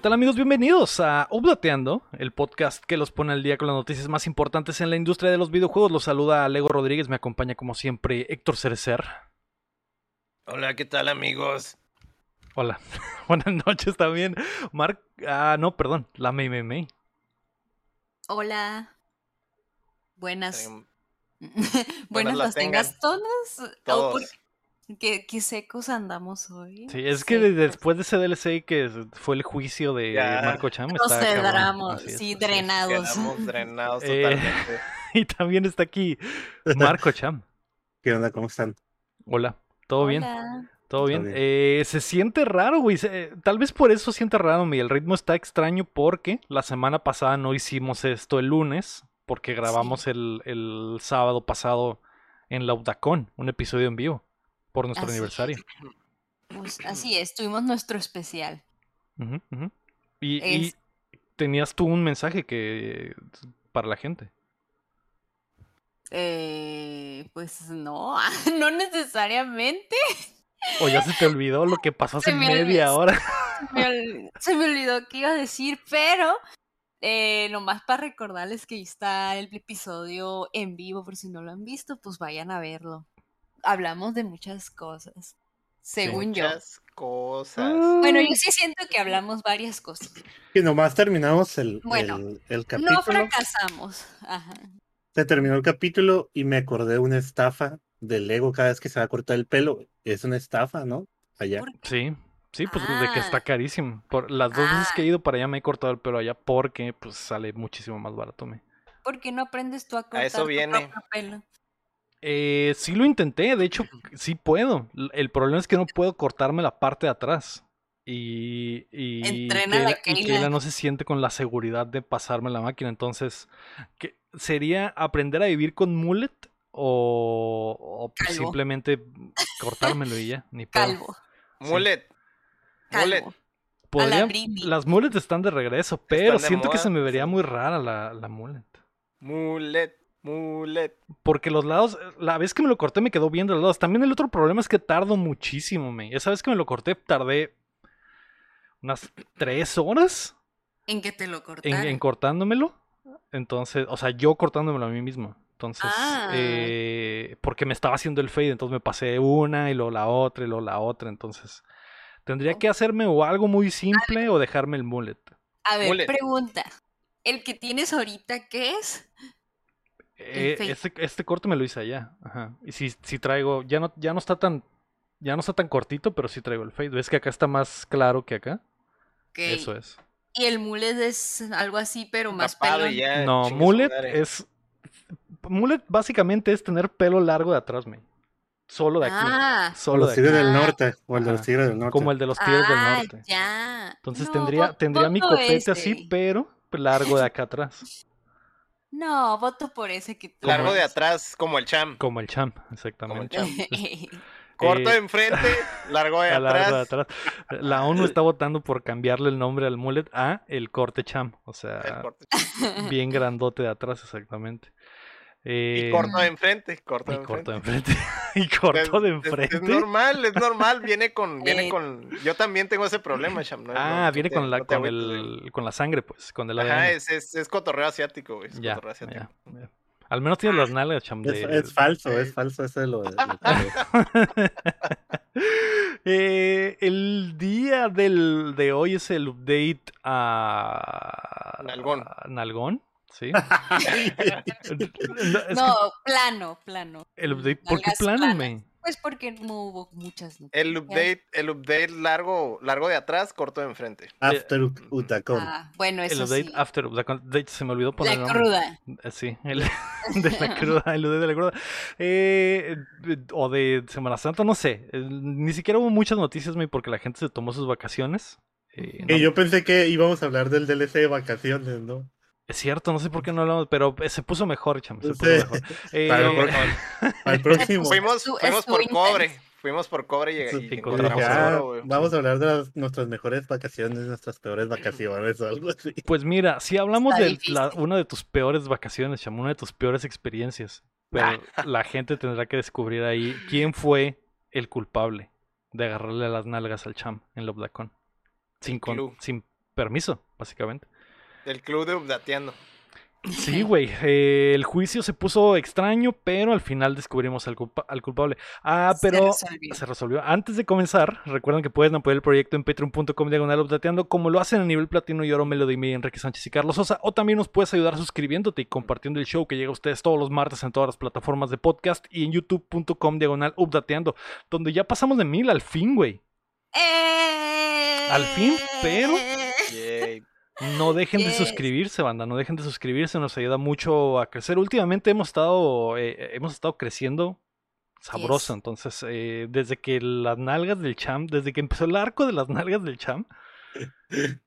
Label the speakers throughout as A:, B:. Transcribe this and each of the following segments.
A: ¿Qué tal amigos? Bienvenidos a Updateando, el podcast que los pone al día con las noticias más importantes en la industria de los videojuegos. Los saluda Lego Rodríguez, me acompaña como siempre Héctor Cerecer.
B: Hola, ¿qué tal amigos?
A: Hola, buenas noches también. Mark, ah, no, perdón, la May May May.
C: Hola. Buenas.
B: Em,
C: Buenas
B: las
C: las tengas todas. Oh,
B: Todos.
C: por- Qué, qué secos andamos hoy.
A: Sí, es que
C: Secos.
A: después de ese DLC que fue el juicio de
B: Ya.
A: Marco Cham,
C: Nos cedramos, sí,
A: es.
C: drenados.
B: Quedamos drenados
A: Eh,
B: totalmente.
A: Y también está aquí Marco Cham.
D: ¿Qué onda? ¿Cómo están?
A: Hola, ¿todo bien? Todo bien.
D: bien.
A: Eh, se siente raro, güey. Se- tal vez por eso siente raro, mi. El ritmo está extraño porque la semana pasada no hicimos esto el lunes, porque grabamos el, el sábado pasado en la Udacon, un episodio en vivo, por nuestro
C: Así
A: aniversario.
C: Pues así es, tuvimos nuestro especial.
A: Y, y
C: Es-
A: tenías tú un mensaje que para la gente.
C: Eh, pues no, no necesariamente.
A: O ya se te olvidó lo que pasó hace
C: Se me
A: media
C: olvidó.
A: hora.
C: Me se me olvidó qué iba a decir, pero eh, nomás para recordarles que ahí está el episodio en vivo, por si no lo han visto, pues vayan a verlo. Hablamos de muchas cosas, según yo.
B: Muchas cosas.
C: Bueno, yo sí siento que hablamos varias cosas.
D: Y nomás terminamos el,
C: Bueno,
D: el, el capítulo.
C: No fracasamos. Ajá.
D: Se terminó el capítulo y me acordé de una estafa del Lego cada vez que se va a cortar el pelo. Es una estafa, ¿no? Allá.
C: ¿Por
A: Sí, sí, pues de que está
C: Ah.
A: carísimo. Por las dos veces que he
C: Ah.
A: ido para allá me he cortado el pelo allá porque pues sale muchísimo más barato. Me.
C: ¿Por qué no aprendes tú a cortar
B: eso
C: tu
B: viene.
C: propio pelo?
A: Eh, sí lo intenté, de hecho sí puedo. El problema es que no puedo cortarme la parte de atrás. Y, y,
C: Entrena la
A: Keila- y
C: Keila.
A: Keila no se siente con la seguridad de pasarme la máquina. Entonces, ¿qué- ¿sería aprender a vivir con mullet? O, pues, simplemente cortármelo y ya, ni pedo.
C: Calvo.
B: Mullet. Mullet.
C: Calvo.
A: Podría-
C: Britney.
A: las mullets están de regreso, pero
B: de
A: siento que se me vería
B: sí.
A: muy rara la, la mullet.
B: Mullet. Mullet.
A: Porque los lados, la vez que me lo corté me quedó bien de los lados. También el otro problema es que tardo muchísimo, me. Esa vez que me lo corté tardé unas tres horas
C: ¿En qué te lo
A: en,
C: cortaron?
A: en cortándomelo. Entonces, o sea, yo cortándomelo a mí mismo. Entonces,
C: Ah.
A: eh, porque me estaba haciendo el fade, entonces me pasé una y luego la otra y luego la otra. Entonces, tendría que hacerme o algo muy simple o dejarme el mullet.
C: A ver,
B: Mullet.
C: pregunta. ¿El que tienes ahorita qué es?
A: Eh, este, este corte me lo hice allá. Ajá. Y si, si traigo, ya no, ya no está tan, ya no está tan cortito, pero sí traigo el fade. ¿Ves que acá está más claro que acá? Eso es.
C: Y el mullet es algo así, pero más
B: Tapado
C: pelón.
B: ya,
A: no, mullet es, mullet básicamente es tener pelo largo de atrás, me. Solo de aquí.
C: Ah,
A: Solo
D: los
A: de
D: tigres del norte. O el de los tigres del norte.
A: Como el de los tigres del
C: ah,
A: norte.
C: ya.
A: Entonces
C: No,
A: tendría, tendría mi copete así,
C: ese.
A: pero largo de acá atrás.
C: No, voto por ese que
B: Largo de atrás, como el cham.
A: Como el champ, exactamente.
B: cham. Corto
A: Eh,
B: de enfrente, largo de
A: a largo de
B: atrás.
A: atrás. La ONU está votando por cambiarle el nombre al mullet a el corte cham. O
B: El
A: sea, bien grandote de atrás, exactamente.
B: Y
A: Eh,
B: corto de enfrente, corto
A: y
B: de
A: corto
B: enfrente.
A: de enfrente. y corto de
B: es-
A: enfrente.
B: Es, normal, es normal, viene con, viene
C: Eh.
B: con, yo también tengo ese problema, Cham. no-
A: ah,
B: no-
A: viene
B: te-
A: con la,
B: no
A: con el, la sangre, pues, con el ADN.
B: Ajá, es, es, es cotorreo asiático, güey. Es
A: ya,
B: cotorreo asiático.
A: ya, ya. Al menos tienes las nalgas, cham.
D: Es,
A: de-
D: es falso, es falso ese de lo de. lo que-
A: Eh, el día del, de hoy es el update a
B: Nalgón.
A: a Nalgón, ¿sí? No,
C: plano, plano.
A: el update, ¿por qué plano, me?
C: Pues porque no hubo muchas
B: El
C: noticias.
B: update, el update largo, largo de atrás, corto de enfrente.
D: After Utacon.
C: Ah, bueno,
A: El
C: eso
A: update
C: sí.
A: after, de hecho, se me olvidó poner el
C: La cruda.
A: Eh, Sí, el de la cruda, el update de la cruda. Eh, o de Semana Santa, no sé. Eh, Ni siquiera hubo muchas noticias, me, porque la gente se tomó sus vacaciones. Eh, no-
D: Y yo pensé que íbamos a hablar del DLC de vacaciones, ¿no?
A: Es cierto, no sé por qué no hablamos, pero eh, se puso mejor, cham, se puso
D: Sí.
A: mejor. Eh,
D: Para el próximo- Al próximo.
B: Fuimos, fuimos por cobre. Fuimos por cobre y, y
D: Sí,
B: encontramos oro, güey.
D: vamos a hablar de las- nuestras mejores vacaciones, nuestras peores vacaciones o algo así.
A: Pues mira, si hablamos
C: Está
A: de la- una de tus peores vacaciones, cham, una de tus peores experiencias, pero la gente tendrá que descubrir ahí quién fue el culpable de agarrarle las nalgas al cham en Lobdacon. Sin, con- sin permiso, básicamente.
B: El club de Updateando.
A: Sí, güey. eh, el juicio se puso extraño, pero al final descubrimos al, culpa- al culpable. Ah,
C: Se
A: pero
C: resolvió.
A: se resolvió. Antes de comenzar, recuerden que pueden apoyar el proyecto en patreon.com diagonal updateando, como lo hacen a nivel platino y oro Melody Media, Enrique Sánchez y Carlos Sosa. O también nos puedes ayudar suscribiéndote y compartiendo el show que llega a ustedes todos los martes en todas las plataformas de podcast y en youtube.com diagonal updateando, donde ya pasamos de mil al fin, güey. Al fin, pero-. No dejen de suscribirse, banda, no dejen de suscribirse, nos ayuda mucho a crecer. Últimamente hemos estado, eh, hemos estado creciendo sabroso,
C: Yes.
A: entonces eh, desde que las nalgas del cham, desde que empezó el arco de las nalgas del cham,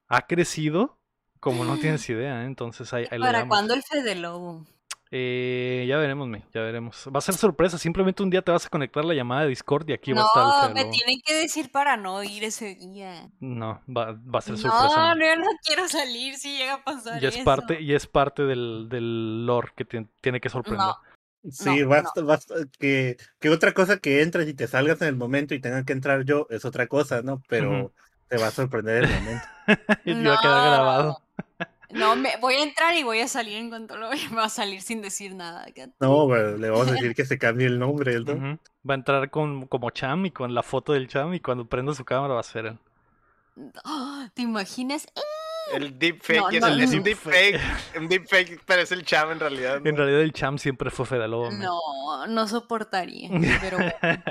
A: ha crecido como no tienes idea, ¿eh? entonces ahí, ahí
C: ¿Para cuándo el Fede Lobo?
A: Eh, ya veremos, me, ya veremos. Va a ser sorpresa, simplemente un día te vas a conectar la llamada de Discord y aquí va a estar el
C: No, me tienen que decir para no ir ese día.
A: No, va, va a ser sorpresa.
C: No, no, yo no quiero salir si llega a pasar
A: Ya es
C: eso.
A: parte, y es parte del, del lore que tien- tiene que sorprender.
C: No,
D: Sí,
C: No,
D: basta, basta, que, que otra cosa que entres y te salgas en el momento y tenga que entrar yo es otra cosa, ¿no? Pero te va a sorprender el momento.
A: Y te va a quedar grabado.
C: No, me, voy a entrar y voy a salir en cuanto lo vea. Va a salir sin decir nada.
D: No, pero le vamos a decir que se cambie el nombre, ¿no?
A: Va a entrar con, como Cham y con la foto del Cham y cuando prenda su cámara va a ser él.
C: ¿Te imaginas?
B: El deepfake
C: No,
B: es,
C: no,
B: el, es un deepfake. Un deepfake, pero es el cham en realidad. ¿no?
A: En realidad el Cham siempre fue Fede Lobo, man.
C: No, no soportaría. Pero bueno.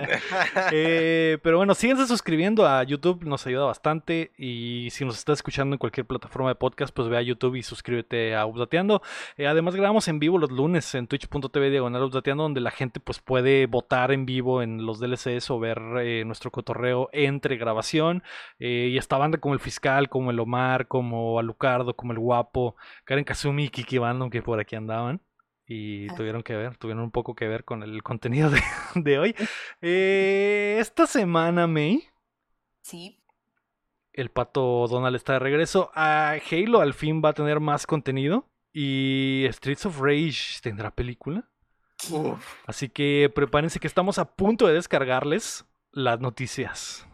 A: Eh, pero bueno, síganse suscribiendo a YouTube, nos ayuda bastante. Y si nos estás escuchando en cualquier plataforma de podcast, pues ve a YouTube y suscríbete a Updateando. Eh, además, grabamos en vivo los lunes en twitch.tv diagonal Updateando, donde la gente pues puede votar en vivo en los DLCs o ver eh, nuestro cotorreo entre grabación. Eh, y esta banda como el Fiscal, como el Omar, como Alucardo, como el Guapo, Karen Kazumi y Kiki Bandom, que por aquí andaban. Y
C: Ah.
A: tuvieron que ver, tuvieron un poco que ver con el contenido de, de hoy. Eh, esta semana, May,
C: Sí.
A: el pato Donald está de regreso. A Halo al fin va a tener más contenido. Y Streets of Rage tendrá película.
B: Uf.
A: Así que prepárense que estamos a punto de descargarles las noticias.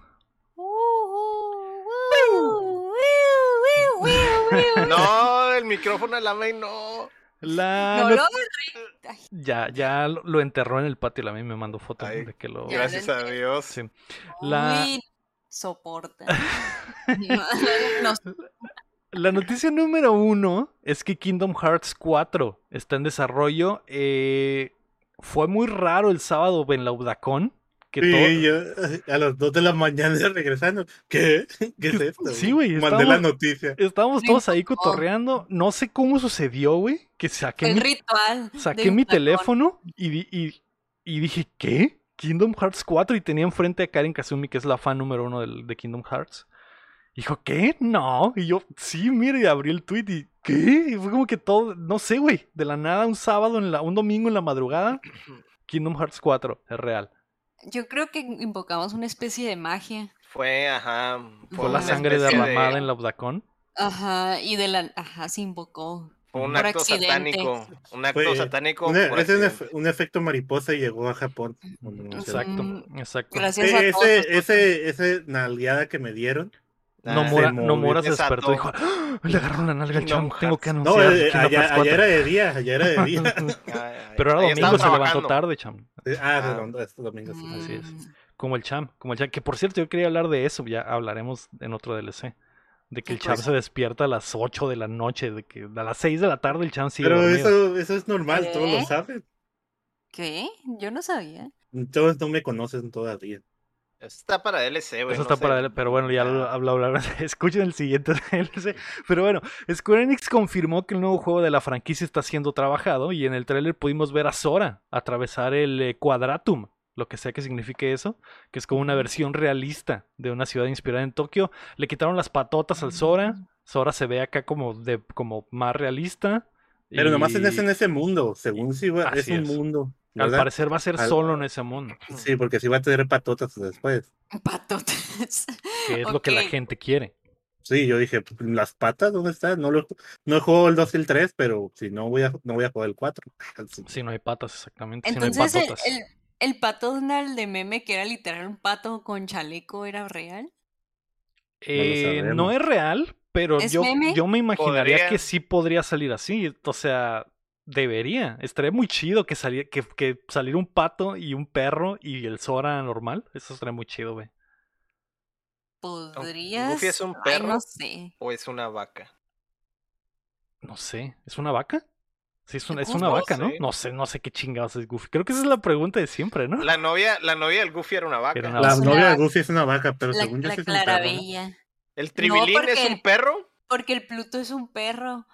B: No, el micrófono de la May no.
A: La
C: No lo
A: Ya, ya lo, enterró en el patio. La mí me mandó foto
B: Ay,
A: de que lo.
B: Gracias a Dios.
A: Sí. La-
C: Uy, soporta. No,
A: La noticia número uno es que Kingdom Hearts 4 está en desarrollo. Eh, fue muy raro el sábado en la Udacon. Que todo-
D: Sí, yo a las 2 de la mañana regresando. ¿Qué? ¿Qué es esto?
A: Sí, güey,
D: Mandé la noticia.
A: Estábamos todos ahí cotorreando. No sé cómo sucedió, güey. Que saqué
C: el
A: mi,
C: ritual.
A: saqué mi teléfono y, di- y, y dije, ¿qué? Kingdom Hearts 4 y tenía enfrente a Karen Kazumi, que es la fan número uno del- de Kingdom Hearts. Dijo, ¿qué? No. Y yo, sí, mire, y abrí el tweet y, ¿qué? Y fue como que todo, no sé, güey. De la nada, un sábado, en la, un domingo en la madrugada, Kingdom Hearts 4, es real.
C: Yo creo que invocamos una especie de magia.
B: Fue, ajá.
A: Fue la sangre
B: especie de-
A: derramada en la Udacon.
C: Ajá, y de la. Ajá, se invocó.
B: Fue un
C: por
B: acto
C: accidente.
B: satánico. Un acto
D: Fue
B: satánico.
D: Una-
B: por
D: es un,
B: accidente.
D: efe- un efecto mariposa y llegó a Japón.
A: Exacto, exacto.
C: Gracias a todos.
D: ese,
C: nosotros.
D: ese, ese nalgueada que me dieron.
A: Nomura,
D: se.
A: Nomura se despertó y dijo, ¡Ah! le agarraron la nalga al chamo, tengo que
B: Hearts.
D: No,
A: anunciar
D: eh, allá, allá
A: 4".
D: era de día, allá era de día.
A: Pero era
B: ahí
A: domingo, se levantó
B: trabajando.
A: tarde, cham.
D: ah,
B: Ah.
D: redondo, este domingo sí.
A: Así es.
C: Mm,
A: Como el Cham, como el Cham. Que por cierto, yo quería hablar de eso, ya hablaremos en otro DLC. De que el Cham se despierta a las 8 de la noche, de que a las 6 de la tarde el Cham sigue
D: Pero eso, eso es normal, todos
C: ¿Qué?
D: lo saben.
C: ¿Qué? Yo no sabía.
D: Todos no me conocen todavía.
B: Está para DLC, güey.
A: Eso
B: no
A: está
B: sé.
A: para él, pero bueno, ya lo
B: Ah.
A: hablar. Escuchen el siguiente DLC. Pero bueno, Square Enix confirmó que el nuevo juego de la franquicia está siendo trabajado y en el tráiler pudimos ver a Sora atravesar el eh, Quadratum, lo que sea que signifique eso, que es como una versión realista de una ciudad inspirada en Tokio. Le quitaron las patotas al Sora. Sora se ve acá como de como más realista.
D: Pero nomás
A: y
D: ese, en ese mundo, según si es un
A: es.
D: mundo.
A: Al parecer va a ser
D: Al-
A: solo en ese mundo,
D: Sí, porque si va a tener patotas después.
C: Patotas.
A: que es lo que la gente quiere.
D: Sí, yo dije, ¿las patas dónde están? No, lo, no he jugado el 2 y el 3, pero si no voy a, no voy a jugar el 4. Así.
A: Si no hay patas, exactamente.
C: Entonces,
A: si no hay
C: el,
A: patotas.
C: el, el pato Donald de meme, que era literal un pato con chaleco, ¿era real?
A: Eh, no
D: sabemos.
A: es real, Pero
C: ¿Es
A: yo,
C: meme?
A: yo me imaginaría
B: Podría.
A: que sí podría salir así. O sea, debería. Estaría muy chido que, saliera que, que saliera un pato y un perro y el Sora normal. Eso estaría muy chido, güey.
C: Podrías.
B: Goofy es un
C: Ay,
B: perro.
C: no sé.
B: ¿O es una vaca?
A: No sé. ¿Es una vaca? Sí, es una, es una
B: No
A: vaca, ¿no?
B: sé.
A: No sé, no sé qué chingados es Goofy. Creo que esa es la pregunta de siempre, ¿no?
B: La novia, la novia del Goofy era una vaca.
A: Era una
D: La
C: Es una
D: novia de
C: vaca.
D: Goofy es una vaca, pero
C: La,
D: según yo
C: la
D: sí es un perro, ¿no?
C: clarabella.
B: ¿El tribilín es
C: porque-
B: un perro?
C: Porque el Pluto es un perro.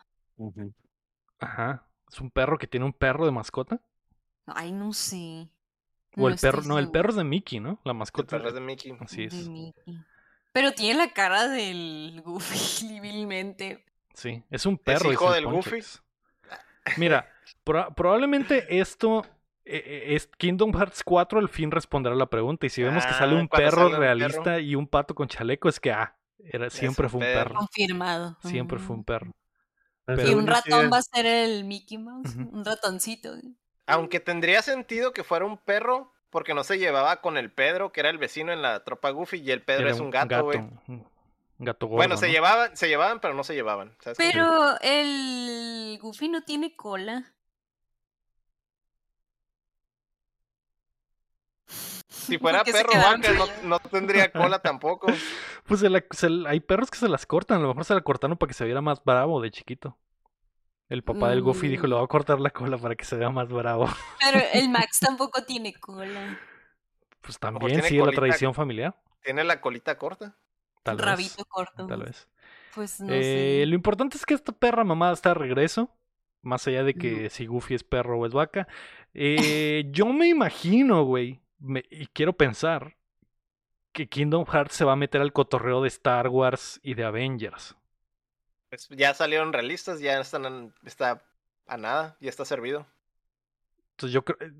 A: Ajá. ¿Es un perro que tiene un perro de mascota?
C: Ay, no sé.
A: O el perro, no, el perro es de Mickey, ¿no? La
B: El
A: mascota.
B: perro es de Mickey.
A: Así
C: de
A: es.
C: Mickey. Pero tiene la cara del Goofy, civilmente.
A: Sí, es un perro.
B: hijo
A: dice el
B: del Goofy?
A: Mira, proba- probablemente esto eh, eh, es Kingdom Hearts 4 al fin responderá la pregunta. Y si vemos que sale
B: Ah,
A: un
B: cuando
A: perro
B: un
A: realista
B: perro.
A: y un pato con chaleco, es que ah, era, siempre
B: un
A: fue un
B: perro.
A: perro.
C: Confirmado.
A: Siempre fue un
C: Ujú.
A: perro.
D: Pero
C: Y un ratón va a ser el Mickey Mouse. Un ratoncito.
B: Aunque tendría sentido que fuera un perro, porque no se llevaba con el Pedro, que era el vecino en la tropa Goofy, y el Pedro
A: Era
B: es un gato, güey.
A: gato gordo.
B: Bueno, se
A: ¿no?
B: llevaban, se llevaban, pero no se llevaban.
C: Pero el Goofy no tiene cola.
B: Si fuera
C: ¿Por qué se
B: perro vaca, no, tendría cola tampoco.
A: Pues se la- se la- hay perros que se las cortan. A lo mejor se la cortaron para que se viera más bravo de chiquito. El papá del Goofy dijo: Le voy a cortar la cola para que se vea más bravo.
C: Pero el Max tampoco tiene cola.
A: Pues también sigue la
B: colita.
A: tradición familiar.
B: Tiene la colita corta.
A: Tal vez.
C: Rabito corto.
A: Tal vez.
C: Pues no
A: Eh,
C: sé.
A: Lo importante es que esta perra mamada está de regreso. Más allá de que si Goofy es perro o es vaca. Eh, yo me imagino, güey. Me- y quiero pensar que Kingdom Hearts se va a meter al cotorreo de Star Wars y de Avengers.
B: Pues ya salieron realistas, ya están en- está a nada, ya está servido.
A: Entonces yo creo, eh,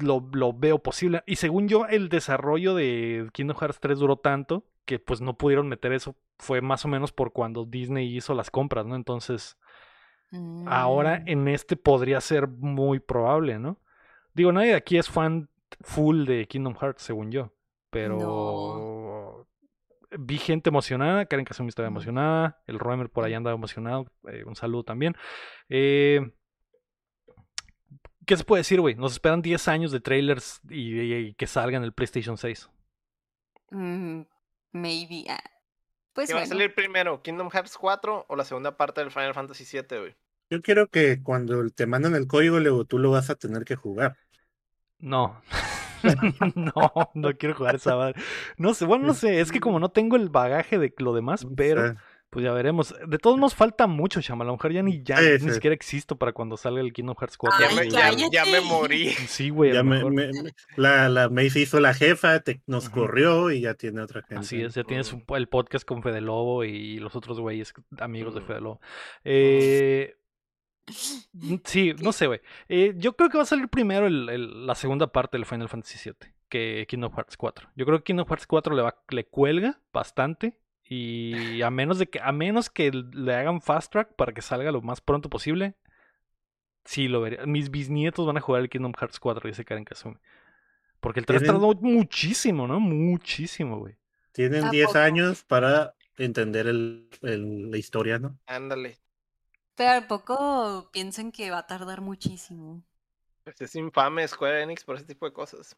A: lo, lo veo posible. Y según yo, el desarrollo de Kingdom Hearts 3 duró tanto que pues no pudieron meter eso. Fue más o menos por cuando Disney hizo las compras, ¿no? Entonces, ahora
C: Mm.
A: en este podría ser muy probable, ¿no? Digo, nadie de aquí es fan full de Kingdom Hearts, según yo. Pero vi gente emocionada, Karen Kazumi estaba emocionada, el Roemer por allá andaba emocionado, eh, un saludo también. Eh, ¿Qué se puede decir, güey? Nos esperan 10 años de trailers y, y- y que salgan el PlayStation 6.
C: Mm, maybe. ah. Pues
B: ¿Qué va a
C: bueno.
B: salir primero? ¿Kingdom Hearts 4 o la segunda parte del Final Fantasy 7, güey?
D: Yo quiero que cuando te mandan el código, luego tú lo vas a tener que jugar.
A: No. no, no quiero jugar esa madre. No sé, bueno, no sé, es que como no tengo el bagaje de lo demás, pero pues ya veremos. De todos modos falta mucho, chama. A lo mejor ya ni ya
D: Sí,
A: ni
D: sí.
A: siquiera existo para cuando salga el Kingdom Hearts 4.
B: Ya,
C: Ay,
B: ya- ya me
C: cállate.
B: morí.
A: Sí, güey,
D: ya me- me- la, la Mace hizo la jefa, te- nos corrió y ya tiene otra gente.
A: Así es, ya tienes un- el podcast con Fede Lobo y los otros güeyes amigos de. Fede Lobo. Eh, sí, no sé, güey. Eh, yo creo que va a salir primero el- el- la segunda parte del Final Fantasy VII que Kingdom Hearts 4. Yo creo que Kingdom Hearts 4 le, va, le cuelga bastante y a menos de que a menos que le hagan fast track para que salga lo más pronto posible, sí lo vería. Mis bisnietos van a jugar el Kingdom Hearts 4, dice Karen Kazumi. Porque el 3
D: Tienen-
A: tardó muchísimo, ¿no? Muchísimo, güey.
D: Tienen
C: ¿A
D: 10
C: poco?
D: años para entender el, el- la historia, ¿no?
B: Ándale.
C: Pero ¿a poco piensan que va a tardar muchísimo?
B: Pues es infame Square Enix por ese tipo de cosas.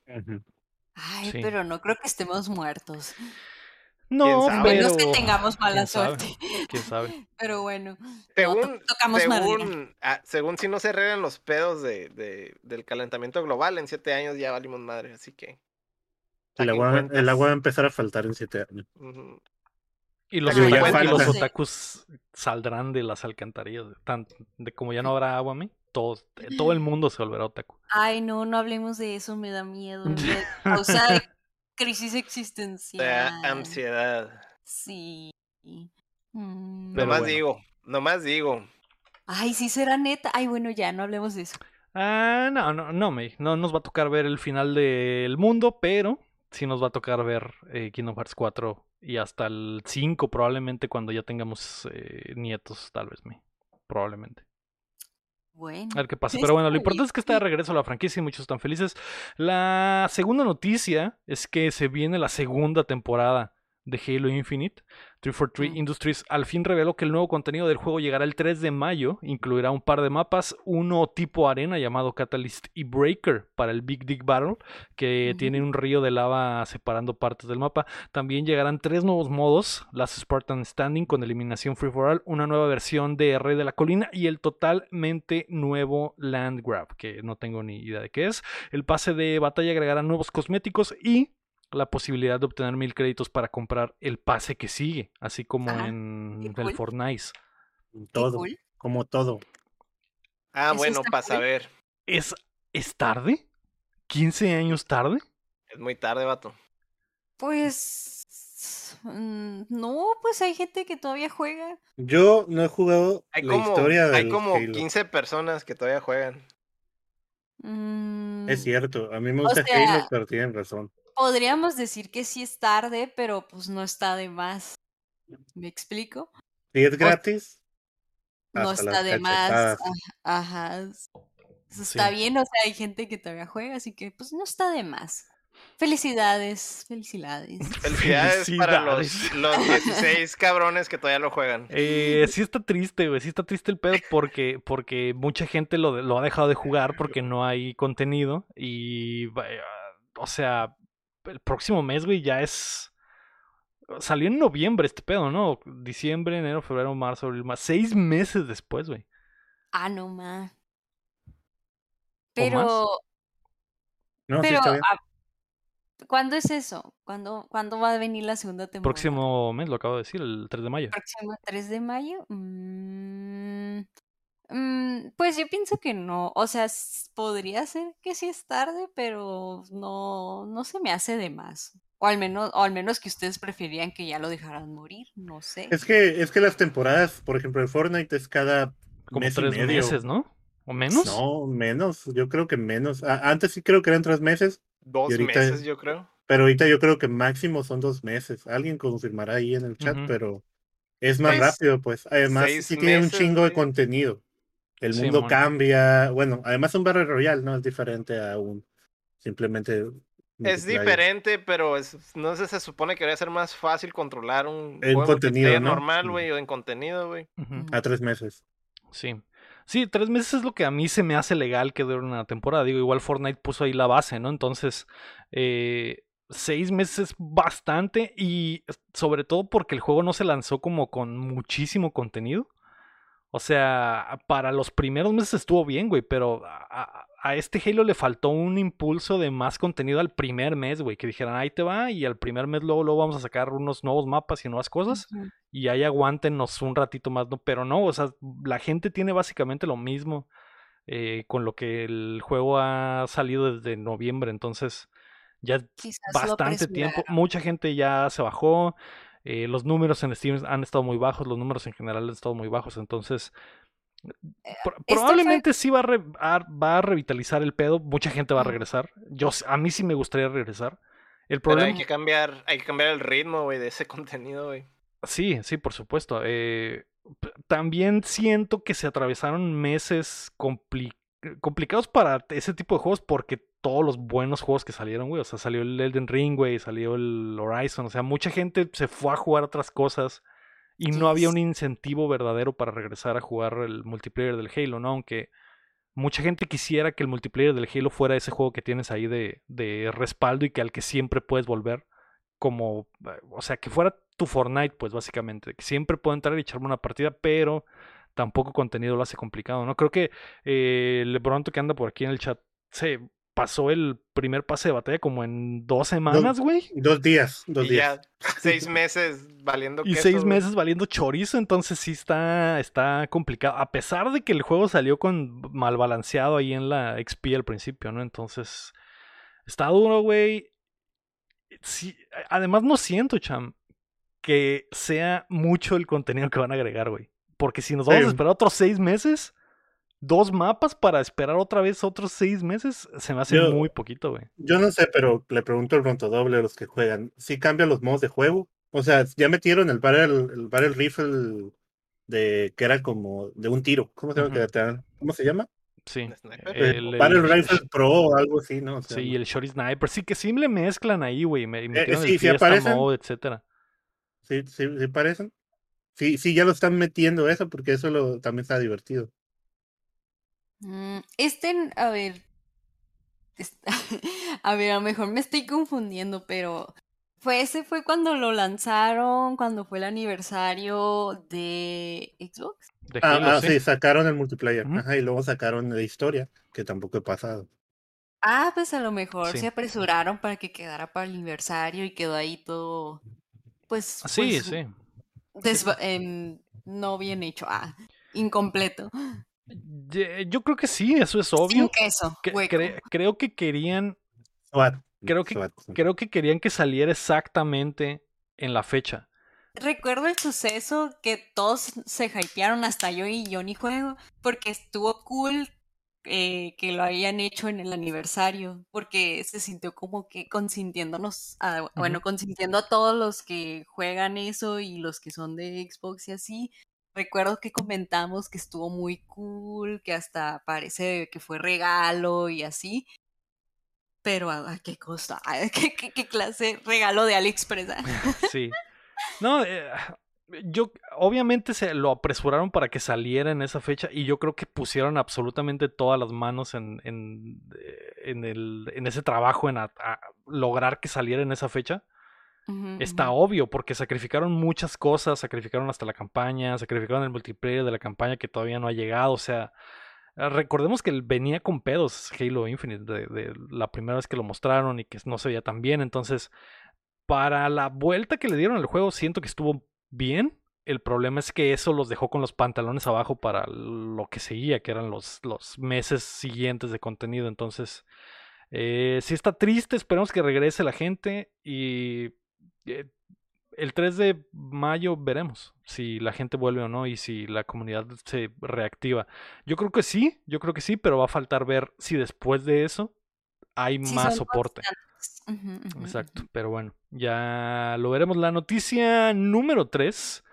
C: Ay,
A: Sí.
C: pero no creo que estemos muertos.
A: No, pero...
C: menos que tengamos mala
A: ¿quién sabe?
C: suerte.
A: ¿Quién sabe?
C: Pero bueno. no,
B: Según,
C: to- tocamos
B: según, ah, según si no se arreglan los pedos de, de- del calentamiento global, en siete años ya valimos madre, así que.
D: El agua,
B: cuentas.
D: el agua va a empezar a faltar en 7 años.
B: Ujú.
A: Y los,
B: ya
A: otakus, y los otakus saldrán de las alcantarillas. de Tan, de como ya no habrá agua, ¿me? Todos, eh, todo el mundo se volverá otaku.
C: Ay, no, no hablemos de eso, me da miedo. Me causa crisis existencial.
B: ansiedad.
C: Sí. Mm.
A: Pero
B: nomás
A: bueno.
B: digo, nomás digo.
C: Ay, sí será neta. Ay, bueno, ya, no hablemos de eso.
A: Ah, no, no, no, May. No nos va a tocar ver el final del mundo, pero sí nos va a tocar ver eh, Kingdom Hearts 4 y hasta el 5 probablemente cuando ya tengamos eh, nietos, tal vez, May. Probablemente.
C: Bueno.
A: A ver qué pasa. Pero bueno, lo importante es que está de regreso a la franquicia y muchos están felices. La segunda noticia es que se viene la segunda temporada de Halo Infinite. 343
C: Mm.
A: Industries al fin reveló que el nuevo contenido del juego llegará el 3 de mayo. Incluirá un par de mapas, uno tipo arena llamado Catalyst y Breaker para el Big Dig Battle, que tiene un río de lava separando partes del mapa. También llegarán tres nuevos modos: Last Spartan Standing con eliminación free for all, una nueva versión de Rey de la Colina y el totalmente nuevo Land Grab, que no tengo ni idea de qué es. El pase de batalla agregará nuevos cosméticos y la posibilidad de obtener mil créditos para comprar el pase que sigue, así como en
C: qué
A: el
C: cool.
A: Fortnite.
D: Todo,
C: cool.
D: como todo.
B: Ah, bueno, para
C: cool.
B: saber.
A: ¿Es, ¿Es tarde? ¿15 años tarde?
B: Es muy tarde, vato.
C: Pues mm, no, pues hay gente que todavía juega.
D: Yo no he jugado
B: Hay
D: la
B: como,
D: historia
B: hay como
D: Halo.
B: 15 personas que todavía juegan.
C: Mm,
D: Es cierto, a mí me
C: O
D: gusta
C: sea-
D: Halo, pero tienen razón.
C: Podríamos decir que sí es tarde, pero pues no está de más. ¿Me explico?
D: Si es gratis,
C: No está de más. Ajá. Eso está
A: Sí.
C: bien, o sea, hay gente que todavía juega, así que pues no está de más. Felicidades, felicidades.
B: Felicidades, para los, los 16 cabrones que todavía lo juegan.
A: Eh, sí está triste, güey. Sí está triste el pedo porque, porque mucha gente lo, lo ha dejado de jugar porque no hay contenido. Y, o sea, el próximo mes, güey, ya es. Salió en noviembre este pedo, ¿no? Diciembre, enero, febrero, marzo, abril, más. Seis meses después, güey.
C: Ah, no más.
A: más?
C: Pero,
D: No, sí
C: pero,
D: está bien.
C: ¿cuándo es eso? ¿Cuándo, ¿Cuándo va a venir la segunda temporada?
A: Próximo mes, lo acabo de decir, el 3 de mayo.
C: próximo 3 de mayo. Mm, mm, pues yo pienso que no. O sea, podría ser que sí es tarde, pero no, no se me hace de más. O al menos, o al menos que ustedes preferían que ya lo dejaran morir, no sé.
D: Es que, es que las temporadas, por ejemplo, el Fortnite es cada
A: Como
D: mes y
A: tres
D: medio.
A: meses, ¿no? ¿O menos?
D: No, menos, yo creo que menos. A- antes sí creo que eran tres meses,
B: Dos
D: ahorita-
B: meses, yo creo.
D: pero ahorita yo creo que máximo son dos meses. Alguien confirmará ahí en el chat, pero es más
B: Seis-
D: rápido, pues. Además, sí tiene un chingo de contenido. El
A: Sí,
D: mundo cambia. Bueno, además un Battle Royale, ¿no? Es diferente a un simplemente.
B: Es diferente, pero es, no sé, se supone que debería ser más fácil controlar un
D: En
B: juego
D: contenido,
B: normal, güey, o en contenido, güey.
D: A tres meses.
A: Sí. Sí, tres meses es lo que a mí se me hace legal que dure una temporada. Digo, igual Fortnite puso ahí la base, ¿no? Entonces, eh, seis meses es bastante y sobre todo porque el juego no se lanzó como con muchísimo contenido. O sea, para los primeros meses estuvo bien, güey, pero a, a- este Halo le faltó un impulso de más contenido al primer mes, güey, que dijeran, ahí te va, y al primer mes luego, luego vamos a sacar unos nuevos mapas y nuevas cosas y ahí aguántenos un ratito más, ¿no? Pero no, o sea, la gente tiene básicamente lo mismo eh, con lo que el juego ha salido desde noviembre, entonces ya
C: Quizás
A: bastante tiempo, mucha gente ya se bajó, eh, los números en Steam han estado muy bajos, los números en general han estado muy bajos, entonces pro-
C: fue-
A: probablemente sí va a, re- a- va a revitalizar el pedo, mucha gente va a regresar, yo a mí sí me gustaría regresar. El
B: Pero
A: problema
B: hay que cambiar, hay que cambiar el ritmo, güey, de ese contenido, güey.
A: Sí, sí, por supuesto. Eh, también siento que se atravesaron meses compli- complicados para ese tipo de juegos porque todos los buenos juegos que salieron, güey. O sea, salió el Elden Ring, güey, salió el Horizon. O sea, mucha gente se fue a jugar otras cosas y no había un incentivo verdadero para regresar a jugar el multiplayer del Halo, ¿no? Aunque mucha gente quisiera que el multiplayer del Halo fuera ese juego que tienes ahí de, de respaldo y que al que siempre puedes volver como, eh, o sea, que fuera tu Fortnite, pues básicamente, que siempre puedo entrar y echarme una partida, pero tampoco contenido lo hace complicado, ¿no? Creo que eh, LeBronto que anda por aquí en el chat se pasó el primer pase de batalla como en dos semanas, güey.
D: Dos días, dos
B: y
D: días.
B: ya seis meses valiendo
A: Y
B: queso,
A: seis meses valiendo chorizo, entonces sí está, está complicado. A pesar de que el juego salió con mal balanceado ahí en la XP al principio, ¿no? Entonces, está duro, güey. Sí, además no siento, Cham, que sea mucho el contenido que van a agregar, güey. Porque si nos vamos
D: Sí.
A: a esperar otros seis meses, dos mapas para esperar otra vez otros seis meses, se me hace
D: Yo-
A: muy poquito, güey.
D: Yo no sé, pero le pregunto al pronto doble a los que juegan. ¿Sí cambian los modos de juego? O sea, ya metieron el barrel, el barrel rifle de que era como de un tiro. ¿Cómo se llama? Dan? ¿Cómo se llama?
A: Sí.
B: ¿El?
D: Eh,
A: El-
D: rifle pro o algo así, ¿no? O sea,
A: Sí, y el Short Sniper. Sí, que sí le mezclan ahí, güey. Me, metieron
D: sí,
A: el
D: sí aparecen.
A: Mode, etcétera.
D: Sí, sí, sí parecen. Sí, sí, ya lo están metiendo eso porque eso lo, también está divertido.
C: Mm, Este, a ver. A ver, a lo mejor me estoy confundiendo, pero. Fue ese fue cuando lo lanzaron, cuando fue el aniversario de Xbox.
A: De
D: Ah,
A: Halo,
D: ah,
A: sí.
D: sí, sacaron el multiplayer. Ajá, y luego sacaron la historia, que tampoco he pasado.
C: Ah, pues a lo mejor
A: Sí.
C: se apresuraron para que quedara para el aniversario y quedó ahí todo. Pues.
A: Sí,
C: pues,
A: sí.
C: Desva- em, no bien hecho. Ah, incompleto.
A: Yo creo que sí, eso es
C: Sin
A: obvio.
C: queso.
A: Que-
C: hueco.
A: cre- creo que querían. Creo que- creo que querían que saliera exactamente en la fecha.
C: Recuerdo el suceso que todos se hypearon, hasta yo y yo ni juego, porque estuvo cool eh, que lo hayan hecho en el aniversario, porque se sintió como que consintiéndonos, a- bueno, consintiendo a todos los que juegan eso y los que son de Xbox y así. Recuerdo que comentamos que estuvo muy cool, que hasta parece que fue regalo y así. Pero ¿a, a qué costa? ¿Qué, qué, qué clase regalo de AliExpress? ah?
A: Sí. No, eh, yo obviamente se lo apresuraron para que saliera en esa fecha y yo creo que pusieron absolutamente todas las manos en, en, eh, en el, en ese trabajo, en a- a lograr que saliera en esa fecha. Está obvio, porque sacrificaron muchas cosas, sacrificaron hasta la campaña, sacrificaron el multiplayer de la campaña que todavía no ha llegado, o sea, eh, recordemos que venía con pedos Halo Infinite de, de la primera vez que lo mostraron y que no se veía tan bien, entonces, para la vuelta que le dieron al juego, siento que estuvo bien. El problema es que eso los dejó con los pantalones abajo para lo que seguía, que eran los, los meses siguientes de contenido. Entonces, eh, sí está triste, esperamos que regrese la gente y eh, el 3 de mayo veremos si la gente vuelve o no y si la comunidad se reactiva. Yo creo que sí, yo creo que sí, pero va a faltar ver si después de eso hay
C: Sí,
A: más soporte.
C: constantes.
A: Exacto, pero bueno, ya lo veremos. La noticia número 3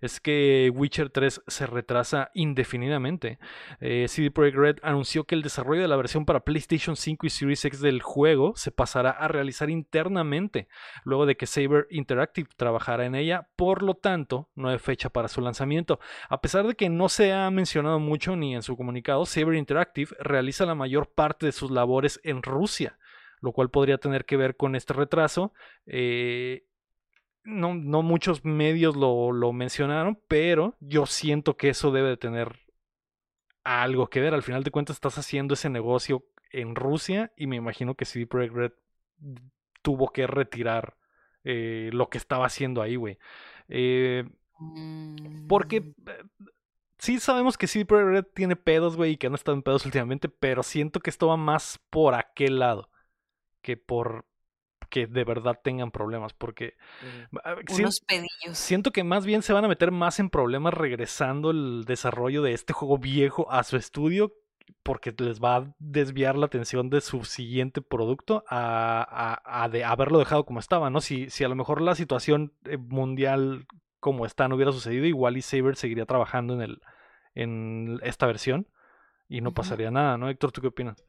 A: es que Witcher 3 se retrasa indefinidamente. Eh, CD Projekt Red anunció que el desarrollo de la versión para PlayStation 5 y Series X del juego se pasará a realizar internamente, luego de que Saber Interactive trabajara en ella, por lo tanto, no hay fecha para su lanzamiento. A pesar de que no se ha mencionado mucho ni en su comunicado, Saber Interactive realiza la mayor parte de sus labores en Rusia lo cual podría tener que ver con este retraso. Eh, no, no, muchos medios lo, lo, mencionaron, pero yo siento que eso debe de tener algo que ver. Al final de cuentas estás haciendo ese negocio en Rusia y me imagino que CD Projekt Red tuvo que retirar eh, lo que estaba haciendo ahí, güey. Eh, porque
C: Mm.
A: sí sabemos que CD Projekt Red tiene pedos, güey, y que han estado en pedos últimamente, pero siento que esto va más por aquel lado que por que de verdad tengan problemas, porque
C: si, unos pedillos.
A: siento que más bien se van a meter más en problemas regresando el desarrollo de este juego viejo a su estudio, porque les va a desviar la atención de su siguiente producto a, a, a de haberlo dejado como estaba, ¿no? Si, si a lo mejor la situación eh, mundial como está no hubiera sucedido, igual y Saber seguiría trabajando en el en esta versión y no uh -huh. pasaría nada, ¿no? Héctor, ¿tú qué opinas?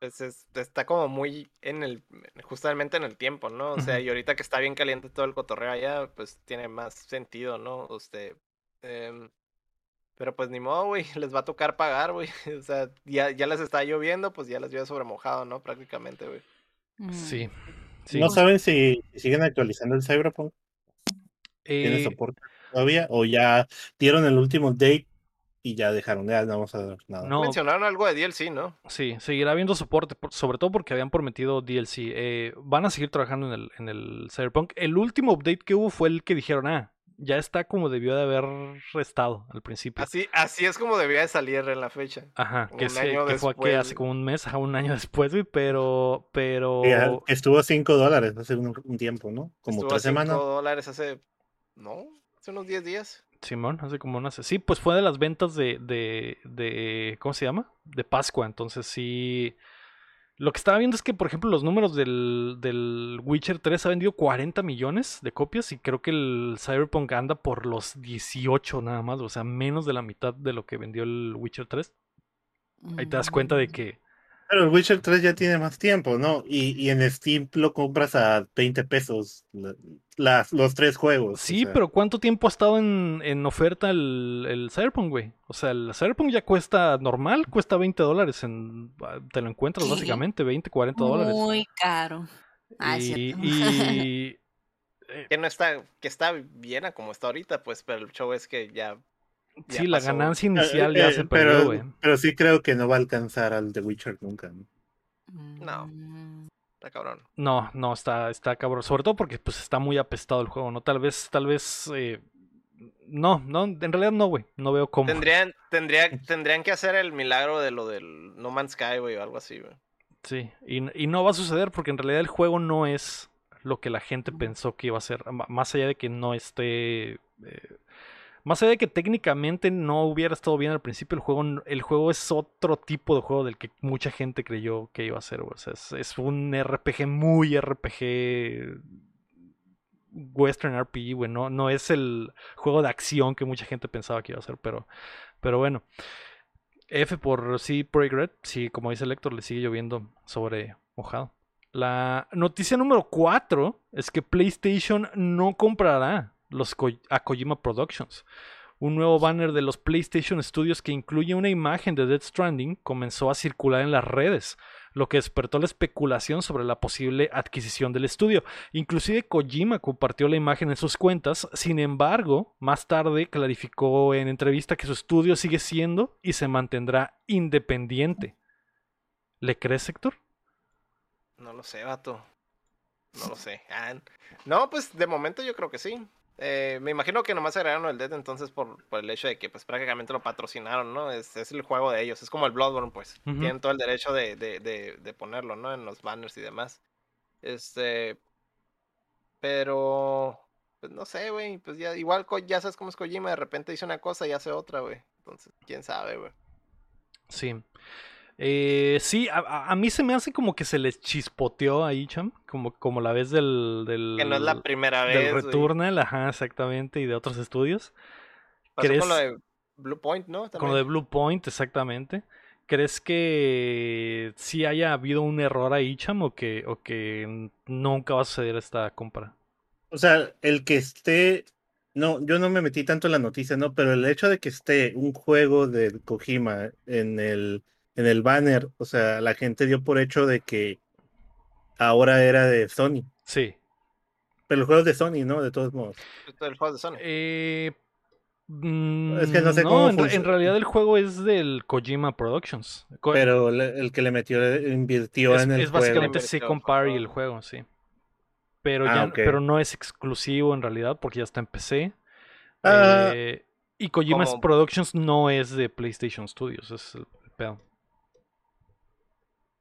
B: Pues es, está como muy en el, justamente en el tiempo, ¿no? O sea, y ahorita que está bien caliente todo el cotorreo allá, pues tiene más sentido, ¿no? Usted, eh, pero pues ni modo, güey, les va a tocar pagar, güey. O sea, ya, ya les está lloviendo, pues ya les llueve sobre mojado, ¿no? Prácticamente, güey.
C: Mm.
A: Sí. sí.
D: ¿No saben si siguen actualizando el Cyberpunk?
A: Eh,
D: ¿Tiene soporte todavía? ¿O ya dieron el último date y ya dejaron, ya no vamos a dar nada.
B: No. Mencionaron algo de DLC, ¿no?
A: Sí, seguirá habiendo soporte, sobre todo porque habían prometido DLC. Eh, van a seguir trabajando en el, en el Cyberpunk. El último update que hubo fue el que dijeron, ah, ya está como debió de haber restado al principio.
B: Así, así es como debía de salir en la fecha.
A: Ajá, que, se, que fue que hace como un mes, a un año después, güey, pero... pero...
D: Estuvo a 5 dólares hace un, un, tiempo, ¿no? Como
B: estuvo
D: tres semanas.
B: 5 dólares hace... ¿No? Hace unos 10 días.
A: Simón, hace como unas... Sí, pues fue de las ventas de, de, de... ¿Cómo se llama? De Pascua, entonces sí... Lo que estaba viendo es que, por ejemplo, los números del, del Witcher 3 ha vendido 40 millones de copias y creo que el Cyberpunk anda por los 18 nada más, o sea, menos de la mitad de lo que vendió el Witcher 3. Ahí te das cuenta de que
D: Pero el Witcher 3 ya tiene más tiempo, ¿no? Y, y en Steam lo compras a 20 pesos la- las, los tres juegos. o
A: Sí,
D: sea.
A: pero ¿cuánto tiempo ha estado en, en oferta el, el Cyberpunk, güey? O sea, el Cyberpunk ya cuesta normal, cuesta 20 dólares. En, te lo encuentras básicamente, 20, 40 dólares.
C: Muy caro. Ah, es
A: y,
C: cierto.
A: y- eh,
B: Que no está, que está bien a como está ahorita, pues, pero el show es que ya. Ya
A: sí, la
B: pasó.
A: ganancia
D: Eh,
A: inicial ya
D: eh,
A: se
D: pero,
A: perdió, güey.
D: pero sí creo que no va a alcanzar al The Witcher nunca. ¿no?
B: No.
C: Mm,
B: Está cabrón.
A: No, no, está, está cabrón. Sobre todo porque pues está muy apestado el juego, ¿no? Tal vez, tal vez. eh, no, no, en realidad no, güey. No veo cómo.
B: Tendrían, tendría, tendrían que hacer el milagro de lo del No Man's Sky, güey, o algo así, güey.
A: Sí, y, y no va a suceder porque en realidad el juego no es lo que la gente pensó que iba a ser. Más allá de que no esté. eh, más allá de que técnicamente no hubiera estado bien al principio, el juego, el juego es otro tipo de juego del que mucha gente creyó que iba a ser. O sea, es, un RPG muy RPG. Western RPG, güey. No, es el juego de acción que mucha gente pensaba que iba a ser, pero, pero bueno. F por sí, Progress. Sí, como dice el Héctor, le sigue lloviendo sobre mojado. La noticia número 4 es que PlayStation no comprará los a Kojima Productions. Un nuevo banner de los PlayStation Studios que incluye una imagen de Dead Stranding comenzó a circular en las redes, lo que despertó la especulación sobre la posible adquisición del estudio. Inclusive Kojima compartió la imagen en sus cuentas, sin embargo, más tarde clarificó en entrevista que su estudio sigue siendo y se mantendrá independiente. ¿Le crees, Héctor?
B: No lo sé, vato. No lo sé. Ah, no, pues de momento yo creo que sí. Eh, me imagino que nomás agregaron el Dead entonces por, por el hecho de que pues prácticamente lo patrocinaron, ¿no? Es, es el juego de ellos, es como el Bloodborne, pues. Tienen todo el derecho de, de, de, de ponerlo, ¿no? En los banners y demás. Este... Pero... Pues no sé, güey. Pues ya igual ya sabes cómo es Kojima, de repente dice una cosa y hace otra, güey. Entonces, quién sabe, güey.
A: Sí. Eh, sí, a, mí se me hace como que se les chispoteó ahí, Cham. Como, como la vez del, del,
B: Que no es la primera
A: del
B: vez, güey.
A: Returnal, ajá, exactamente, y de otros estudios.
B: Pasó
A: ¿crees-
B: con lo de Blue Point, ¿no?
A: Con lo de Blue Point, exactamente. ¿Crees que sí haya habido un error ahí, Cham, o que, o que nunca va a suceder esta compra?
D: O sea, el que esté, no, yo no me metí tanto en la noticia, no, pero el hecho de que esté un juego de Kojima en el, en el banner, o sea, la gente dio por hecho de que ahora era de Sony.
A: Sí.
D: Pero el juego es de Sony, ¿no? De todos modos.
B: Del juego de Sony.
A: Eh,
D: Es que no sé
A: mm,
D: cómo
A: en, en realidad el juego es del Kojima Productions.
D: Pero le- el que le metió, le invirtió
A: es,
D: en el
A: es
D: juego.
A: básicamente
B: Invirtió el
A: Second Party el juego, sí. Pero,
D: Ah,
A: ya,
D: ok.
A: pero no es exclusivo en realidad porque ya está en PC.
D: Ah.
A: Eh, y Kojima Productions no es de PlayStation Studios, es el pedo.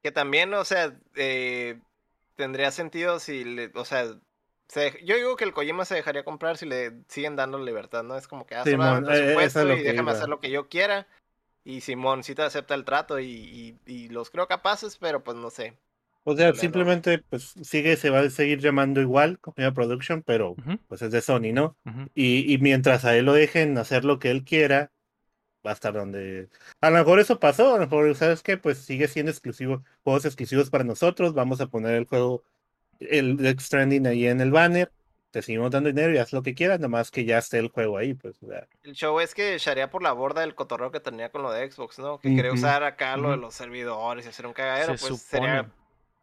B: Que también, o sea, eh, tendría sentido si le, o sea, se- yo digo que el Kojima se dejaría comprar si le siguen dando libertad, ¿no? Es como que, ah, solo
D: Simón,
B: dame
D: eh, es
B: presupuesto y déjame
D: iba.
B: hacer lo que yo quiera. Y Simón sí te acepta el trato y, y- y los creo capaces, pero pues no sé.
D: O sea,
B: Claro.
D: simplemente pues sigue, se va a seguir llamando igual, Kojima Production, pero pues es de Sony, ¿no? Y, y mientras a él lo dejen hacer lo que él quiera, va a estar donde. A lo mejor eso pasó, a lo mejor, ¿sabes qué? Pues sigue siendo exclusivo, juegos exclusivos para nosotros, vamos a poner el juego, el Death Stranding ahí en el banner, te seguimos dando dinero y haz lo que quieras, nomás que ya esté el juego ahí, pues. o sea,
B: El show es que echaría por la borda el cotorreo que tenía con lo de Xbox, ¿no? Que quería
D: Ujú,
B: usar acá lo de los servidores y hacer un cagadero,
A: Se
B: pues
A: supone.
B: sería,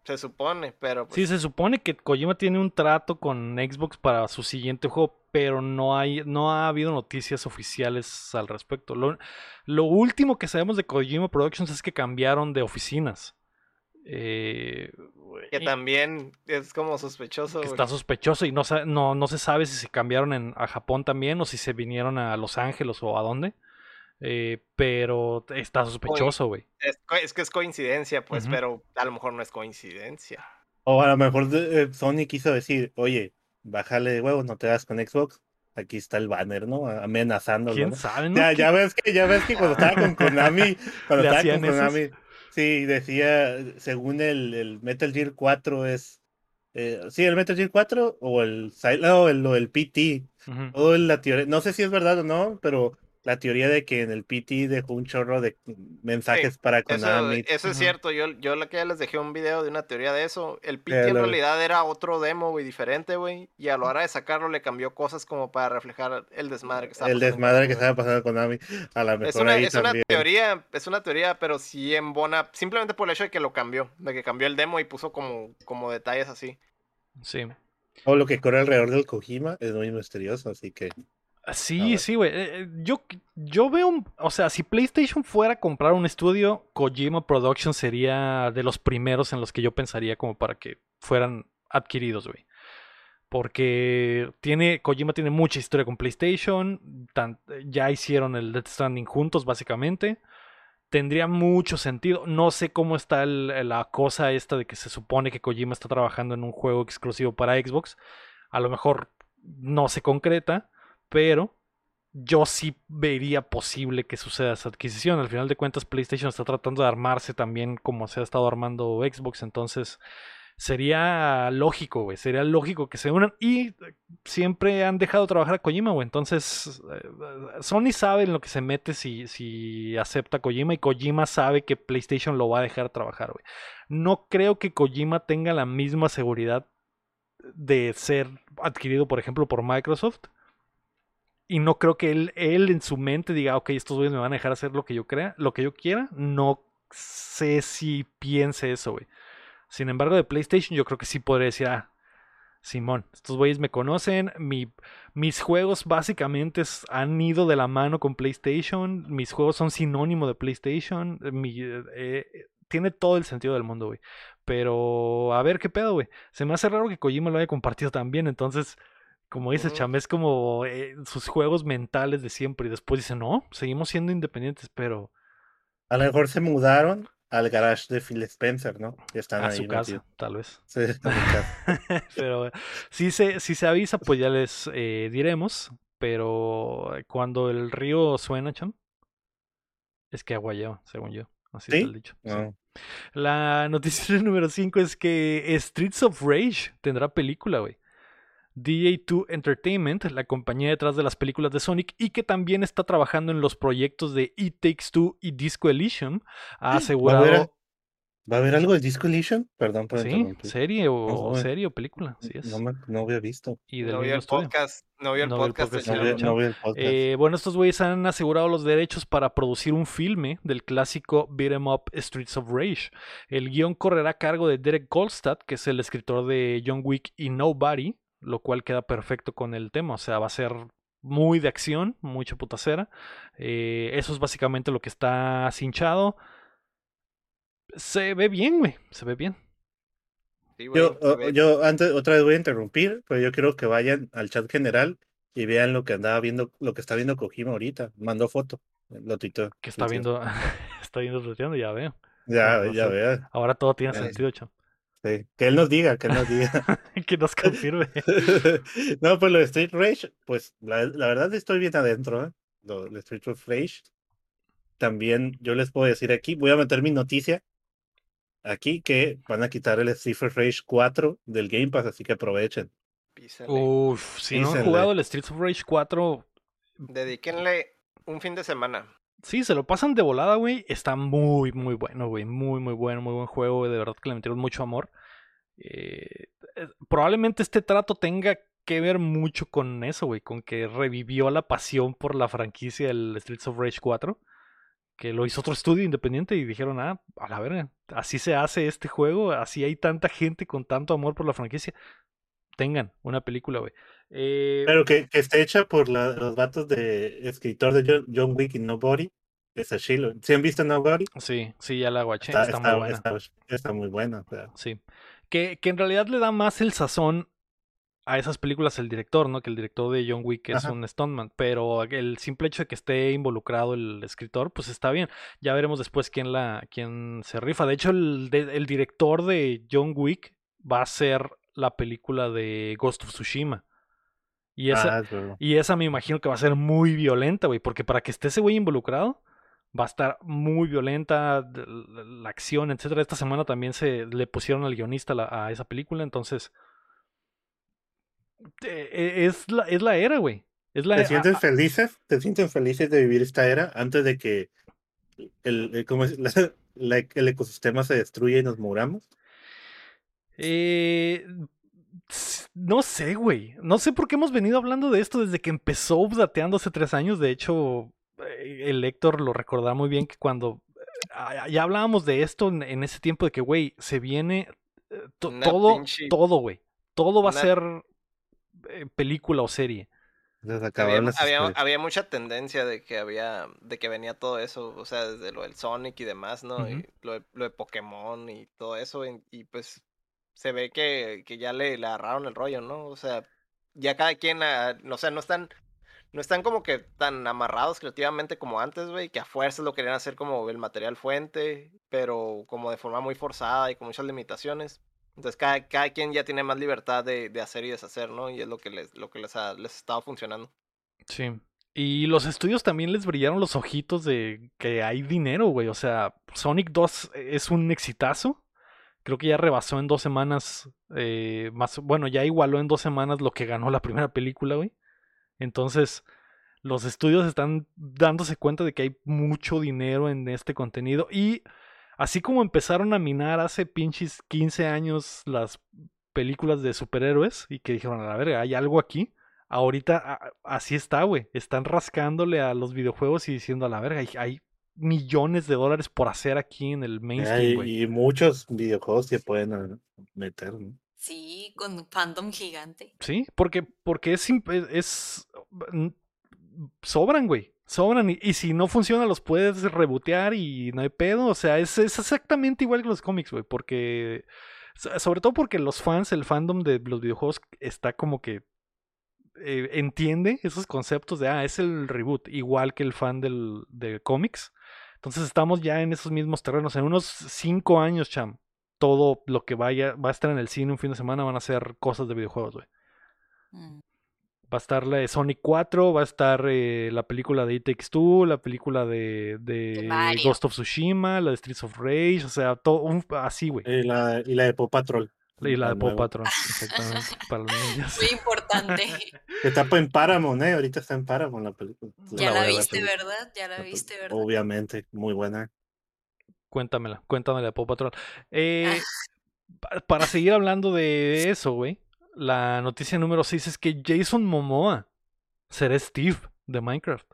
B: se supone, pero pues,
A: Sí, se supone que Kojima tiene un trato con Xbox para su siguiente juego, pero no hay, no ha habido noticias oficiales al respecto. Lo, lo último que sabemos de Kojima Productions es que cambiaron de oficinas. Eh,
B: que también es como sospechoso.
A: que está sospechoso y no, no, no se sabe si se cambiaron en, a Japón también o si se vinieron a Los Ángeles o a dónde. Eh, pero está sospechoso, güey.
B: Es, que es coincidencia, pues, pero a lo mejor no es coincidencia.
D: O a lo mejor eh, Sony quiso decir, oye, bájale de huevos, no te das con Xbox. Aquí está el banner, ¿no? Amenazándolo.
A: ¿Quién
D: ¿no?
A: sabe? no?
D: Ya,
A: ¿Qué-
D: ya ves que, ya ves que cuando estaba con Konami, cuando
A: ¿Le
D: estaba con
A: esos?
D: Konami, sí, decía, según el, el Metal Gear 4 es, eh, sí, el Metal Gear 4 o el, no, el, o el PT,
A: Ujú.
D: o la teoría, no sé si es verdad o no, pero la teoría de que en el PT dejó un chorro de mensajes para
B: Eso,
D: Konami.
B: eso es
A: Ujú.
B: cierto, yo, yo la que ya les dejé un video de una teoría de eso. El PT
D: Eh,
B: en realidad era otro demo, güey, diferente, güey. Y a la hora de sacarlo le cambió cosas como para reflejar el desmadre que estaba
D: el
B: pasando con
D: desmadre que estaba pasando con Konami. A lo mejor
B: Es una,
D: ahí
B: es una teoría, es una teoría, pero sí embona, simplemente por el hecho de que lo cambió, de que cambió el demo y puso como, como detalles así.
A: Sí.
D: O lo que corre alrededor del Kojima es muy misterioso, así que.
A: Sí,
D: ver.
A: sí, güey. Eh, eh, Yo, yo veo, un- o sea, si PlayStation fuera a comprar un estudio, Kojima Productions sería de los primeros en los que yo pensaría como para que fueran adquiridos, güey. Porque tiene, Kojima tiene mucha historia con PlayStation, tan- ya hicieron el Death Stranding juntos, básicamente. Tendría mucho sentido. No sé cómo está el- la cosa esta de que se supone que Kojima está trabajando en un juego exclusivo para Xbox. A lo mejor no se concreta, pero yo sí vería posible que suceda esa adquisición. Al final de cuentas, PlayStation está tratando de armarse también como se ha estado armando Xbox, entonces sería lógico, güey, sería lógico que se unan y siempre han dejado trabajar a Kojima, güey, entonces eh, Sony sabe en lo que se mete si, si acepta a Kojima y Kojima sabe que PlayStation lo va a dejar trabajar, güey. No creo que Kojima tenga la misma seguridad de ser adquirido, por ejemplo, por Microsoft. Y no creo que él, él en su mente diga, ok, estos güeyes me van a dejar hacer lo que yo crea, lo que yo quiera. No sé si piense eso, güey. Sin embargo, de PlayStation yo creo que sí podría decir, ah, Simón, estos güeyes me conocen, mi, mis juegos básicamente han ido de la mano con PlayStation, mis juegos son sinónimo de PlayStation, mi, eh, eh, tiene todo el sentido del mundo, güey. Pero a ver qué pedo, güey. Se me hace raro que Kojima lo haya compartido también, entonces, como dices,
B: Ujú.
A: Cham, es como eh, sus juegos mentales de siempre y después dice, no, seguimos siendo independientes, pero
D: A lo mejor se mudaron al garage de Phil Spencer, ¿no? Y están
A: a
D: ahí
A: su casa,
D: metidos.
A: tal vez.
D: Sí, casa.
A: pero si se, si se avisa, pues ya les eh, diremos. Pero cuando el río suena, Cham, es que agua lleva, según yo. Así
D: ¿Sí?
A: está el dicho. sí.
D: No.
A: La noticia número 5 es que Streets of Rage tendrá película, güey. DJ2 Entertainment, la compañía detrás de las películas de Sonic y que también está trabajando en los proyectos de It Takes Two y Disco Elysium, ha
D: ¿Va a
A: asegurado...
D: haber, ¿va a haber algo de Disco Elysium? Perdón por
A: Sí, serie o,
D: No, güey.
A: serie o película, así es.
D: No, me- no había visto.
A: y del
B: No
A: mismo
B: el
A: estudio.
B: podcast, no vio el
A: No vio el
B: podcast de
A: podcast,
D: No
A: sí,
D: vi, vi el podcast.
A: Eh, bueno, estos güeyes han asegurado los derechos para producir un filme del clásico Beat 'em Up Streets of Rage. El guion correrá a cargo de Derek Goldstad, que es el escritor de John Wick y Nobody, lo cual queda perfecto con el tema. O sea, va a ser muy de acción, mucha putacera. Eh, eso es básicamente lo que está cinchado. Se ve bien, güey. Se ve bien.
B: Sí,
D: yo,
B: se
D: o-
B: ve-
D: yo antes otra vez voy a interrumpir, pero yo quiero que vayan al chat general y vean lo que andaba viendo, lo que está viendo Kojima ahorita. Mandó foto. Lo tuiteó.
A: Que está
D: tuiteó.
A: viendo, está viendo tuiteando, ya veo.
D: Ya,
A: no, no
D: ya
A: sé.
D: vean.
A: Ahora todo tiene sentido, cham.
D: Sí. Que él nos diga, que él nos diga.
A: que nos confirme.
D: no, pues lo de Street Rage, pues la, la verdad estoy bien adentro, ¿eh? Lo de Street Rage. También yo les puedo decir aquí, voy a meter mi noticia aquí que van a quitar el Street of Rage 4 del Game Pass, así que aprovechen.
B: písenle.
A: Uf, si no han jugado el Streets of Rage 4,
B: Dedíquenle un fin de semana.
A: Sí, se lo pasan de volada, güey. Está muy, muy bueno, güey. Muy, muy bueno, muy buen juego. De verdad que le metieron mucho amor. Eh, eh, probablemente este trato tenga que ver mucho con eso, güey. Con que revivió la pasión por la franquicia del Streets of Rage 4. Que lo hizo otro estudio independiente y dijeron, ah, a la verga, así se hace este juego, así hay tanta gente con tanto amor por la franquicia. Tengan una película, güey. Eh,
D: Pero que, que esté hecha por la- los vatos de escritor de John, John Wick y Nobody, es Ashilo. ¿Sí han visto Nobody?
A: Sí, sí, ya la guaché.
D: Está,
A: Está,
D: está-
A: muy buena.
D: está- muy buena.
A: Sí. Que, que en realidad le da más el sazón a esas películas el director, ¿no? Que el director de John Wick es
D: Ajá.
A: un stuntman. Pero el simple hecho de que esté involucrado el escritor, pues está bien. Ya veremos después quién la, quién se rifa. De hecho, el, de- el director de John Wick va a ser la película de Ghost of Tsushima. Y esa,
D: Ah,
A: y esa me imagino que va a ser muy violenta, güey, porque para que esté ese güey involucrado, va a estar muy violenta la, la acción, etcétera. Esta semana también se le pusieron al guionista la- a esa película, entonces eh, eh, es la, es la era, güey. Es la,
D: ¿Te
A: a-
D: felices? ¿Te sienten felices de vivir esta era antes de que el, el- ¿cómo es? La- la- el ecosistema se destruya y nos muramos?
A: Eh, no sé, güey. No sé por qué hemos venido hablando de esto desde que empezó Updateando hace tres años. De hecho, eh, el Héctor lo recordará muy bien que cuando ah, ya hablábamos de esto en, en ese tiempo de que, güey, se viene eh, to-
B: Una
A: todo,
B: pinche-
A: todo, güey. Todo va a ser eh, película o serie.
B: Había, mucha tendencia de que había, de que venía todo eso, o sea, desde lo del Sonic y demás, ¿no? Y lo de, lo de Pokémon y todo eso, y, y pues se ve que, que ya le, le agarraron el rollo, ¿no? O sea, ya cada quien, ah, no sé, no están, no están como que tan amarrados creativamente como antes, güey, que a fuerzas lo querían hacer como el material fuente, pero como de forma muy forzada y con muchas limitaciones. Entonces cada, cada quien ya tiene más libertad de, de hacer y deshacer, ¿no? Y es lo que les, lo que les ha, les estado funcionando.
A: Sí. Y los estudios también les brillaron los ojitos de que hay dinero, güey. O sea, Sonic 2 es un exitazo. Creo que ya rebasó en dos semanas, eh, más, bueno, ya igualó en dos semanas lo que ganó la primera película, güey. Entonces, los estudios están dándose cuenta de que hay mucho dinero en este contenido. Y así como empezaron a minar hace pinches 15 años las películas de superhéroes y que dijeron, a la verga, hay algo aquí. Ahorita así está, güey. Están rascándole a los videojuegos y diciendo, a la verga, hay, hay millones de dólares por hacer aquí en el mainstream,
D: Hay-
A: güey.
D: y muchos videojuegos se pueden ah, meter, ¿no?
C: Sí, con un fandom gigante.
A: Sí, porque, porque es, es, sobran, güey. Sobran. Y, y si no funciona, los puedes rebotear y no hay pedo. O sea, es, es exactamente igual que los cómics, güey. Porque. so- Sobre todo porque los fans, el fandom de los videojuegos está como que. Eh, entiende esos conceptos de, ah, es el reboot, igual que el fan del, de cómics. Entonces estamos ya en esos mismos terrenos. En unos cinco años, cham, todo lo que vaya, va a estar en el cine un fin de semana van a ser cosas de videojuegos, güey.
C: Mm.
A: Va a estar la de Sonic 4, va a estar eh, la película de It Takes Two, la película de. Ghost of Tsushima, la de Streets of Rage, o sea, todo un- así, güey.
D: Y la, y la de Paw Patrol.
A: Y la de Paw. Patrol, exactamente, para los niños.
C: Muy importante.
D: Que está en Paramount, ¿eh? Ahorita está en Paramount la película.
C: ya
A: La
C: viste. ¿verdad? Ya la
D: La
C: viste, ¿verdad?
D: Obviamente, muy buena.
A: Cuéntamela, cuéntamela de Paw Patrol. Eh, pa- para seguir hablando de eso, güey, la noticia número 6 es que Jason Momoa será Steve de Minecraft.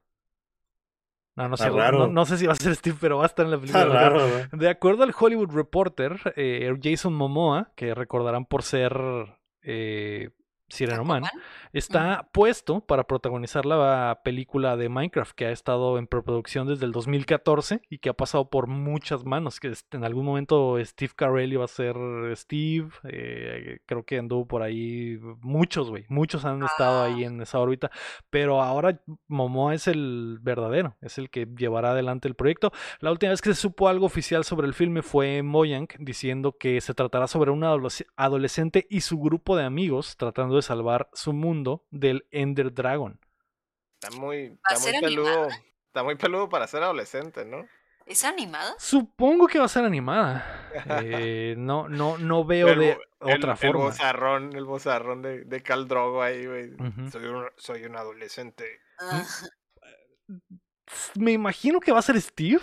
A: No, no sé, no, no sé si va a ser Steve, pero va a estar en la película.
D: Está raro.
A: De acuerdo al Hollywood Reporter, eh, Jason Momoa, que recordarán por ser eh, Sireno Man, está puesto para protagonizar la película de Minecraft que ha estado en preproducción desde el 2014 y que ha pasado por muchas manos. Que en algún momento Steve Carell iba a ser Steve, eh, creo que anduvo por ahí muchos, güey, muchos han estado ahí en esa órbita, pero ahora Momoa es el verdadero, es el que llevará adelante el proyecto. La última vez que se supo algo oficial sobre el filme fue Moyank diciendo que se tratará sobre un adolesc- adolescente y su grupo de amigos tratando de salvar su mundo del Ender Dragon.
B: Está muy, está muy peludo.
C: animada.
B: Está muy peludo para ser adolescente, ¿no?
C: ¿Es animada?
A: Supongo que va a ser animada. Eh, no, no, no veo
B: El
A: de
B: el-
A: otra
B: El
A: forma.
B: bozarrón, el bozarrón de, de Cal Drogo ahí, güey. Soy, un, soy un adolescente.
C: Ah,
A: Me imagino que va a ser Steve.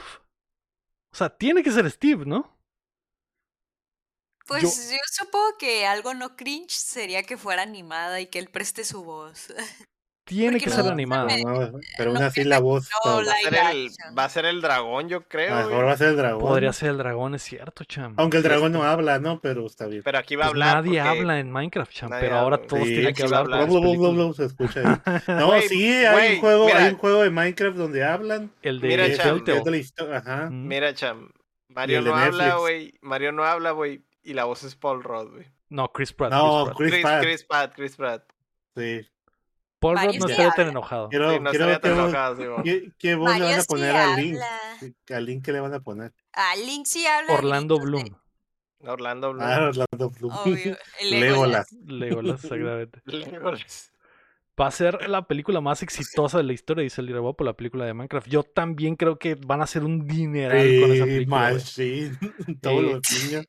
A: O sea, tiene que ser Steve, ¿no?
C: Pues yo... supongo que algo no cringe sería que fuera animada y que él preste su voz.
A: Tiene
C: Porque
A: que
C: no
A: ser
C: se
A: animada.
D: No, pero
C: no
D: aún así
C: me
D: la voz.
C: la-
B: Va a, ser el, va a ser el dragón, yo
D: a
B: creo,
D: lo mejor va a ser el dragón.
A: Podría ser el dragón, es cierto, cham.
D: Aunque el dragón no habla, ¿no? Pero está bien.
B: Pero aquí va a
A: Pues
B: hablar.
A: nadie
B: porque-
A: habla en Minecraft, cham,
B: nadie
A: pero ahora
B: habla.
A: todos
D: Sí,
A: tienen que hablar.
B: hablar.
A: por
D: Blu, se escucha ahí. No, sí, hay un juego,
B: mira.
D: hay un juego de Minecraft donde hablan.
A: El de
B: Mira, cham,
D: el- de la Ajá.
B: Mira, cham. Mario
D: el de
B: no habla, güey. Mario no habla, güey. Y la voz es Paul Rudd, güey.
A: No, Chris Pratt.
D: No,
A: Chris Pratt.
D: Chris
B: Chris,
D: Pratt.
B: Chris Pratt.
D: Sí.
A: Paul Rudd no
C: sí
A: estaría tan enojado.
D: Quiero,
B: Sí, no
D: quiero
B: estaría
D: que vos-
B: enojado, sí.
D: ¿Qué, qué voz le van a
C: sí
D: poner a Link? ¿A Link qué le van a poner?
C: A Link sí habla.
A: Orlando
C: de-
A: Bloom.
B: Orlando Bloom.
D: Ah, Orlando Bloom.
C: Obvio.
D: Legolas.
A: Legolas, exactamente.
B: Legolas.
A: Va a ser la película más exitosa de la historia, dice el Lirabo, por la película de Minecraft. Yo también creo que van a hacer un dineral con esa
D: Sí,
A: película. güey.
D: Machine. Todos
A: Eh,
D: los niños.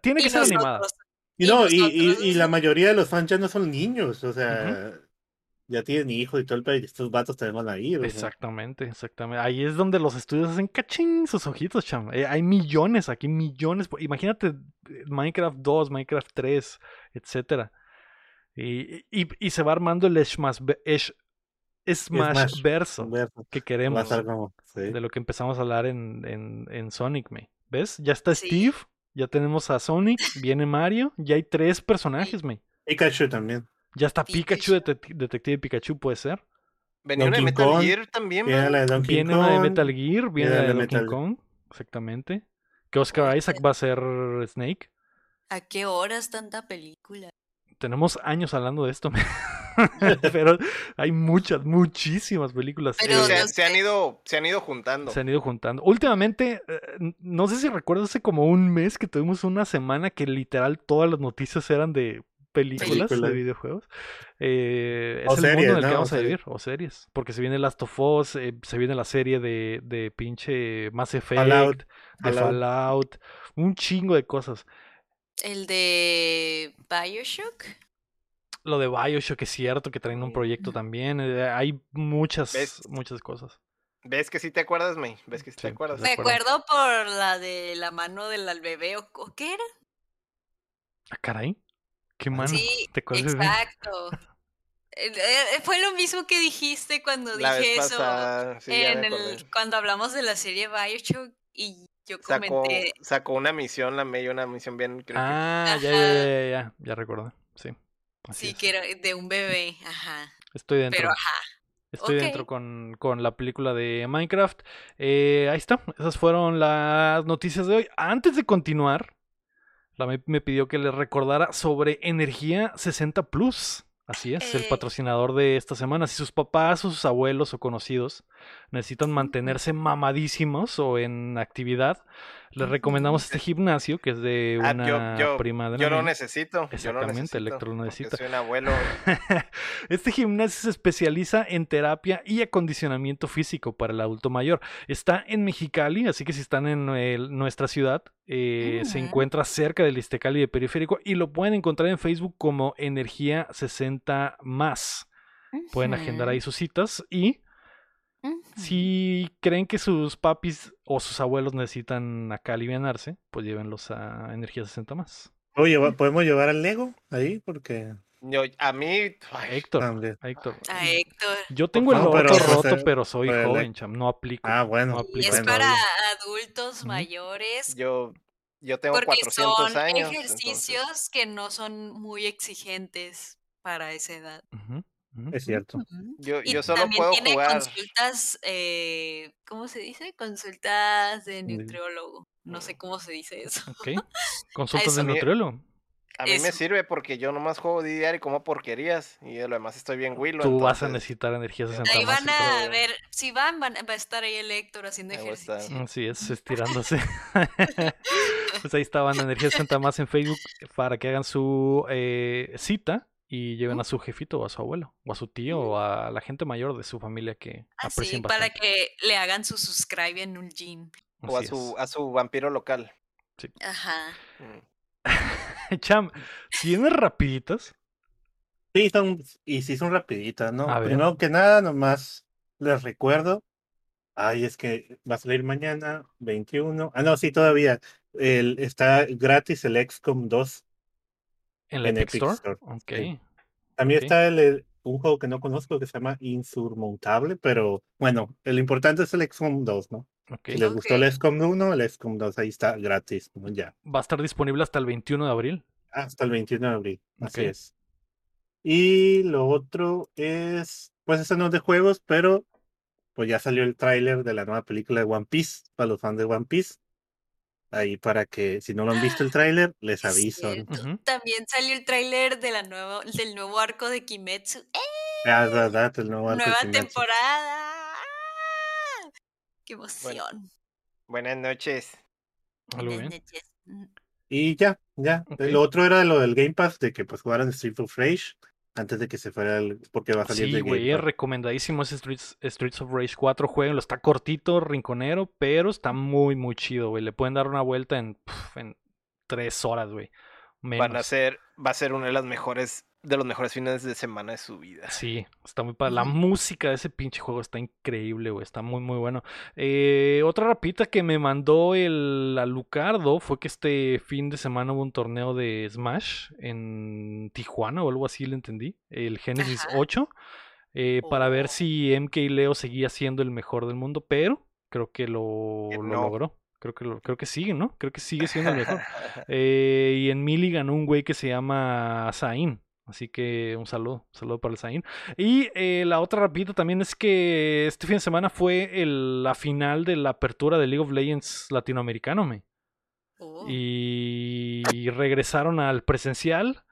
A: Tiene que
C: Y
A: ser animada.
C: nosotros.
D: Y
C: y
D: no, y, y- la mayoría de los fans ya no son niños, o sea, ya tienen hijos y todo el país, estos vatos también van a ir. o sea.
A: Exactamente, exactamente. Ahí es donde los estudios hacen cachín sus ojitos, cham. Eh, hay millones aquí, millones. Imagínate eh, Minecraft 2, Minecraft 3, etcétera. Y, y, y se va armando el Smash, Smash, verso
D: Verso.
A: que
D: Va a
A: queremos.
D: estar como, sí.
A: De lo que empezamos a hablar en, en, en Sonic, me. ¿Ves? Ya está
C: Sí.
A: Steve, ya tenemos a Sonic, viene Mario, ya hay tres personajes, me.
D: Pikachu también.
A: Ya está Pikachu,
C: Pikachu.
A: detec- Detective Pikachu, puede ser.
B: Venía una de Metal
D: Kong,
B: Gear también,
D: Viene la de Donkey
A: Viene
D: Kong.
A: una de Metal Gear, viene la
D: la
A: de
D: de
A: Donkey
D: Metal-
A: Kong, exactamente. Que Oscar Isaac va a ser Snake.
C: ¿A qué horas tanta película?
A: Tenemos años hablando de esto, pero hay muchas, muchísimas películas.
C: Pero
B: se,
A: eh,
B: han ido, se han ido juntando.
A: se han ido juntando. Últimamente, eh, no sé si recuerdas hace como un mes que tuvimos una semana que literal todas las noticias eran de películas
D: Películas.
A: de videojuegos. Eh,
D: O
A: es el mundo
D: series,
A: en el que
D: ¿no? O
A: vamos a
D: series.
A: vivir, o series. Porque se viene Last of Us, eh, se viene la serie de, de pinche Mass Effect,
D: Fallout,
A: de
D: Fallout.
A: Fallout, un chingo de cosas.
C: ¿El de Bioshock?
A: Lo de Bioshock es cierto que traen un proyecto también. eh, hay muchas,
B: ¿Ves?
A: muchas cosas.
B: ¿Ves que sí te acuerdas, May? ¿Ves que sí, te
A: Sí,
B: acuerdas?
A: de
C: Me
A: acuerdo.
C: por la de la mano del al bebé, ¿o qué era?
A: Ah, caray. Qué mano.
C: Sí,
A: ¿De cuál bebé?
C: exacto. Eh, Fue lo mismo que dijiste cuando
B: La
C: dije
B: vez
C: eso
B: sí,
C: en el, cuando hablamos de la serie Bioshock y yo
B: Sacó,
C: comenté,
B: sacó una misión, la May, una misión bien creepy.
A: Ah, ya, ya, ya, ya, ya, ya recuerdo. Sí. Así
C: sí,
A: es.
C: que era de un bebé, ajá.
A: Estoy dentro.
C: Pero ajá,
A: Estoy dentro con, con la película de Minecraft. Eh, ahí está. Esas fueron las noticias de hoy. Antes de continuar, la me, me pidió que les recordara sobre Energía 60 Plus. Así es, el
C: Eh.
A: patrocinador de esta semana. Si sus papás, sus abuelos o conocidos necesitan mantenerse mamadísimos o en actividad, les recomendamos este gimnasio que es de
B: Ah,
A: una
B: yo, yo,
A: prima de
B: yo lo necesito. yo lo
A: Exactamente,
B: necesito,
A: Electro lo necesita.
B: Soy un abuelo.
A: Este gimnasio se especializa en terapia y acondicionamiento físico para el adulto mayor. Está en Mexicali, así que si están en el- nuestra ciudad, eh, se encuentra cerca del Iztecali de Periférico y lo pueden encontrar en Facebook como Energía 60 más. Pueden agendar ahí sus citas y si creen que sus papis o sus abuelos necesitan acá alivianarse, pues llévenlos a Energía 60 más.
D: Oye, ¿va- ¿podemos llevar al Lego ahí? Porque
B: Yo, a mí,
A: A Héctor,
D: también.
A: a Héctor.
C: A Héctor.
A: Yo tengo el
D: favor,
A: otro
D: pero, o
A: roto,
D: sea,
A: pero soy
D: pero el-
A: joven, cham. No aplico.
D: Ah, bueno.
A: No
C: Y es para adultos mayores
B: yo, yo tengo
C: porque
B: 400
C: son
B: años.
C: ejercicios
B: entonces,
C: que no son muy exigentes para esa edad.
A: Ujú.
D: Es cierto.
B: Yo,
C: Y
B: yo solo
C: también
B: puedo
C: tiene
B: jugar.
C: consultas, eh, ¿cómo se dice? Consultas de
D: Mm.
C: nutriólogo. No sé cómo se dice eso.
A: Ok. Consultas de nutriólogo.
B: A mí me sirve porque yo nomás juego diario y como porquerías. Y de lo demás estoy bien Willow.
A: Tú vas a necesitar energía 60
C: Ahí
A: más.
C: van
A: todo.
C: a ver, si van, van va a estar ahí el Héctor haciendo
B: Ahí
C: ejercicio.
A: Así es, estirándose. pues ahí está Banda Energía 60 más en Facebook para que hagan su eh, cita y lleven a su jefito o a su abuelo o a su tío o a la gente mayor de su familia que
C: Así,
A: aprecien
C: para
A: bastante.
C: que le hagan su subscribe en un gym.
B: O a su, a su vampiro local.
C: Ajá.
B: Mm.
A: Cham, ¿tienes rapiditas?
D: Sí, son, y sí son rapiditas, ¿no?
A: A ver.
D: Primero que nada, nomás les recuerdo. Ay, es que va a salir mañana, 21. Ah, no, sí, todavía. El, está gratis el XCOM 2.
A: ¿En la
D: En
A: Epic
D: Epic
A: Store?
D: Store,
A: Ok.
D: sí. También
A: Ok.
D: está el, el- un juego que no conozco que se llama Insurmontable, pero bueno, lo importante es el XCOM 2, ¿no?
A: ok.
D: Si les gustó el XCOM 1, el XCOM 2 ahí está gratis, ¿no? ya.
A: Va a estar disponible hasta el 21 de abril.
D: Hasta el 21 de abril. Así es. Y lo otro es, pues eso no es de juegos, pero pues ya salió el tráiler de la nueva película de One Piece, para los fans de One Piece. Ahí para que, si no lo han visto el tráiler, les
C: Es
D: aviso.
C: También salió el tráiler de la nueva, del nuevo arco de Kimetsu. ¡Eh!
D: Ah, el nuevo arco de
C: Nueva temporada. ¡Ah! ¡Qué emoción!
B: Buenas noches.
C: Buenas noches.
D: Y ya, ya. Lo otro era lo del Game Pass, de que pues jugaran Street of Rage antes de que se fuera el, porque va a salir
A: Sí,
D: de
A: güey,
D: Game
A: recomendadísimo ese Streets, Streets of Rage 4. Jueguenlo, está cortito, rinconero, pero está muy, muy chido, güey. Le pueden dar una vuelta en, tres horas, güey.
B: Van a
A: Menos.
B: ser, va a ser una de las mejores de los mejores fines de semana de su vida.
A: Sí, está muy padre. La música de ese pinche juego está increíble, güey. Está muy, muy bueno. Eh, otra rapita que me mandó el Alucardo fue que este fin de semana hubo un torneo de Smash en Tijuana o algo así, le entendí. El Genesis
C: Ajá.
A: 8. eh, para ver
B: Oh.
A: si MK Leo seguía siendo el mejor del mundo, pero creo que lo, logró. Creo que, lo- creo que sigue, ¿no? Creo que sigue siendo el mejor. Eh, y en Mili ganó un güey que se llama Zain. Así que un saludo, un saludo para el Zain. Y eh, la otra rapidita también es que este fin de semana fue el- la final de la apertura de League of Legends latinoamericano, me.
C: Oh.
A: Y, y regresaron al presencial.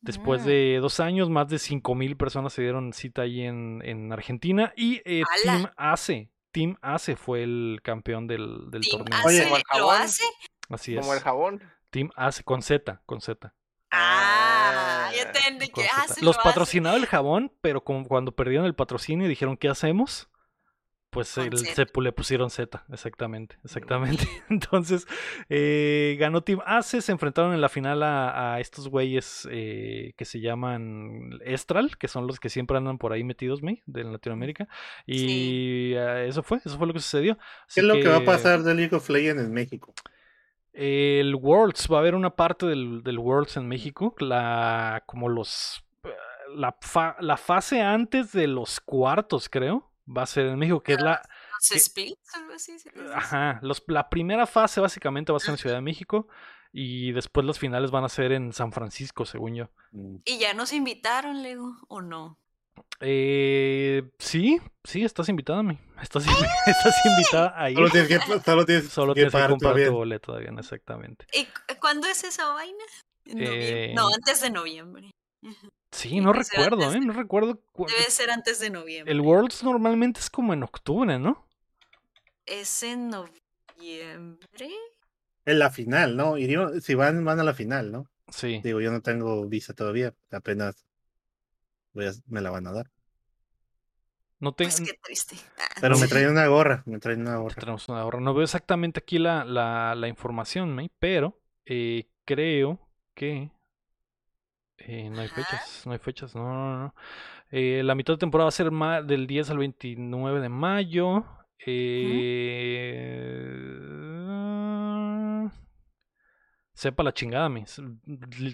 A: Después
C: Mm.
A: de dos años, más de 5.000 personas se dieron cita ahí en, en Argentina. Y eh. Team ACE, Team ACE fue el campeón del, del
C: Team
A: torneo.
D: Oye,
C: hace,
B: Como el
C: ¿Lo
B: jabón.
C: hace?
A: Así
B: Como el
A: es.
B: jabón.
A: Team ACE, con Z, con Z.
C: Ah, ya
B: Ah,
C: entendí que hace.
A: Los
C: lo hace.
A: patrocinaba el jabón, pero como cuando perdieron el patrocinio y dijeron, ¿qué hacemos? Pues el- se le pusieron Z, exactamente, exactamente. Entonces, eh, ganó Team ACE, se enfrentaron en la final a, a estos güeyes eh, que se llaman Estral, que son los que siempre andan por ahí metidos, me, de Latinoamérica. Y eh, eso fue, eso fue lo que sucedió.
D: ¿Qué es lo que va a
A: que-
D: pasar de League of Legends en México?
A: El Worlds, va a haber una parte del, del Worlds en México, la como los eh, la, fa- la fase antes de los cuartos, creo, va a ser en México, que es la
C: ¿Los
A: que- ajá, los, la primera fase básicamente va a ser en Ciudad de México y después las finales van a ser en San Francisco, según yo.
D: Mm.
C: ¿Y ya nos invitaron, Lego? ¿O no?
A: Eh, sí, sí, estás invitada, mi. Estás, invi- estás invitada a ir.
D: Solo tienes que, solo tienes
A: Solo
D: que
A: tienes que comprar
D: todavía.
A: tu boleto todavía, exactamente.
C: ¿Y cu- cuándo es esa vaina? ¿En noviembre?
A: Eh,
C: No, antes de noviembre.
A: Sí,
C: Tiene
A: no
C: que ser
A: recuerdo, ¿eh?
C: de-
A: No recuerdo. cu-
C: Debe ser antes de noviembre.
A: El Worlds normalmente es como en octubre, ¿no?
C: Es en noviembre.
D: En la final, ¿no? Si van, van a la final, ¿no?
A: Sí.
D: Digo, yo no tengo visa todavía, apenas voy a- me la van a dar.
A: No tengo.
C: Pues qué triste. Ah,
D: Pero me traen una gorra, me traen una gorra.
A: Tenemos una ahorra. No veo exactamente aquí la, la, la información, May, pero eh, creo que. eh, no hay
C: Ajá.
A: fechas, no hay fechas, no, no, no. Eh, la mitad de temporada va a ser del 10 al 29 de mayo. Eh, Sepa la chingada, mis.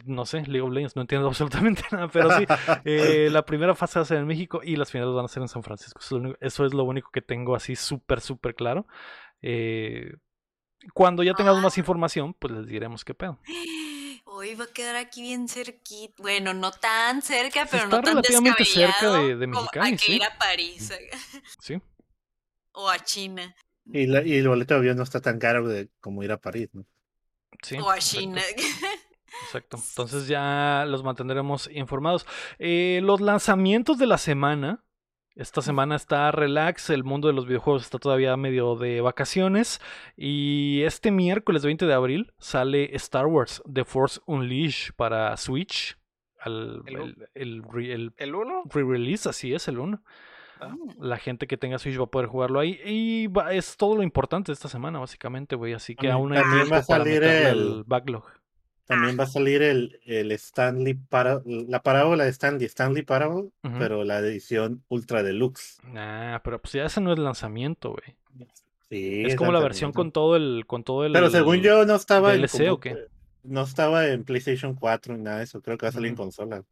A: No sé, League of Legends, no entiendo absolutamente nada, pero sí. eh, la primera fase va a ser en México y las finales van a ser en San Francisco. Eso es lo único, eso es lo único que tengo así súper, súper claro. Eh, cuando ya tengamos más información, pues les diremos qué pedo.
C: Hoy va a quedar aquí bien cerquita. Bueno, no tan cerca,
A: Sí,
C: pero
A: está
C: no tan
A: relativamente cerca de- de Mexicali,
C: Hay que
A: sí.
C: ir a París
A: Sí,
C: o a China
D: Y, la- y el boleto de avión no está tan caro de, como ir a París, ¿no?
A: Sí.
C: o a
A: exacto. Entonces ya los mantendremos informados. Eh, los lanzamientos de la semana. Esta semana está relax, el mundo de los videojuegos está todavía medio de vacaciones. Y este miércoles 20 de abril sale Star Wars The Force Unleashed para Switch. Al-
B: ¿El u-
A: el, el el
B: ¿El 1?
A: re-release, así es, el 1.
C: Mm.
A: La gente que tenga Switch va a poder jugarlo ahí. Y va- es todo lo importante de esta semana, básicamente, güey. Así que aún hay
D: también
A: tiempo
D: va a salir el-
A: backlog.
D: También va a salir el, el Stanley para la parábola de Stanley, Stanley Parable, pero la edición ultra deluxe.
A: Nah, pero pues ya ese no es lanzamiento, güey.
D: Sí,
A: Es como la versión con todo el, con todo el.
D: Pero según yo no estaba en
A: DLC o qué?
D: no estaba en PlayStation 4 ni nada de eso, creo que va a salir en consola.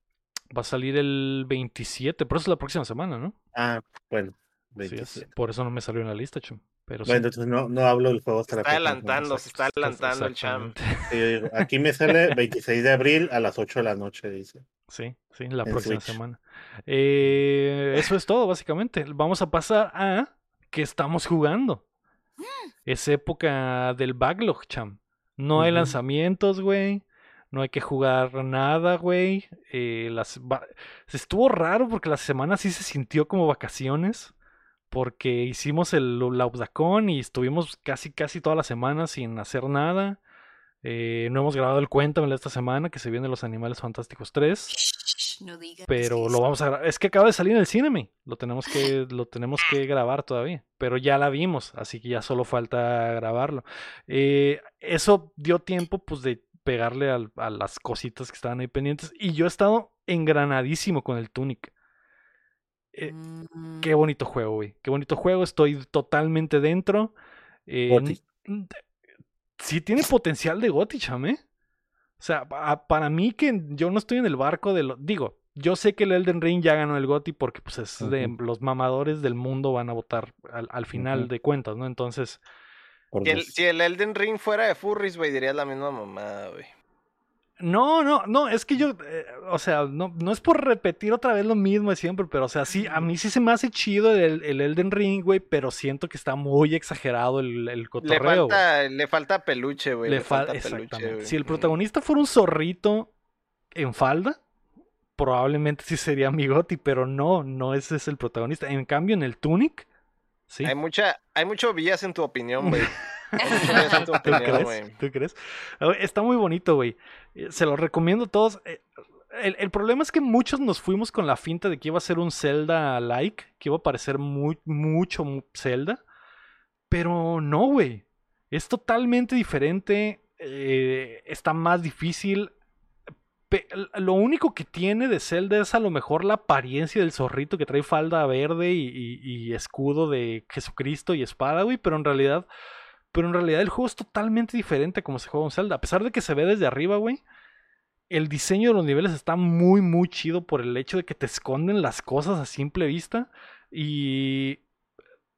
A: Va a salir el 27, pero eso es la próxima semana, ¿no?
D: Ah, bueno,
A: Sí, es-
D: 27.
A: por eso no me salió en la lista, chum. Pero sí.
D: Bueno, entonces no, no hablo del juego hasta la
B: está
D: próxima
B: adelantando, se está adelantando el champ.
D: Sí, digo, aquí me sale 26 de abril a las 8 de la noche, dice.
A: Sí, sí, la
D: En
A: próxima
D: Switch.
A: semana. Eh, eso es todo, básicamente. Vamos a pasar a que estamos jugando. Es época del backlog, cham. No hay lanzamientos, güey. No hay que jugar nada, güey. Eh, las Estuvo raro porque la semana sí se sintió como vacaciones. Porque hicimos el Laudacon y estuvimos casi, casi toda la semana sin hacer nada. Eh, no hemos grabado el Cuéntamelo esta semana, que se viene Los Animales Fantásticos 3.
C: Shh, no digas.
A: Pero lo vamos a grabar. Es que acaba de salir en el cine. Lo tenemos que, lo tenemos que grabar todavía. Pero ya la vimos, así que ya solo falta grabarlo. Eh, eso dio tiempo, pues, de pegarle al- a las cositas que estaban ahí pendientes. Y yo he estado engranadísimo con el Tunic. Eh,
C: Mm,
A: Qué bonito juego, güey. Qué bonito juego. Estoy totalmente dentro. Eh, sí tiene potencial de Goti, chame. O sea, pa- para mí que yo no estoy en el barco de lo... Digo, yo sé que el Elden Ring ya ganó el Goti porque pues es de los mamadores del mundo van a votar al, al final de cuentas, ¿no? Entonces,
B: Si el,
D: dos.
B: si el Elden Ring fuera de Furries, güey, dirías la misma mamada, güey.
A: no, no, no, es que yo, eh, o sea, no, no es por repetir otra vez lo mismo de siempre, pero o sea, sí, a mí sí se me hace chido el, el Elden Ring, güey, pero siento que está muy exagerado el, el
B: Le
A: cotorreo, güey.
B: falta, le falta peluche, güey.
A: Le
B: Le,
A: fal-
B: falta peluche.
A: Si el protagonista fuera un zorrito en falda, probablemente sí sería Migoti, pero no, no ese es el protagonista. En cambio, en el Tunic, sí.
B: Hay mucha, hay mucho vías en tu opinión, güey. Hay mucho vías en tu
A: ¿Tú
B: opinión,
A: crees?
B: güey.
A: ¿Tú crees? Está muy bonito, güey. Eh, Se lo recomiendo a todos. Eh, El, el problema es que muchos nos fuimos con la finta de que iba a ser un Zelda-like, que iba a parecer muy, mucho mu- Zelda. Pero no, güey. Es totalmente diferente. eh, está más difícil. Lo único que tiene de Zelda es a lo mejor la apariencia del zorrito que trae falda verde y, escudo de Jesucristo y espada, güey. Pero en realidad pero en realidad el juego es totalmente diferente a como se juega un Zelda. A pesar de que se ve desde arriba, güey. El diseño de los niveles está muy, muy chido por el hecho de que te esconden las cosas a simple vista. Y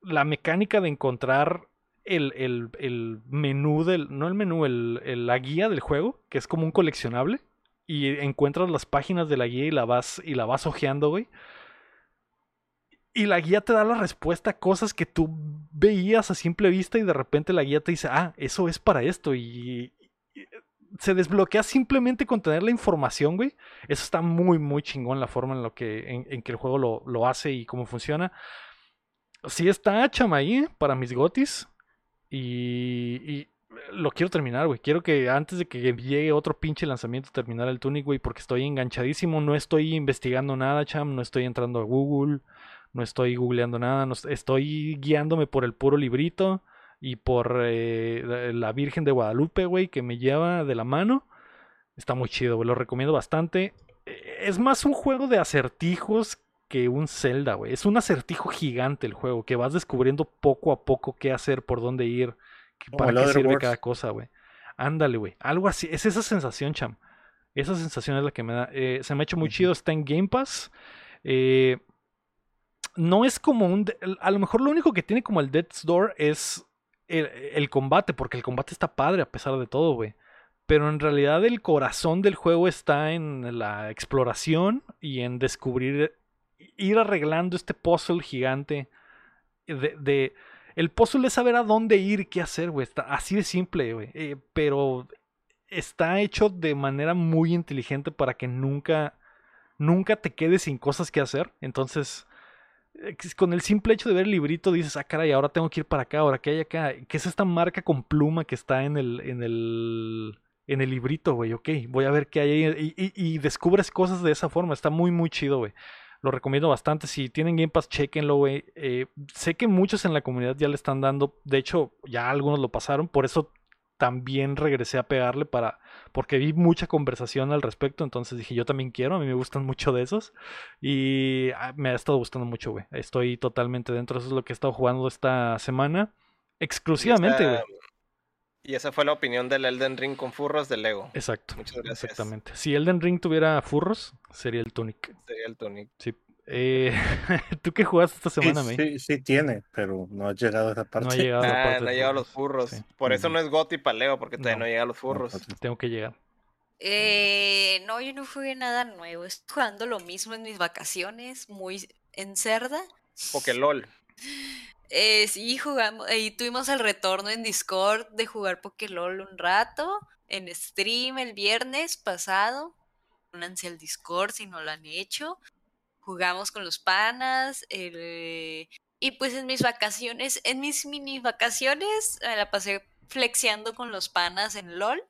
A: la mecánica de encontrar el, el- el menú del. No el menú, el- la guía del juego, que es como un coleccionable. Y encuentras las páginas de la guía y la vas, y la vas ojeando, güey. Y la guía te da la respuesta a cosas que tú veías a simple vista y de repente la guía te dice, ah, eso es para esto. Y, se desbloquea simplemente con tener la información, güey. Eso está muy, muy chingón la forma en, lo que, en, que el juego lo, lo hace y cómo funciona. Sí está chamaí ¿eh? para mis gotis. Y lo quiero terminar, güey. Quiero que antes de que llegue otro pinche lanzamiento terminar el Tunic, güey, porque estoy enganchadísimo. No estoy investigando nada, cham. No estoy entrando a Google. No estoy googleando nada. No, estoy guiándome por el puro librito y por eh, la Virgen de Guadalupe, güey, que me lleva de la mano. Está muy chido, güey. Lo recomiendo bastante. Eh, Es más un juego de acertijos que un Zelda, güey. Es un acertijo gigante el juego, que vas descubriendo poco a poco qué hacer, por dónde ir, para qué sirve cada cosa, güey. Ándale, güey. Algo así. Es esa sensación, cham. Esa sensación es la que me da. Eh, se me ha hecho muy chido. Está en Game Pass. Eh, no es como un. A lo mejor lo único que tiene como el Death's Door es el, el combate, porque el combate está padre a pesar de todo, güey. Pero en realidad el corazón del juego está en la exploración y en descubrir, ir arreglando este puzzle gigante. De, de- el puzzle es saber a dónde ir qué hacer, güey. Está así de simple, güey. Eh, pero está hecho de manera muy inteligente para que nunca, nunca te quedes sin cosas que hacer. Entonces, eh, con el simple hecho de ver el librito dices, ah, caray, ahora tengo que ir para acá, ahora que hay acá. ¿Qué es esta marca con pluma que está en el, en el, en el librito, güey? Ok, voy a ver qué hay ahí. Y- y descubres cosas de esa forma. Está muy, muy chido, güey. Lo recomiendo bastante. Si tienen Game Pass, chequenlo, güey. Eh, sé que muchos en la comunidad ya le están dando. De hecho, ya algunos lo pasaron. Por eso también regresé a pegarle para. Porque vi mucha conversación al respecto. Entonces dije, yo también quiero. A mí me gustan mucho de esos. Y ah, me ha estado gustando mucho, güey. Estoy totalmente dentro. Eso es lo que he estado jugando esta semana. Exclusivamente, güey.
B: Y esa fue la opinión del Elden Ring con furros de Lego.
A: Exacto.
B: Muchas gracias.
A: Exactamente. Si Elden Ring tuviera furros, sería el Tunic.
B: Sería el Tonic.
A: Sí. Eh, ¿Tú qué jugaste esta
D: Sí,
A: semana, May?
D: sí, sí tiene, pero no ha llegado a esa parte.
A: No ha llegado a la
B: Ah,
A: parte
B: no ha llegado a los
A: furros. Sí.
B: Por eso
D: Ujú.
B: no es Goti para Lego, porque todavía
A: No.
B: no, llega a los furros.
A: Tengo que llegar.
C: Eh, no, yo no jugué nada nuevo. Estoy jugando lo mismo en mis vacaciones, muy en cerda.
B: Porque LOL.
C: Eh, sí, jugamos, y tuvimos el retorno en Discord de jugar Pokélol un rato, en stream el viernes pasado. Únanse al Discord si no lo han hecho. Jugamos con los panas. el- y pues en mis vacaciones, en mis mini vacaciones, me la pasé flexiando con los panas en LOL.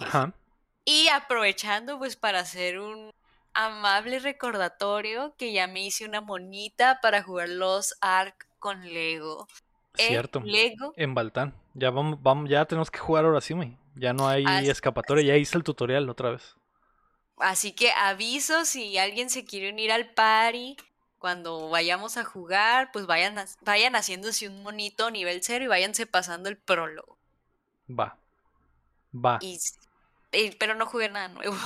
A: Ajá.
C: Y aprovechando pues para hacer un amable recordatorio que ya me hice una monita para jugar los Ark con Lego.
A: Cierto.
C: Lego.
A: En Baltán. Ya vamos, vamos, ya tenemos que jugar ahora sí, güey. Ya no hay
C: Así-
A: escapatoria, ya hice el tutorial otra vez.
C: Así que aviso si alguien se quiere unir al party cuando vayamos a jugar, pues vayan, vayan haciéndose un monito nivel cero y váyanse pasando el prólogo.
A: Va. Va.
C: Y, eh, pero no jugué nada nuevo.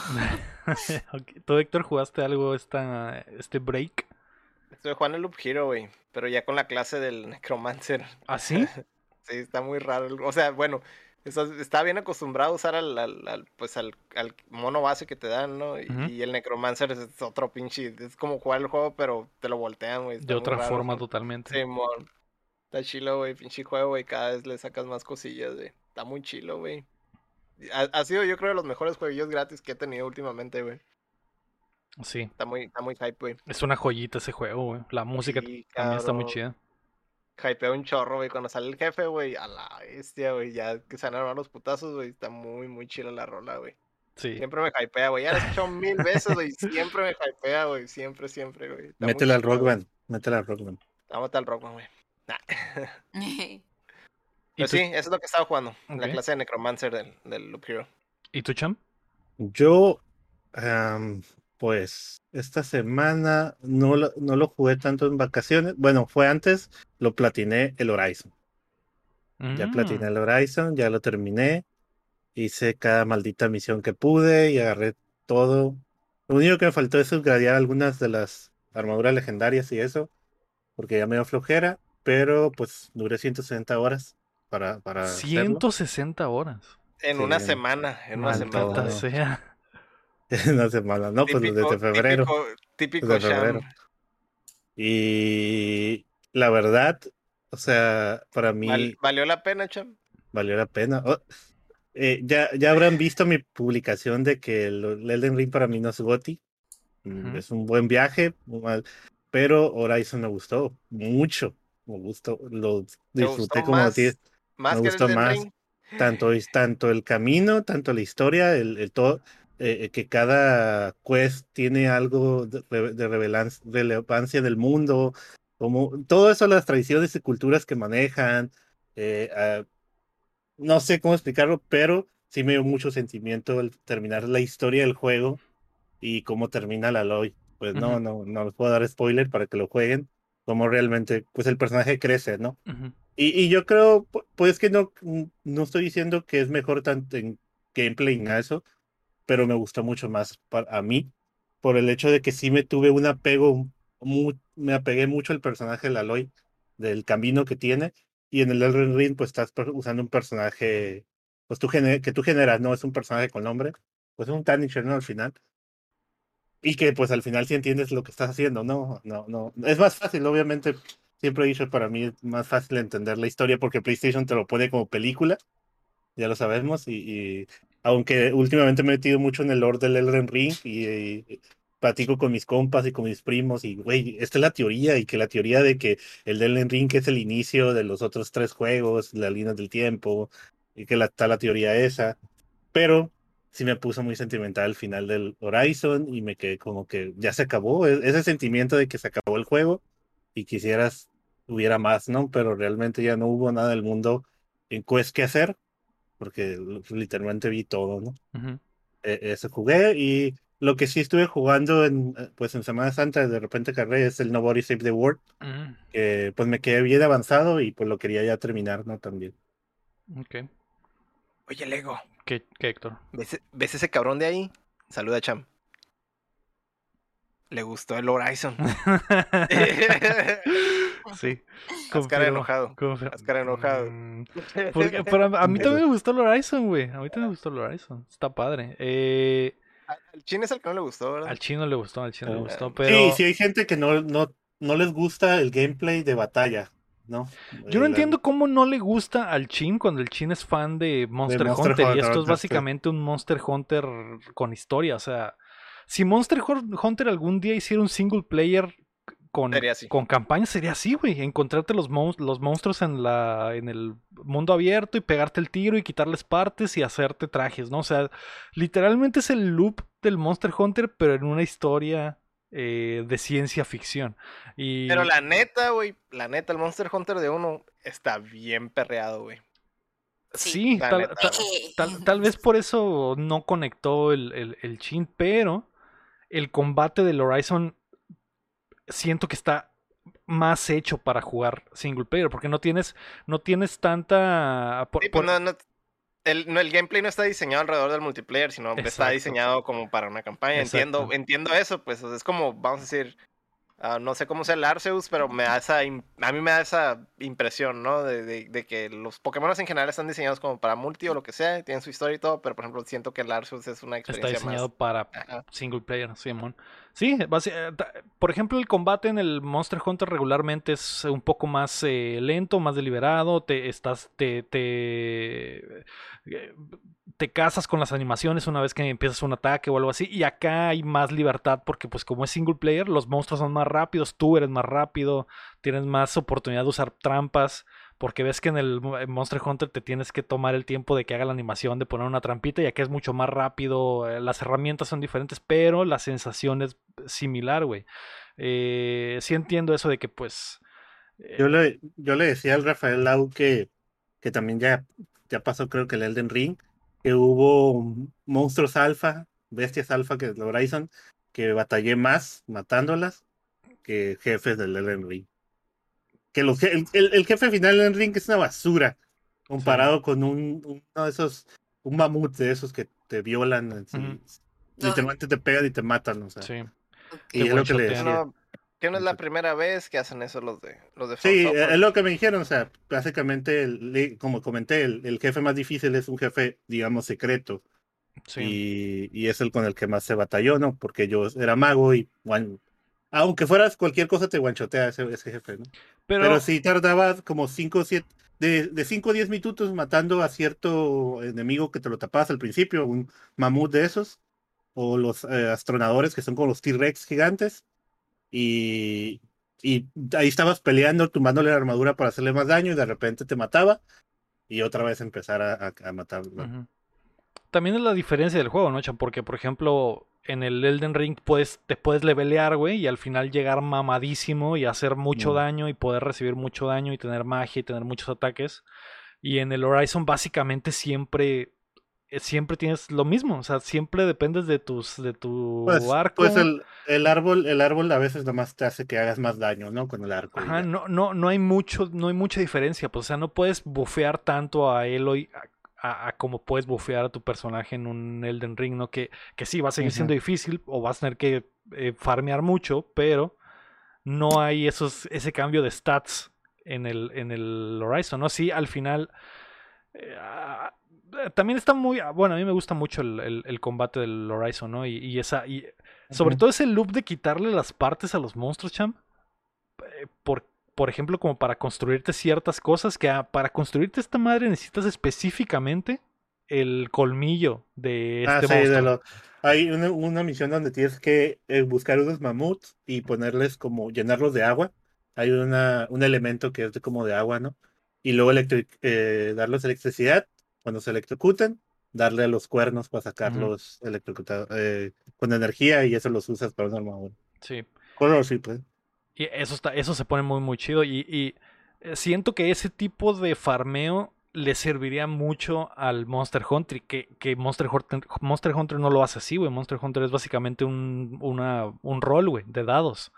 A: ¿Tú, Héctor, jugaste algo esta, este break?
B: Estoy jugando el Loop Hero, güey. Pero ya con la clase del Necromancer.
A: ¿Ah, sí?
B: Sí, está muy raro. O sea, bueno, está bien acostumbrado a usar al, al- al, pues al, al mono base que te dan, ¿no? Y, el Necromancer es otro pinche. Es como jugar el juego, pero te lo voltean, güey.
A: De otra
B: raro,
A: forma totalmente.
B: Simón. Está chilo, güey. Pinche juego, güey. Cada vez le sacas más cosillas, güey. Está muy chilo, güey. Ha, ha sido, yo creo, de los mejores jueguillos gratis que he tenido últimamente, güey.
A: Sí,
B: Está muy, está muy hype, güey.
A: es una joyita ese juego, güey. La música
B: Sí,
A: también está muy chida.
B: Hypea un chorro, güey. Cuando sale el jefe, güey, a la bestia, güey. Ya que se van a armar los putazos, güey. Está muy, muy chila la rola, güey.
A: Sí.
B: Siempre me hypea, güey. Ya la he escuchado mil veces, güey. Siempre me hypea, güey. Siempre, siempre, güey.
D: Métela al Rock. Band. Métela al Rock Band.
B: Vamos al rock, güey. Nah.
A: ¿Y
B: Pero
A: tú,
B: sí, eso es lo que estaba jugando. La
A: Ok.
B: clase de Necromancer del, del Loop Hero.
A: ¿Y tú, Cham?
D: Yo, pues, esta semana no lo, no lo jugué tanto en vacaciones. Bueno, fue antes, lo platiné el Horizon. Ya platiné
A: Mm,
D: el Horizon, ya lo terminé. Hice cada maldita misión que pude y agarré todo. Lo único que me faltó es upgradear algunas de las armaduras legendarias y eso, porque ya me dio flojera, pero pues duré 160 horas para, para hacerlo.
A: 160 horas.
B: En
D: Sí,
B: una semana. En una semana.
A: sea.
D: No semana, no, pues
B: Típico,
D: desde febrero.
B: Típico, típico
D: Desde febrero. Y la verdad, o sea, para mí
B: Val- ¿Valió la pena, Cham?
D: valió la pena. Oh, eh, ya, ya habrán visto mi publicación de que el, el Elden Ring para mí no es GOTY. Mm,
A: Ujú.
D: Es un buen viaje, muy mal, pero Horizon me gustó mucho. Me gustó, lo
B: ¿Te
D: disfruté
B: gustó
D: como a ti.
B: más, más
D: me
B: que
D: gustó más.
B: Ring?
D: tanto tanto el camino, tanto la historia, el, el todo, eh, que cada quest tiene algo de, de relevancia del mundo, como todo eso, las tradiciones y culturas que manejan, eh, ah, no sé cómo explicarlo, pero sí me dio mucho sentimiento el terminar la historia del juego y cómo termina la Aloy. Pues no,
A: Ujú.
D: no, no les puedo dar spoiler para que lo jueguen, cómo realmente, pues el personaje crece, ¿no?
A: Ujú.
D: Y, y yo creo, pu- pues que no, no estoy diciendo que es mejor tanto en gameplay de eso, pero me gustó mucho más para, a mí, por el hecho de que sí me tuve un apego, mu- me apegué mucho al personaje de Aloy, del camino que tiene, y en el Elden Ring pues estás usando un personaje, pues tú que tú generas, no es un personaje con nombre, pues es un Tanisher, ¿no? Al final. Y que pues al final sí entiendes lo que estás haciendo, ¿no? No, no. Es más fácil, obviamente. Siempre he dicho para mí es más fácil entender la historia porque PlayStation te lo pone como película, ya lo sabemos, y, y aunque últimamente me he metido mucho en el lore del Elden Ring y, y platico con mis compas y con mis primos y, güey, esta es la teoría y que la teoría de que el Elden Ring es el inicio de los otros tres juegos, la línea del tiempo, y que la, está la teoría esa, pero sí me puso muy sentimental al final del Horizon y me quedé como que ya se acabó, e- ese sentimiento de que se acabó el juego y quisieras hubiera más, ¿no? Pero realmente ya no hubo nada del mundo en quest que hacer, porque literalmente vi todo, ¿no?
A: Ujú.
D: Eh, eso jugué y lo que sí estuve jugando en, eh, pues en Semana Santa, de repente carré, es el Nobody Save the World,
A: Mm,
D: que pues me quedé bien avanzado y pues lo quería ya terminar, ¿no? También.
A: ok.
B: Oye, Lego,
A: ¿Qué, qué, Héctor?
B: ¿ves, ves ese cabrón de ahí? Saluda, Cham. Le gustó el Horizon.
A: sí.
B: Haz cara
A: confirmo,
B: de enojado.
A: confirmo.
B: Haz cara de enojado.
A: Mm, porque- pero a, a mí también me gustó el Horizon, güey. A mí también me gustó el Horizon. Está padre. Eh,
B: Al chino es el que no le gustó, ¿verdad?
A: al chino le gustó, al chino le
D: Ah,
A: gustó,
B: sí,
A: pero...
D: Sí, sí hay gente que no, no, no les gusta el gameplay de batalla, ¿no?
A: Yo no
D: El-
A: entiendo cómo no le gusta al Chin cuando el Chin es fan de Monster,
D: Monster
A: Hunter. Y
D: Hunter,
A: esto es básicamente un Monster Hunter con historia. O sea, si Monster Hun- Hunter algún día hiciera un single player con, con campaña, sería así, güey. Encontrarte los, mon- los monstruos en, la, en el mundo abierto y pegarte el tiro y quitarles partes y hacerte trajes, ¿no? O sea, literalmente es el loop del Monster Hunter, pero en una historia eh, de ciencia ficción. Y...
B: Pero la neta, güey, la neta, el Monster Hunter de uno está bien perreado, güey.
A: Sí,
B: la
A: tal,
B: neta,
A: tal- tal- tal vez por eso no conectó el, el, el chin, pero el combate del Horizon siento que está más hecho para jugar single player, porque no tienes, no tienes tanta... por-
B: Sí, pues
A: por-
B: no, no- el, no, el gameplay no está diseñado alrededor del multiplayer, sino está
A: Exacto.
B: diseñado como para una campaña. Entiendo,
A: Exacto.
B: entiendo eso, pues es como, vamos a decir, ah, no sé cómo sea el Arceus, pero me da esa, a mí me da esa impresión, ¿no? De, de- de que los Pokémon en general están diseñados como para multi o lo que sea, tienen su historia y todo, pero por ejemplo siento que el Arceus es una
A: Está
B: experiencia
A: diseñado
B: más...
A: para
B: Ajá.
A: single player, Simón. Sí, basi- eh, por ejemplo, el combate en el Monster Hunter regularmente es un poco más eh, lento, más deliberado. Te estás, te, te, eh, te casas con las animaciones una vez que empiezas un ataque o algo así. Y acá hay más libertad porque, pues, como es single player, los monstruos son más rápidos, tú eres más rápido, tienes más oportunidad de usar trampas. Porque ves que en el Monster Hunter te tienes que tomar el tiempo de que haga la animación de poner una trampita y acá es mucho más rápido. eh, Las herramientas son diferentes, pero la sensación es similar, güey. Eh, sí entiendo eso de que pues... eh,
D: Yo le, yo le decía al Rafael Lau que, que también ya, ya pasó, creo que el Elden Ring, que hubo monstruos alfa, bestias alfa que es el Horizon, que batallé más matándolas que jefes del Elden Ring. Que los, je- el, el- el jefe final del Elden Ring es una basura comparado con un, uno de esos, un mamut de esos que te violan, así,
A: Ujú.
D: literalmente te pegan y te matan, o sea.
A: sí.
D: Y es
A: Te
D: lo que le decía.
B: No, que no es la primera vez que hacen eso los de los de
D: Sí,
B: From Software.
D: es lo que me dijeron, o sea, básicamente, el- como comenté, el, el jefe más difícil es un jefe, digamos, secreto,
A: Sí.
D: y, y es el con el que más se batalló, ¿no? Porque yo era mago y, one- aunque fueras cualquier cosa, te guanchotea ese, ese jefe, ¿no?
A: Pero,
D: Pero, sí tardaba como 5 o 7, de, de 5 a 10 minutos matando a cierto enemigo que te lo tapabas al principio, un mamut de esos, o los eh, astronadores que son como los T-Rex gigantes, y, y ahí estabas peleando, tumbándole la armadura para hacerle más daño, y de repente te mataba, y otra vez empezar a, a, a matarlo.
A: Ujú. También es la diferencia del juego, ¿no, Chan? Porque, por ejemplo, en el Elden Ring puedes, te puedes levelear, güey, y al final llegar mamadísimo y hacer mucho
D: Mm.
A: daño y poder recibir mucho daño y tener magia y tener muchos ataques. Y en el Horizon básicamente siempre eh, siempre tienes lo mismo, o sea, siempre dependes de tus de tu
D: Pues,
A: arco.
D: pues el, el árbol, el árbol a veces nomás te hace que hagas más daño, ¿no? Con el arco.
A: Ajá, no, no, no hay mucho, no hay mucha diferencia, pues, o sea, no puedes bufear tanto a Eloy a, como puedes bufear a tu personaje en un Elden Ring, ¿no? Que, que sí, va a seguir siendo difícil o vas a tener que eh, farmear mucho, pero no hay esos, ese cambio de stats en el, en el Horizon, ¿no? Sí, al final... eh, ah, eh, también está muy... ah, Bueno, a mí me gusta mucho el, el- el combate del Horizon, ¿no? Y, y esa... Y, sobre todo ese loop de quitarle las partes a los monstruos, champ. Por, por ejemplo, como para construirte ciertas cosas que ah, para construirte esta madre necesitas específicamente el colmillo de
D: Ah,
A: este
D: sí, de lo- hay una, una misión donde tienes que eh, buscar unos mamuts y ponerles como, llenarlos de agua. Hay una, un elemento que es de, como de agua, ¿no? Y luego eh, darles electricidad. Cuando se electrocutan, darle a los cuernos para sacarlos electrocutados eh, con energía y eso los usas para una armadura.
A: Sí.
D: Cosas así, pues.
A: Y eso está, eso se pone muy muy chido. Y, y, eh, siento que ese tipo de farmeo le serviría mucho al Monster Hunter. Que, que Monster Hunter, Monster Hunter no lo hace así, güey. Monster Hunter es básicamente un, una, un rol, güey, de dados.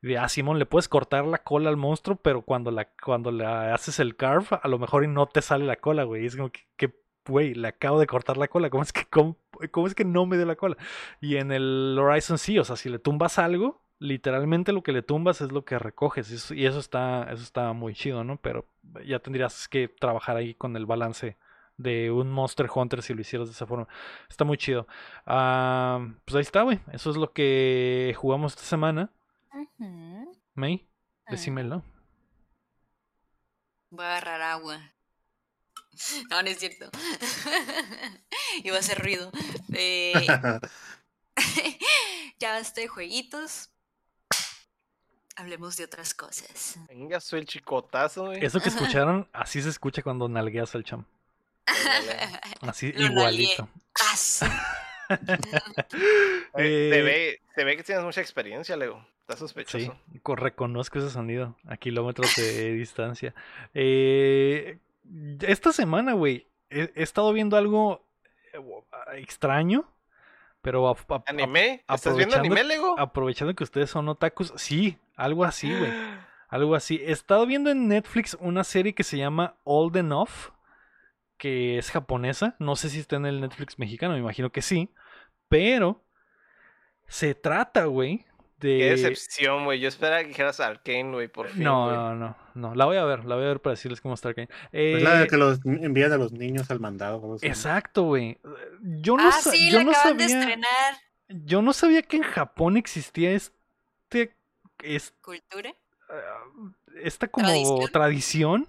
A: De, ah, Simón, le puedes cortar la cola al monstruo, pero cuando la, cuando le haces el carve, a lo mejor y no te sale la cola, güey. Es como que, que, güey, le acabo de cortar la cola. ¿Cómo es que, cómo, cómo es que no me dio la cola? Y en el Horizon sí, o sea, si le tumbas algo, literalmente lo que le tumbas es lo que recoges. Y eso, y eso está, eso está muy chido, ¿no? Pero ya tendrías que trabajar ahí con el balance de un Monster Hunter si lo hicieras de esa forma. Está muy chido. Ah, pues ahí está, güey. Eso es lo que jugamos esta semana.
C: Ujú.
A: May,
C: Ah.
A: decímelo.
C: Voy a agarrar agua. No, no es cierto. Iba a hacer ruido. Eh, ya basta de jueguitos. Hablemos de otras cosas.
B: Venga, soy el chicotazo, güey.
A: Eso que escucharon, así se escucha cuando nalgueas al cham.
B: Ándale.
A: Así
C: Lo
A: igualito.
B: Oye,
A: Eh,
B: Se, ve, se ve que tienes mucha experiencia, Leo. Está
A: Sí,
B: sospechoso.
A: co- reconozco ese sonido a kilómetros de distancia. Eh, esta semana, güey, he, he estado viendo algo eh, extraño, pero a- a- a-
B: ¿Anime? ¿Estás viendo anime, Lego?
A: aprovechando que ustedes son otakus, sí, algo así, güey. Algo así. He estado viendo en Netflix una serie que se llama Old Enough, que es japonesa. No sé si está en el Netflix mexicano, me imagino que sí. Pero se trata, güey,
B: Qué
A: de...
B: decepción, güey. Yo esperaba que dijeras Arkane, güey, por fin.
A: No, no, no, no. La voy a ver, la voy a ver para decirles cómo está Arkane.
D: Es
A: Eh,
D: la de que los envían a los niños al mandado.
A: Exacto, güey. Yo no,
C: ah,
A: sa-
C: sí,
A: yo
C: la
A: no
C: acaban de
A: sabía.
C: estrenar.
A: Yo no sabía que en Japón existía este. es-
C: ¿Cultura?
A: ah, esta como
C: ¿Tradición?
A: tradición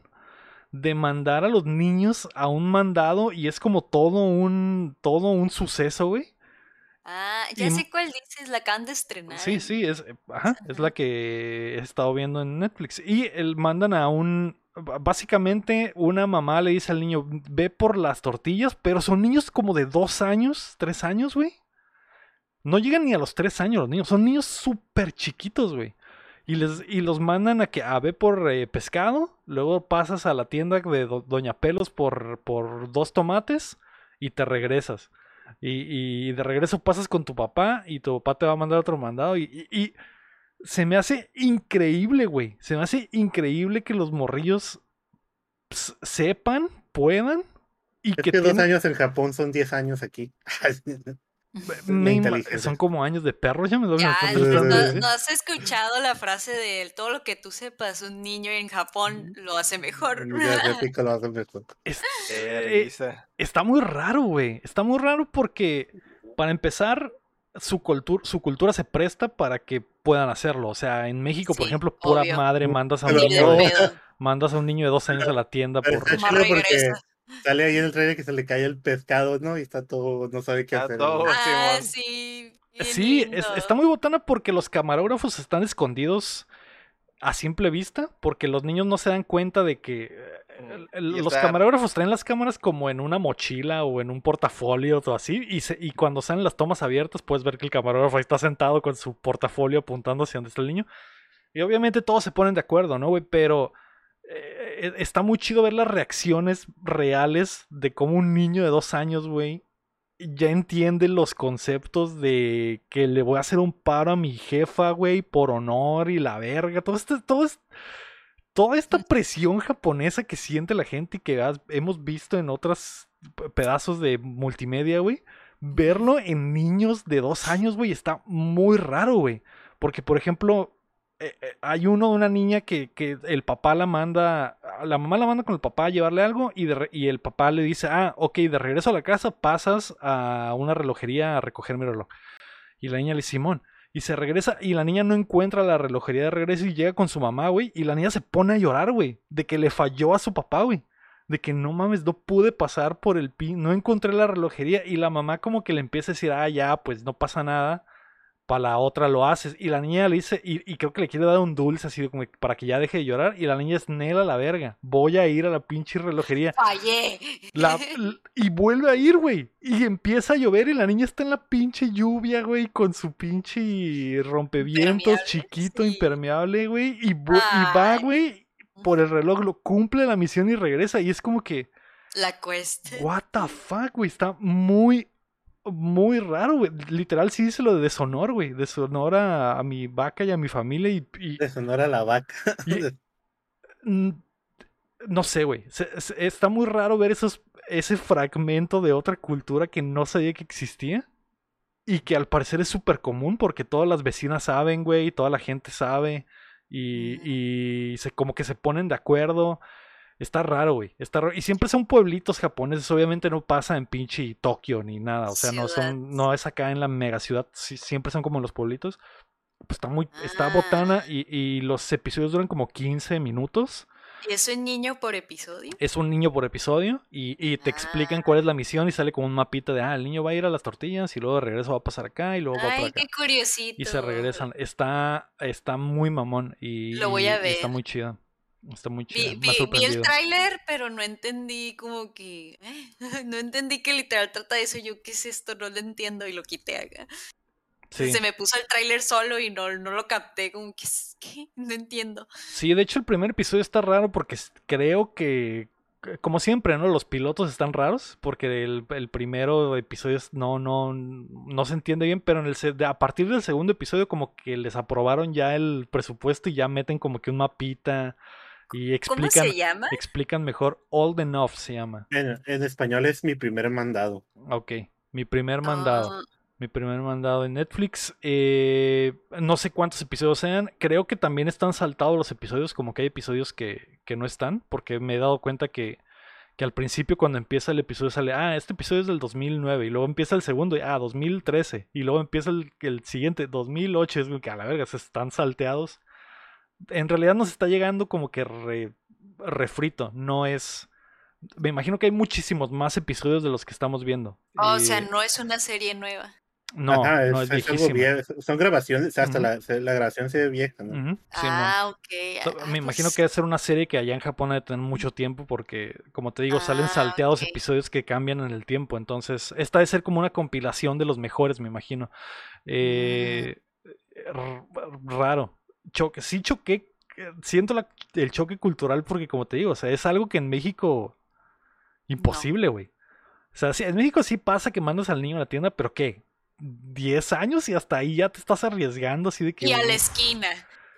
A: de mandar a los niños a un mandado y es como todo un todo un suceso, güey.
C: Ah, ya
A: Y-
C: sé cuál dices, la acaban de estrenar.
A: Sí, sí, es, eh, ajá, es la que he estado viendo en Netflix. Y el, mandan a un... Básicamente una mamá le dice al niño, ve por las tortillas, pero son niños como de dos años, tres años, güey. No llegan ni a los tres años los niños, son niños súper chiquitos, güey. Y, les, y los mandan a que a ve por eh, pescado, luego pasas a la tienda de Do- Doña Pelos por, por dos tomates y te regresas. Y, y de regreso pasas con tu papá y tu papá te va a mandar otro mandado. Y, y- y se me hace increíble, güey. Se me hace increíble que los morrillos sepan, puedan y
D: Es
A: que,
D: que dos años en Japón son 10 años aquí.
A: me son como años de perro, ya me lo
C: Ya, ¿no, no- has escuchado la frase de todo lo que tú sepas, un niño en Japón lo hace mejor?
D: Lo hace mejor.
A: Es- eh, está muy raro, güey. Está muy raro porque, para empezar, su, cultura su cultura se presta para que puedan hacerlo. O sea, en México, por ejemplo, pura
C: obvio.
A: madre mandas a un niño mandas a un niño de dos años a la tienda por...
D: porque. Sale ahí en el trailer que se le cae el pescado, ¿no? Y está todo, no sabe qué
B: Está
D: hacer.
B: todo-.
C: Ah, sí.
A: Sí, es- está muy botana porque los camarógrafos están escondidos a simple vista, porque los niños no se dan cuenta de que eh, el- el-
B: Y
A: los
B: está-
A: camarógrafos traen las cámaras como en una mochila o en un portafolio o así, y, se- y cuando salen las tomas abiertas puedes ver que el camarógrafo ahí está sentado con su portafolio apuntando hacia donde está el niño. Y obviamente todos se ponen de acuerdo, ¿no, güey? Pero eh, eh, está muy chido ver las reacciones reales de cómo un niño de dos años, güey, ya entiende los conceptos de que le voy a hacer un paro a mi jefa, güey, por honor y la verga. Todo este, todo es, toda esta presión japonesa que siente la gente y que has- hemos visto en otros pedazos de multimedia, güey. Verlo en niños de dos años, güey, está muy raro, güey. Porque, por ejemplo, eh, eh, hay uno de una niña que, que el papá la manda, la mamá la manda con el papá a llevarle algo y, y el papá le dice, ah, ok, de regreso a la casa pasas a una relojería a recoger mi reloj. Y la niña le dice, Simón. Y se regresa y la niña no encuentra la relojería de regreso y llega con su mamá, güey. Y la niña se pone a llorar, güey. De que le falló a su papá, güey. De que no mames, no pude pasar por el pin, no encontré la relojería. Y la mamá como que le empieza a decir, ah, ya, pues no pasa nada. Para la otra lo haces. Y la niña le dice, y, y creo que le quiere dar un dulce así como para que ya deje de llorar. Y la niña es Nela la verga. Voy a ir a la pinche relojería.
C: Fallé.
A: La- y vuelve a ir, güey. Y empieza a llover y la niña está en la pinche lluvia, güey, con su pinche rompevientos
C: Impermeable,
A: chiquito,
C: sí.
A: impermeable, güey. Y, va, güey, por el reloj, lo cumple la misión y regresa. Y es como que,
C: La cuesta.
A: what the fuck, güey. Está muy, muy raro, güey. Literal, sí dice lo de deshonor, güey. Deshonor a, a mi vaca y a mi familia. Y, y-
D: De Sonora la vaca.
A: y- no sé, güey. Está muy raro ver esos, ese fragmento de otra cultura que no sabía que existía. Y que al parecer es súper común porque todas las vecinas saben, güey, toda la gente sabe. Y, y se, como que se ponen de acuerdo. Está raro, güey. Está raro. Y siempre son pueblitos japoneses. Obviamente no pasa en pinche Tokio ni nada. O sea, no son,
C: Ciudad.
A: no es acá en la megaciudad. sí, siempre son como en los pueblitos. Pues está muy, está
C: Ah.
A: botana. Y, y los episodios duran como 15 minutos.
C: ¿Y eso en niño por episodio?
A: Es un niño por episodio. Y, y te explican
C: Ah.
A: cuál es la misión. Y sale como un mapita de, ah, el niño va a ir a las tortillas. Y luego de regreso va a pasar acá. Y luego va por
C: Ay,
A: acá.
C: qué curiosito.
A: Y se regresan. Está, está muy mamón. Y,
C: Lo voy a
A: y está
C: ver.
A: muy chida. Está muy chida.
C: Vi, vi- vi el tráiler, pero no entendí como que... No entendí que literal trata de eso. Yo, ¿qué es esto? No lo entiendo y lo quité acá.
A: Sí.
C: Se me puso el tráiler solo y no, no lo capté. Como que, ¿qué? No entiendo.
A: Sí, de hecho el primer episodio está raro porque creo que como siempre, ¿no? Los pilotos están raros porque el, el primero episodio no, no, no se entiende bien, pero en el, a partir del segundo episodio como que les aprobaron ya el presupuesto y ya meten como que un mapita y
C: ¿Cómo
A: explican,
C: se llama?
A: explican mejor. Old Enough se llama.
D: En, en español es mi primer mandado.
A: Ok, mi primer mandado.
C: Ah,
A: Mi primer mandado en Netflix. eh, no sé cuántos episodios sean. Creo que también están saltados los episodios, como que hay episodios que, que no están, porque me he dado cuenta que, que al principio cuando empieza el episodio sale, ah, este episodio es del 2009, y luego empieza el segundo, y, ah, 2013, y luego empieza el, el siguiente, 2008, es como que a la verga, se están salteados. En realidad nos está llegando como que re- refrito, no es... Me imagino que hay muchísimos más episodios de los que estamos viendo.
C: o sea, no es una serie nueva.
A: no,
D: Ajá,
A: no es,
D: algo
A: viejísima.
D: vie- Son grabaciones, o sea, hasta la, grabación se ve vieja, ¿no?
C: Ah, ok.
A: So-
C: ah,
A: Me imagino
C: pues,
A: que debe ser una serie que allá en Japón ha de tener mucho tiempo porque, como te digo, salen
C: Ah,
A: salteados episodios que cambian en el tiempo. Entonces, esta debe ser como una compilación de los mejores, me imagino. Eh, r- raro. Choque. Sí choqué. eh, Siento la- el choque cultural porque, como te digo, o sea, es algo que en México... Imposible, güey. O sea, sí, en México sí pasa que mandas al niño a la tienda, pero ¿qué? ¿10 años y hasta ahí ya te estás arriesgando así de que...
C: Y a la esquina.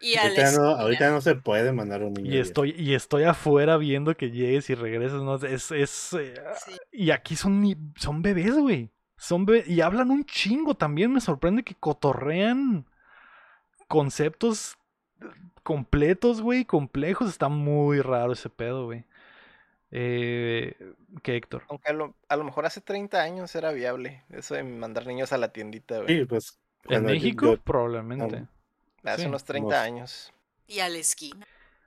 C: Y a la
D: Ahorita no,
C: esquina.
D: ahorita no se puede mandar un niño.
A: Y estoy, y estoy afuera viendo que llegues y regreses, ¿no? Es, es, eh,
C: Sí.
A: y aquí son, ni- son bebés, güey. Son bebés, y hablan un chingo también. Me sorprende que cotorrean conceptos completos, güey, complejos. Está muy raro ese pedo, güey. Eh, ¿Qué, Héctor?
B: Aunque a lo, a lo mejor hace 30 años era viable eso de mandar niños a la tiendita, güey.
D: Sí, pues.
A: ¿En México?
D: yo-
A: Probablemente.
B: Hace
A: sí,
B: unos 30
D: no.
B: años.
C: Y a la esquina.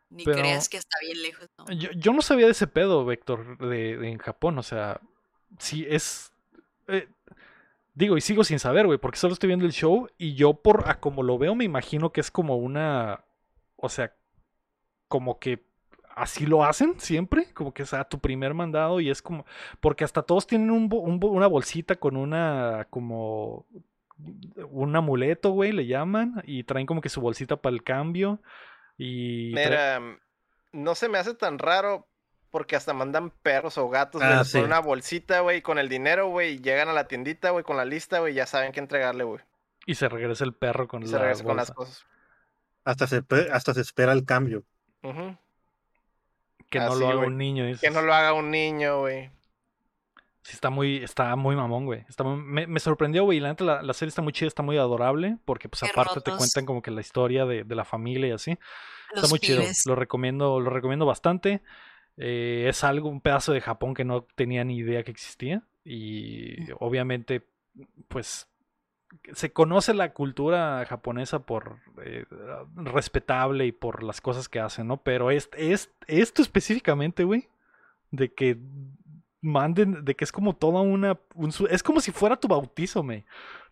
C: Ni
A: Pero-
C: creas que está bien lejos, ¿no?
A: Yo, yo no sabía de ese pedo, Héctor, de, de en Japón. O sea, sí es. eh, digo, y sigo sin saber, güey, porque solo estoy viendo el show y yo, por a como lo veo, me imagino que es como una. O sea, como que así lo hacen siempre, como que sea tu primer mandado y es como. Porque hasta todos tienen un, una bolsita con una. como. Un amuleto, güey, le llaman, y traen como que su bolsita para el cambio. Y
B: Mira, no se me hace tan raro porque hasta mandan perros o gatos, güey.
D: Ah, sí.
B: una bolsita, güey, con el dinero, güey, y llegan a la tiendita, güey, con la lista, güey, ya saben qué entregarle, güey.
A: Y se regresa el perro con
B: Y
A: la
B: se regresa con las cosas.
D: Hasta se, hasta se espera el cambio.
A: Que no lo haga un niño. dices.
B: Que no lo haga un niño, güey.
A: Sí, está muy, está muy mamón, güey. Está muy- me, me sorprendió, güey. La, neta, la, la serie está muy chida, está muy adorable. Porque, pues,
C: Qué
A: aparte te cuentan como que la historia de, de la familia y así. Está
C: Los
A: muy chido.
C: pibes.
A: Lo recomiendo, lo recomiendo bastante. Eh, es algo, un pedazo de Japón que no tenía ni idea que existía. Y obviamente, pues, se conoce la cultura japonesa por eh, respetable y por las cosas que hacen, ¿no? Pero es, es, esto específicamente, güey, de que manden, de que es como toda una, un es como si fuera tu bautizo, me.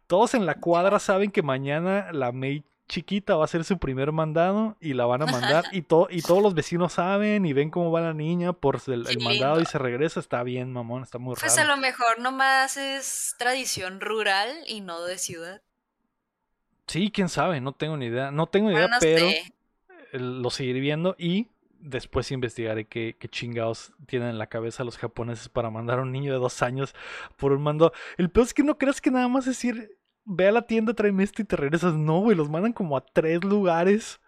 A: Todos en la cuadra saben que mañana la May chiquita va a ser su primer mandado y la van a mandar y, to- y todos los vecinos saben y ven cómo va la niña por el, mandado y se regresa, está bien, mamón, está muy
C: Pues a
A: raro.
C: lo mejor nomás es tradición rural y no de ciudad.
A: Sí, quién sabe, no tengo ni idea, no tengo ni idea,
C: Bueno,
A: pero
C: sé.
A: eh, lo seguiré viendo y después investigaré qué, qué chingados tienen en la cabeza los japoneses para mandar a un niño de dos años por un mando. El peor es que no creas que nada más es ir, ve a la tienda, tráeme esto y te regresas. No, güey, los mandan como a tres lugares.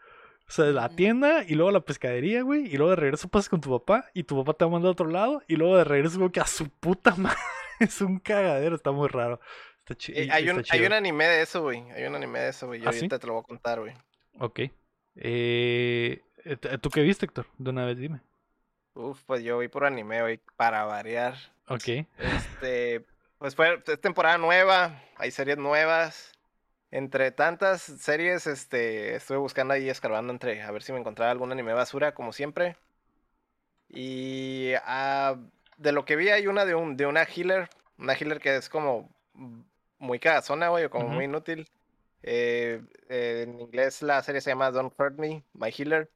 A: O sea, la tienda y luego a la pescadería, güey, y luego de regreso pasas con tu papá y tu papá te va a mandar a otro lado y luego de regreso como que a su puta madre. Es un cagadero, está muy raro. Está chi-
B: Eh, hay,
A: está
B: un, hay
A: chido.
B: un anime de eso, güey. Hay un anime de eso, güey. Y
A: ¿Ah, sí?
B: ahorita te lo voy a contar, güey.
A: Ok. Eh, ¿Tú qué viste, Héctor? De una vez dime.
B: Uf, pues yo voy por anime, güey, para variar.
A: Ok.
B: Este, pues fue es temporada nueva, hay series nuevas. Entre tantas series, este, estuve buscando ahí, escarbando entre, a ver si me encontraba algún anime basura, como siempre. Y ah, de lo que vi hay una de un, de una healer, una healer que es como muy cagazona, güey, o como
A: Ujú.
B: muy inútil. Eh, eh, en inglés la serie se llama Don't Hurt Me, My Healer.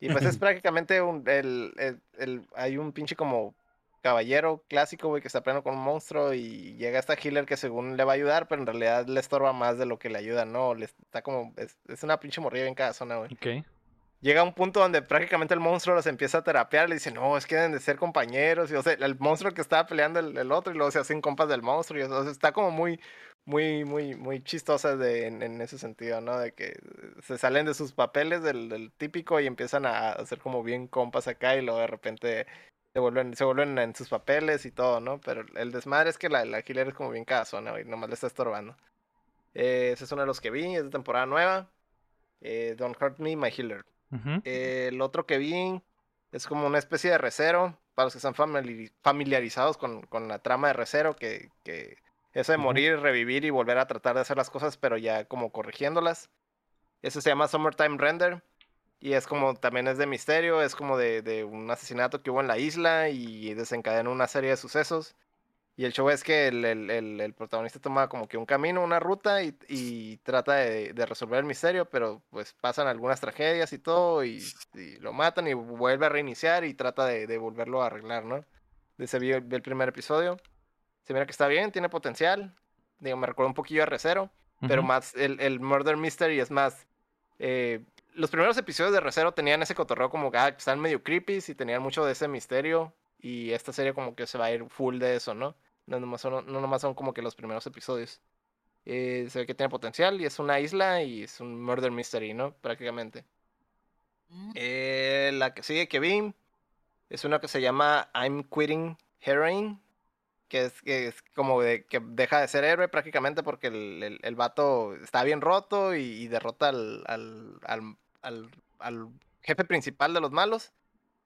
B: Y pues es prácticamente un, el, el- el- hay un pinche como caballero clásico, güey, que está peleando con un monstruo y llega esta healer que según le va a ayudar, pero en realidad le estorba más de lo que le ayuda, ¿no? Le está como, es, es una pinche morrilla bien cada zona, güey.
A: Ok.
B: llega un punto donde prácticamente el monstruo los empieza a terapiar, le dice, no, es que deben de ser compañeros, y o sea, el monstruo que estaba peleando el, el otro, y luego se hacen compas del monstruo, y o sea, está como muy, muy, muy, muy chistosa de, en, en, ese sentido, ¿no? De que se salen de sus papeles del, del, típico y empiezan a hacer como bien compas acá, y luego de repente se vuelven, se vuelven en sus papeles y todo, ¿no? Pero el desmadre es que la, la Killer es como bien cagazona, y nomás le está estorbando. Eh, ese es uno de los que vi, es de temporada nueva. Eh, Don't Hurt Me, My Healer. Uh -huh. eh, el otro que vi es como una especie de recero, para los que están familiarizados con, con la trama de recero, que, que eso de morir, uh -huh. revivir y volver a tratar de hacer las cosas, pero ya como corrigiéndolas. Ese se llama Summertime Render. Y es como, también es de misterio, es como de, de un asesinato que hubo en la isla y desencadenó una serie de sucesos. Y el show es que el, el, el, el, protagonista toma como que un camino, una ruta y, y trata de, de, resolver el misterio, pero pues pasan algunas tragedias y todo y, y lo matan y vuelve a reiniciar y trata de, de volverlo a arreglar, ¿no? De ese vi el primer episodio. Se mira que está bien, tiene potencial. Digo, me recuerda un poquillo a Recero, uh -huh. pero más el, el, Murder Mystery es más... Eh, los primeros episodios de Recero tenían ese cotorreo como que ah, están medio creepy y tenían mucho de ese misterio y esta serie como que se va a ir full de eso, ¿no? No nomás son, no nomás son como que los primeros episodios. Eh, se ve que tiene potencial y es una isla y es un murder mystery, ¿no? Prácticamente. Mm. Eh, la que sigue que vi es una que se llama I'm Quitting Heroin. Que es, que es como de que deja de ser héroe prácticamente porque el, el, vato está bien roto y, derrota al, al, al jefe principal de los malos.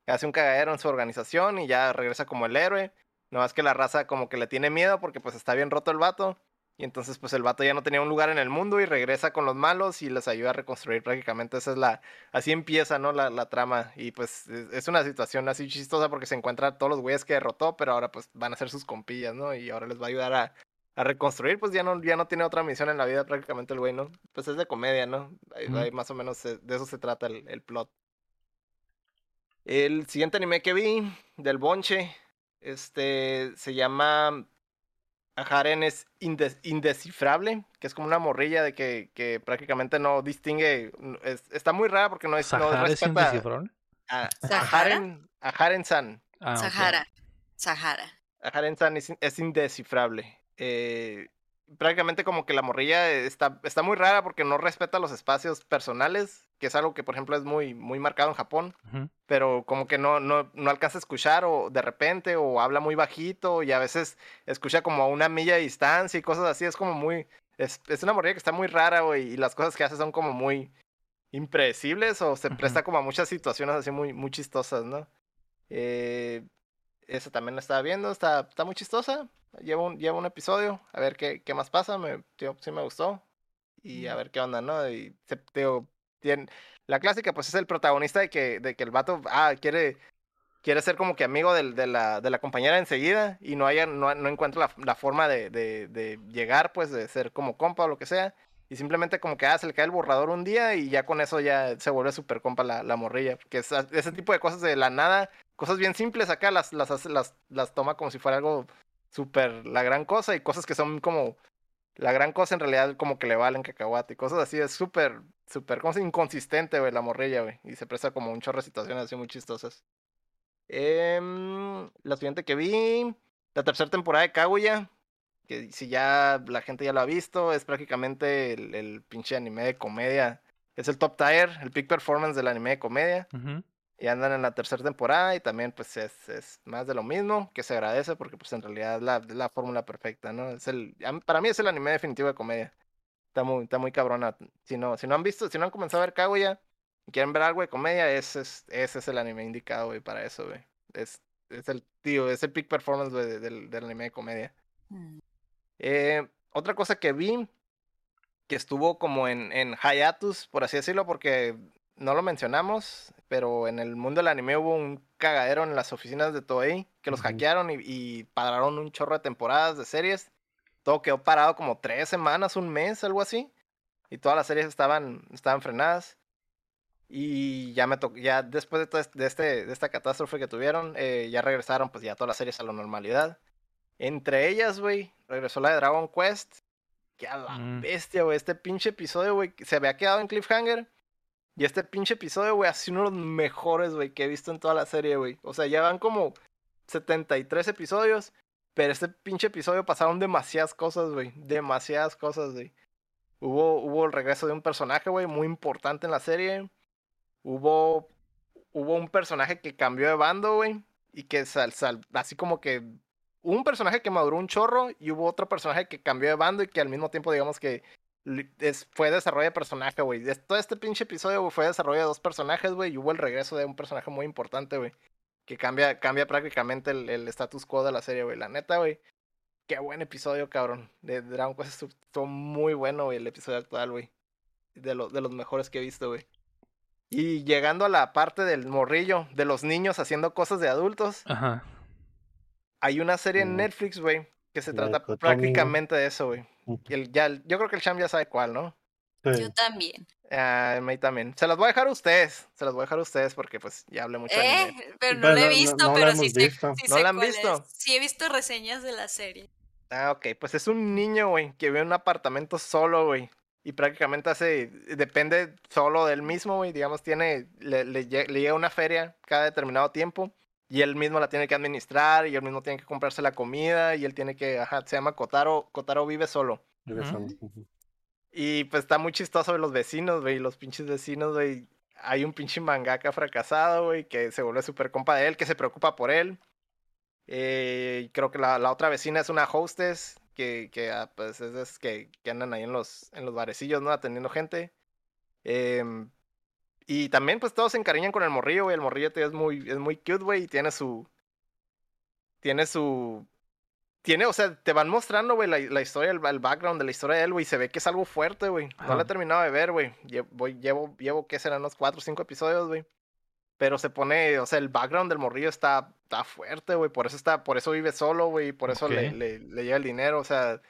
B: Hace un cagadero en su organización y ya regresa como el héroe no más que la raza como que le tiene miedo porque pues está bien roto el vato. Y entonces pues el vato ya no tenía un lugar en el mundo y regresa con los malos y les ayuda a reconstruir prácticamente. Esa es la... Así empieza, ¿no? La, la trama. Y pues es una situación así chistosa porque se encuentra a todos los güeyes que derrotó, pero ahora pues van a ser sus compillas, ¿no? Y ahora les va a ayudar a, a reconstruir. Pues ya no, ya no tiene otra misión en la vida prácticamente el güey, ¿no? Pues es de comedia, ¿no? Ahí, mm. ahí más o menos de eso se trata el, el plot. El siguiente anime que vi, del Bonche, este se llama Haren es indes indescifrable, que es como una morrilla de que, que prácticamente no distingue. Es, está muy rara porque no es. No
A: es indescifrable?
B: A, a Haren, a Haren San.
C: Ah, Sahara. Okay. Sahara.
B: A Haren San es, es indescifrable. Eh, prácticamente como que la morrilla está, está muy rara porque no respeta los espacios personales, que es algo que por ejemplo es muy, muy marcado en Japón, uh -huh. pero como que no, no, no alcanza a escuchar o de repente o habla muy bajito y a veces escucha como a una milla de distancia y cosas así, es como muy, es, es una morrilla que está muy rara güey, y las cosas que hace son como muy impredecibles o se uh -huh. presta como a muchas situaciones así muy, muy chistosas, ¿no? Eh, esa también la estaba viendo, está, está muy chistosa. Lleva un, lleva un episodio, a ver qué, qué más pasa. Me, tío, sí me gustó. Y a ver qué onda, ¿no? Y tío, tiene, la clásica, pues es el protagonista de que, de que el vato ah, quiere, quiere ser como que amigo de, de, la, de la compañera enseguida y no, haya, no, no encuentra la, la forma de, de, de, llegar, pues, de ser como compa o lo que sea. Y simplemente como que ah, se le cae el borrador un día y ya con eso ya se vuelve súper compa la, la morrilla. Que es ese tipo de cosas de la nada cosas bien simples acá las, las, las, las toma como si fuera algo súper la gran cosa y cosas que son como la gran cosa en realidad como que le valen cacahuate y cosas así, es súper, súper, como inconsistente, güey, la morrilla, güey, y se presta como un chorro de situaciones así muy chistosas. Eh, la siguiente que vi, la tercera temporada de Kaguya, que si ya la gente ya lo ha visto, es prácticamente el, el pinche anime de comedia, es el top tier, el peak performance del anime de comedia. Uh -huh y andan en la tercera temporada y también pues es, es, más de lo mismo, que se agradece porque pues en realidad es la, la fórmula perfecta, ¿no? Es el, para mí es el anime definitivo de comedia. Está muy, está muy cabrona. Si no, si no han visto, si no han comenzado a ver Kaguya y quieren ver algo de comedia, ese es, ese es el anime indicado, güey, para eso, güey. Es, es el tío, es el peak performance del, del, anime de comedia. Mm. Eh, otra cosa que vi, que estuvo como en, en hiatus, por así decirlo, porque no lo mencionamos, pero en el mundo del anime hubo un cagadero en las oficinas de Toei que los uh -huh. hackearon y, y, pararon un chorro de temporadas de series. Todo quedó parado como tres semanas, un mes, algo así. Y todas las series estaban, estaban frenadas. Y ya me tocó, ya después de, de, este, de esta catástrofe que tuvieron, eh, ya regresaron pues ya todas las series a la normalidad. Entre ellas, güey, regresó la de Dragon Quest. Que a la mm. bestia, güey. Este pinche episodio, güey, se había quedado en cliffhanger Y este pinche episodio, güey, ha sido uno de los mejores, güey, que he visto en toda la serie, güey. O sea, ya van como 73 episodios, pero este pinche episodio pasaron demasiadas cosas, güey. Demasiadas cosas, güey. Hubo, hubo el regreso de un personaje, güey, muy importante en la serie. Hubo, hubo un personaje que cambió de bando, güey. Y que sal, sal, así como que hubo un personaje que maduró un chorro y hubo otro personaje que cambió de bando y que al mismo tiempo, digamos que es- fue desarrollo de personaje, güey. Todo este pinche episodio fue desarrollo de dos personajes, güey, y hubo el regreso de un personaje muy importante, güey. Que cambia, cambia prácticamente el, el status quo de la serie, güey. La neta, güey. Qué buen episodio, cabrón. De Dragon Quest estuvo- muy bueno, güey, el episodio actual, güey. De, lo- de los mejores que he visto, güey. Y llegando a la parte del morrillo, de los niños haciendo cosas de adultos,
A: Ajá.
B: hay una serie en. Netflix, güey, que se trata prácticamente de eso, güey. El- ya, yo creo que el Cham ya sabe cuál, ¿no?
D: Sí.
C: Yo también.
B: Ah, May también. Se las voy a dejar a ustedes. Se las voy a dejar a ustedes porque pues ya hablé mucho de
C: Eh,
B: anime.
C: pero no
D: Pero
C: la he
D: no-
C: visto,
D: no
C: pero sí sé,
D: visto.
C: sí
B: ¿No
C: sé
B: la han
C: cuál es.
B: visto?
C: Sí he visto reseñas de la serie.
B: Ah, ok. Pues es un niño, güey, que vive en un apartamento solo, güey. Y prácticamente hace, depende solo del mismo, güey. Digamos, tiene, le, le le llega una feria cada determinado tiempo. Y él mismo la tiene que administrar. Y él mismo tiene que comprarse la comida. Y él tiene que, ajá, se llama Kotaro. Kotaro vive solo.
D: Ujú.
B: Y pues está muy chistoso los vecinos, güey. Los pinches vecinos, güey. Hay un pinche mangaka fracasado, güey, que se vuelve súper compa de él, que se preocupa por él. Eh, creo que la, la otra vecina es una hostess, que, que ah, pues es, es que, que andan ahí en los, en los barecillos, ¿no? Atendiendo gente. Em, y también, pues todos se encariñan con el morrillo, güey. El morrillo es muy, es muy cute, güey, y tiene su. Tiene su. Tiene, o sea, te van mostrando, güey, la, la historia, el, el background de la historia de él, güey. Se ve que es algo fuerte, güey. No la he terminado de ver, güey. Lle- voy- Llevo, llevo, ¿qué serán? Unos cuatro o cinco episodios, güey. Pero se pone, o sea, el background del morrillo está, está fuerte, güey. Por eso está, por eso vive solo, güey. Por eso le,
A: Ok.
B: le, le llega el dinero. O sea,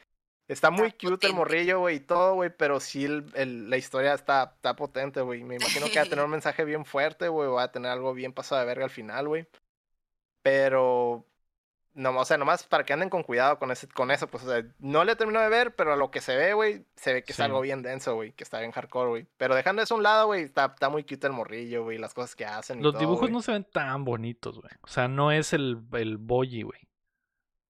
B: está muy
C: Está
B: cute el
C: potente.
B: morrillo, güey, y todo, güey. Pero sí el, el- la historia está, está potente, güey. Me imagino que va a tener un mensaje bien fuerte, güey. Va a tener algo bien pasado de verga al final, güey. Pero no, o sea, nomás para que anden con cuidado con, ese, con eso, pues, o sea, no le he terminado de ver, pero a lo que se ve, güey, se ve que es
A: Sí.
B: algo bien denso, güey, que está bien hardcore, güey. Pero dejando eso a un lado, güey, está, está muy cute el morrillo, güey, las cosas que hacen. y
A: Los
B: todo,
A: dibujos
B: güey.
A: no se ven tan bonitos, güey. O sea, no es el, el Boyi, güey.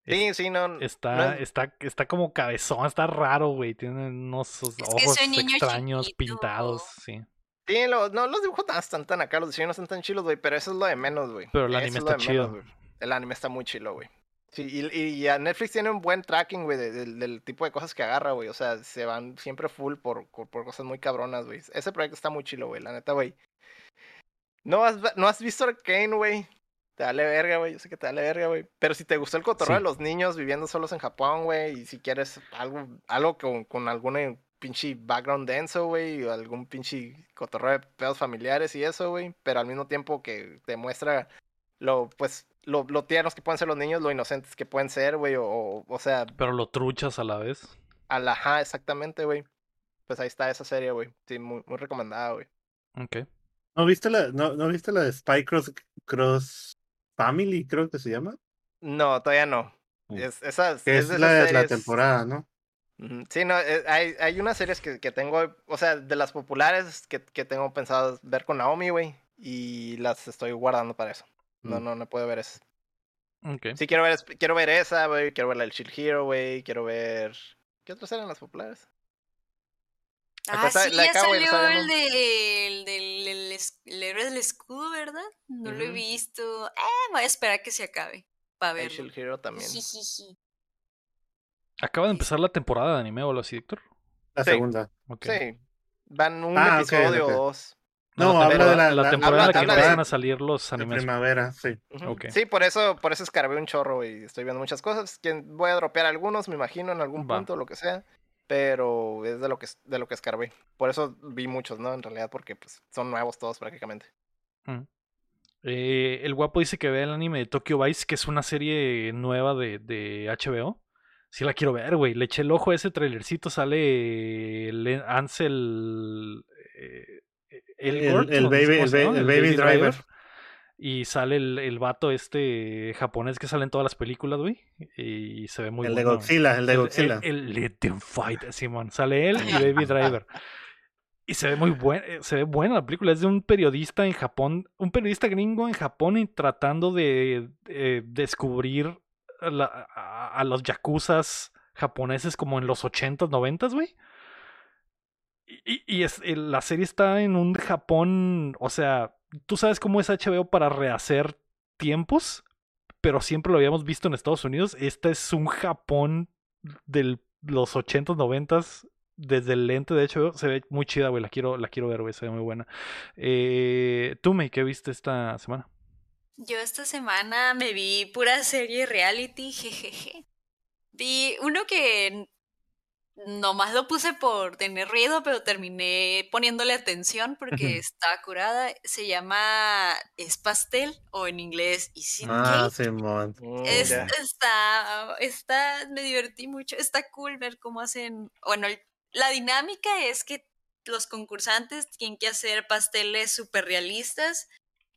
B: Sí, sí, no.
A: Está,
B: no es-
A: está, está como cabezón, está raro, güey. Tiene unos ojos extraños,
C: chiquito.
A: pintados, sí.
B: Sí, lo- no, los dibujos tan- están tan acá, los diseños no están tan chilos, güey, pero eso es lo de menos, güey.
A: Pero el anime está chido.
B: menos, el anime está muy chilo, güey. Sí, y, y Netflix tiene un buen tracking, güey, de- del- del tipo de cosas que agarra, güey. O sea, se van siempre full por, por, por cosas muy cabronas, güey. Ese proyecto está muy chilo, güey, la neta, güey. ¿No has, ¿No has visto Arcane, güey? Te vale verga, güey. Yo sé que te vale verga, güey. Pero si te gustó el cotorreo
A: Sí.
B: de los niños viviendo solos en Japón, güey, y si quieres algo, algo con, con alguna pinche background denso, güey, o algún pinche cotorreo de pedos familiares y eso, güey, pero al mismo tiempo que te muestra lo, pues, lo, lo tiernos que pueden ser los niños, lo inocentes que pueden ser, güey, o, o, o sea,
A: Pero lo truchas a la vez.
B: a la ajá, exactamente, güey. Pues ahí está esa serie, güey. Sí, muy, muy recomendada, güey.
A: Ok.
D: ¿No viste la, no, ¿no viste la de Spy Cross, Cross Family, creo que se llama?
B: No, todavía no.
D: Mm.
B: Es, esas,
D: Que
B: es
D: es
B: de
D: la,
B: esas
D: temporada, ¿no?
B: Sí, no, eh, hay, hay unas series que, que tengo, o sea, de las populares que, que tengo pensado ver con Naomi, güey, y las estoy guardando para eso. No,
D: Mm.
B: no, no puedo ver eso.
A: Ok.
B: Sí, quiero ver, es- quiero ver esa, güey, quiero ver la del Shield Hero, güey, quiero ver... ¿Qué otras eran las populares? Acá
C: Ah,
B: está-
C: sí,
B: la
C: ya
B: acabo de
C: salió el,
B: ¿no?
C: de, el del el el héroe del escudo, ¿verdad? No lo he visto. Eh, voy a esperar a que se acabe para
B: El
C: verlo.
B: Shield Hero también.
C: Jijiji.
A: Acaba de empezar la temporada de anime o algo así, Héctor.
D: La
B: Sí.
D: segunda.
A: Ok.
B: Sí, van un
D: Ah,
B: episodio o dos.
D: No,
A: la
D: habla de la- la-
A: temporada en la que
B: de-
A: empiezan a salir los
D: De
A: animes.
D: primavera, sí.
A: Ok.
B: Sí, por eso, por eso escarbé un chorro y estoy viendo muchas cosas. Que voy a dropear algunos, me imagino, en algún
A: Va.
B: punto, lo que sea. Pero es de lo que de lo que escarbé. Por eso vi muchos, ¿no? En realidad, porque pues son nuevos todos prácticamente.
A: Mm. Eh, el guapo dice que ve el anime de Tokyo Vice, que es una serie nueva de, de HBO. Sí la quiero ver, güey. Le eché el ojo a ese trailercito. Sale el Ansel. eh,
D: el
A: ¿o no sé
D: baby- el Baby Driver.
A: Y sale el, el vato este japonés que sale en todas las películas, güey. Y se ve muy
D: el de
A: bueno. güey.
D: Godzilla, el de
A: El-
D: Godzilla.
A: El, el Let Them Fight, Simón. Sale él y Baby Driver. Y se ve muy buena, se ve buena la película. Es de un periodista en Japón, un periodista gringo en Japón y tratando de eh, descubrir a, la- a- a los yakuzas japoneses como en los 80s, 90s, güey. Y, y- es, el- la serie está en un Japón, o sea, tú sabes cómo es HBO para rehacer tiempos, pero siempre lo habíamos visto en Estados Unidos. Este es un Japón de los 80s, 90s, desde el lente de HBO. Se ve muy chida, güey. La quiero, la quiero ver, güey. Se ve muy buena. Eh, ¿Tú, May, qué viste esta semana?
C: Yo esta semana me vi pura serie reality, jejeje. Vi uno que nomás lo puse por tener ruido, pero terminé poniéndole atención porque está curada. Se llama Es Pastel o en inglés Is It
D: Ah,
C: Cake?
D: Simón.
B: Mm,
C: Es- está, está, me divertí mucho. Está cool ver cómo hacen. Bueno, el- la dinámica es que los concursantes tienen que hacer pasteles súper realistas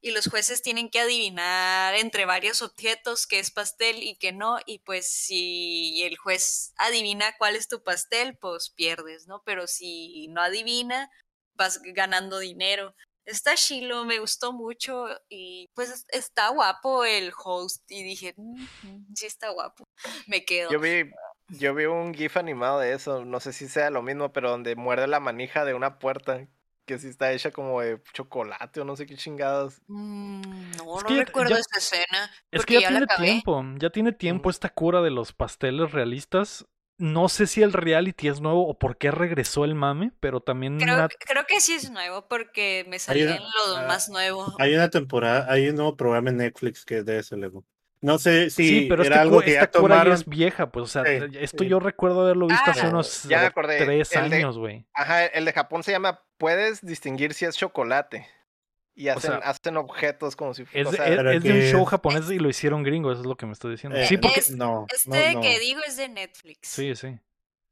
C: y los jueces tienen que adivinar entre varios objetos qué es pastel y qué no. Y pues si el juez adivina cuál es tu pastel, pues pierdes, ¿no? Pero si no adivina, vas ganando dinero. Está chilo, me gustó mucho y pues es- está guapo el host y dije, "Mm, mm, sí está guapo, me quedo.
B: Yo vi, yo vi un GIF animado de eso, no sé si sea lo mismo, pero donde muerde la manija de una puerta, que sí está hecha como de chocolate o no sé qué chingados.
C: Mm, no,
A: Es
C: no
A: ya-
C: recuerdo
A: ya-
C: esa escena.
A: Es que ya tiene tiempo, ya tiene tiempo esta cura de los pasteles realistas. No sé si el reality es nuevo o por qué regresó el mame, pero también
C: Creo,
A: una-
C: creo que sí es nuevo porque me
D: una-
C: en lo
D: ah,
C: más nuevo.
D: Hay una temporada, hay un nuevo programa en Netflix que es de ese luego. No sé si
A: Sí, pero
D: era
A: esta,
D: algo que ya
A: esta cura ya
D: tomaron.
A: es vieja, pues, o sea,
D: Sí,
A: esto
D: sí.
A: yo recuerdo haberlo visto hace
C: Ah,
A: unos
B: ya me
A: eh,
B: acordé,
A: tres
B: el
A: años, güey.
B: Ajá, el de Japón se llama Puedes distinguir si es chocolate. Y hacen,
A: sea,
B: hacen objetos como si
A: Es,
B: fuera.
A: es- es de un
D: que
A: show japonés y lo hicieron gringo, eso es lo que me estoy diciendo.
D: Eh,
A: sí, porque...
C: Es-
D: no,
C: Este
D: no,
C: que digo es de Netflix.
A: Sí, sí.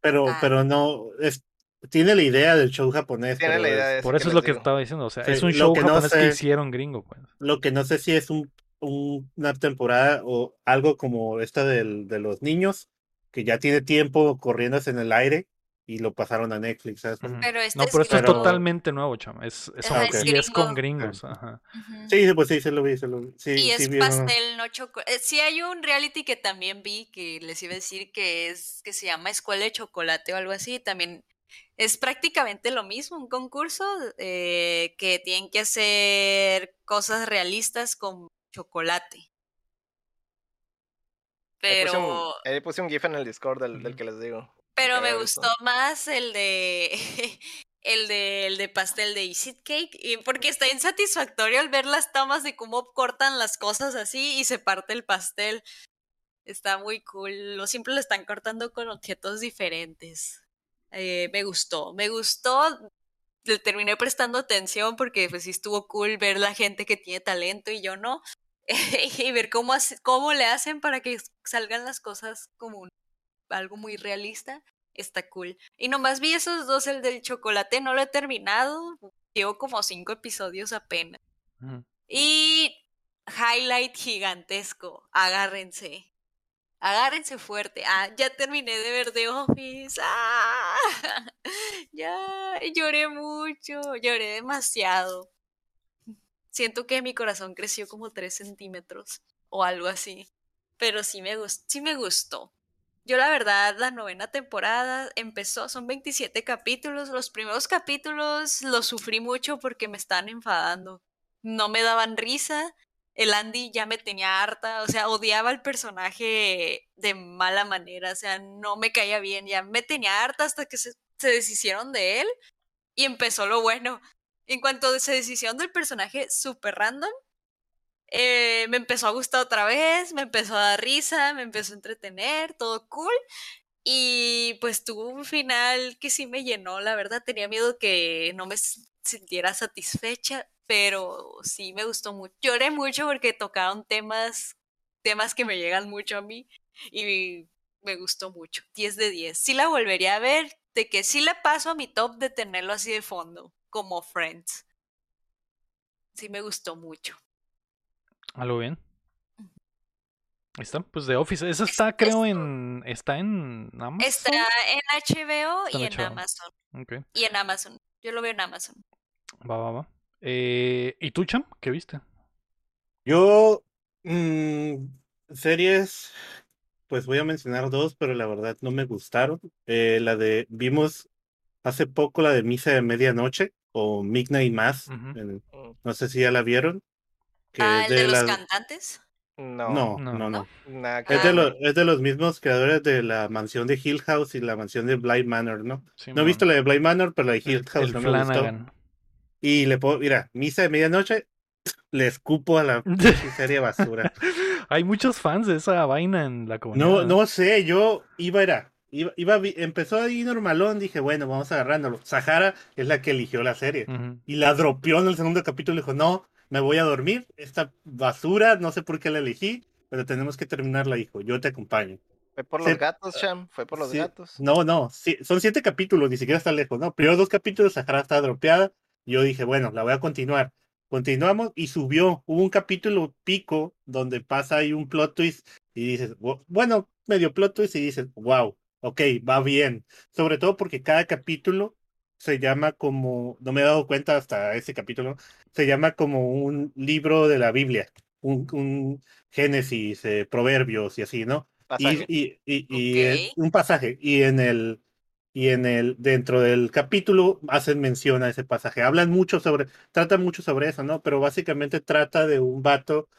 D: Pero,
C: Ah.
D: pero no, es, tiene la idea del show japonés.
B: Tiene
D: pero
B: la idea
D: es-
B: de
A: Por
B: que
A: eso es lo que
B: digo.
A: estaba diciendo, o sea,
D: Sí,
A: es un show
D: que no
A: japonés que hicieron gringo, pues.
D: Lo que no sé si es un, un- una temporada o algo como esta del, de los niños, que ya tiene tiempo corriéndose en el aire y lo pasaron a Netflix. ¿sabes?
C: Pero este
A: No,
C: es
A: pero esto es
D: gringo.
A: totalmente nuevo, chama. Es, es,
C: Ajá,
D: es
A: y es con
C: gringo.
A: gringos, ajá.
C: Ujú.
D: Sí, pues sí, se lo vi, se lo vi. Sí,
C: Y
D: sí
C: es
D: vi uno.
C: pastel, no chocolate. Sí hay un reality que también vi que les iba a decir que es que se llama Escuela de Chocolate o algo así. También es prácticamente lo mismo, un concurso eh, que tienen que hacer cosas realistas con chocolate.
B: Ahí puse, un,
C: Pero,
B: ahí puse un GIF en el Discord del, que les digo.
C: pero me gustó más el de el de, el de pastel de It Cake, y porque está insatisfactorio al ver las tomas de cómo cortan las cosas así y se parte el pastel. Está muy cool. Lo siempre lo están cortando con objetos diferentes. Eh, me gustó, me gustó. Le terminé prestando atención porque pues sí estuvo cool ver la gente que tiene talento y yo no. y ver cómo, hace- cómo le hacen para que salgan las cosas como un- algo muy realista. Está cool. Y nomás vi esos dos, el del chocolate no lo he terminado. Llevo como cinco episodios apenas. Y highlight gigantesco. Agárrense. Agárrense fuerte. Ah, ya terminé de ver The Office. Ah, ya lloré mucho. Lloré demasiado. Siento que mi corazón creció como 3 centímetros o algo así. Pero sí me, gustó. Yo la verdad, la novena temporada empezó, son 27 capítulos. Los primeros capítulos los sufrí mucho porque me estaban enfadando. No me daban risa. El Andy ya me tenía harta, o sea, odiaba al personaje de mala manera, o sea, no me caía bien, ya me tenía harta hasta que se, se deshicieron de él y empezó lo bueno. En cuanto se deshicieron del personaje super random, eh, me empezó a gustar otra vez, me empezó a dar risa, me empezó a entretener, todo cool. Y pues tuvo un final que sí me llenó, la verdad. Tenía miedo que no me sintiera satisfecha, pero sí me gustó mucho. Lloré mucho porque tocaron temas, temas que me llegan mucho a mí y me gustó mucho. 10 de 10. Sí la volvería a ver, de que sí le paso a mi top de tenerlo así de fondo, como Friends. Sí me gustó mucho.
A: Algo bien. Ahí está, pues The Office. Esa está, creo, en. Está en Amazon.
C: Está en HBO
A: Está
C: y en
A: HBO.
C: Amazon. Y en Amazon. Yo lo veo en Amazon.
A: Va, va, va. Eh, ¿Y tú, Cham? ¿Qué viste?
D: Yo, mm, series, pues voy a mencionar dos, pero la verdad no me gustaron. Eh, la de, vimos hace poco la de Misa de Medianoche o Midnight Mass. En-
B: Mm,
D: no sé si ya la vieron. Que
C: ah, el de, los
D: la-
C: cantantes.
B: No,
D: No,
A: No.
D: no, no.
B: nada que
D: Es de, los, es de los mismos creadores de la mansión de Hill House y la mansión de Blind Manor, ¿no? No he visto la de Blind Manor, pero la de Hill House
A: el
D: no me gustó. Y le puedo, mira, Misa de Medianoche, le escupo a la serie basura.
A: Hay muchos fans de esa vaina en la comunidad.
D: No, no sé, yo iba, era, iba, iba, empezó ahí normalón, dije, bueno, vamos agarrándolo. Sahara es la que eligió la serie.
A: Ujú.
D: Y la dropeó en el segundo capítulo y dijo, no, me voy a dormir, esta basura, no sé por qué la elegí, pero tenemos que terminarla, hijo, yo te acompaño.
B: Fue por
D: Sí.
B: los gatos, Cham. Fue por los
D: Sí,
B: gatos.
D: No, no, sí, son siete capítulos, ni siquiera está lejos, ¿no? Primero dos capítulos, Sahara está dropeada, yo dije, bueno, la voy a continuar. Continuamos y subió, hubo un capítulo pico donde pasa ahí un plot twist y dices, "Bu- bueno, medio plot twist y dices, wow, ok, va bien. Sobre todo porque cada capítulo se llama como, no me he dado cuenta hasta ese capítulo, se llama como un libro de la Biblia, un, un Génesis, eh, Proverbios y así, ¿no?
B: Pasaje.
D: Y, y, y, y es
C: Ok.
D: un pasaje. Y en el, y en el, dentro del capítulo hacen mención a ese pasaje. Hablan mucho sobre, tratan mucho sobre eso, ¿no? Pero básicamente trata de un vato,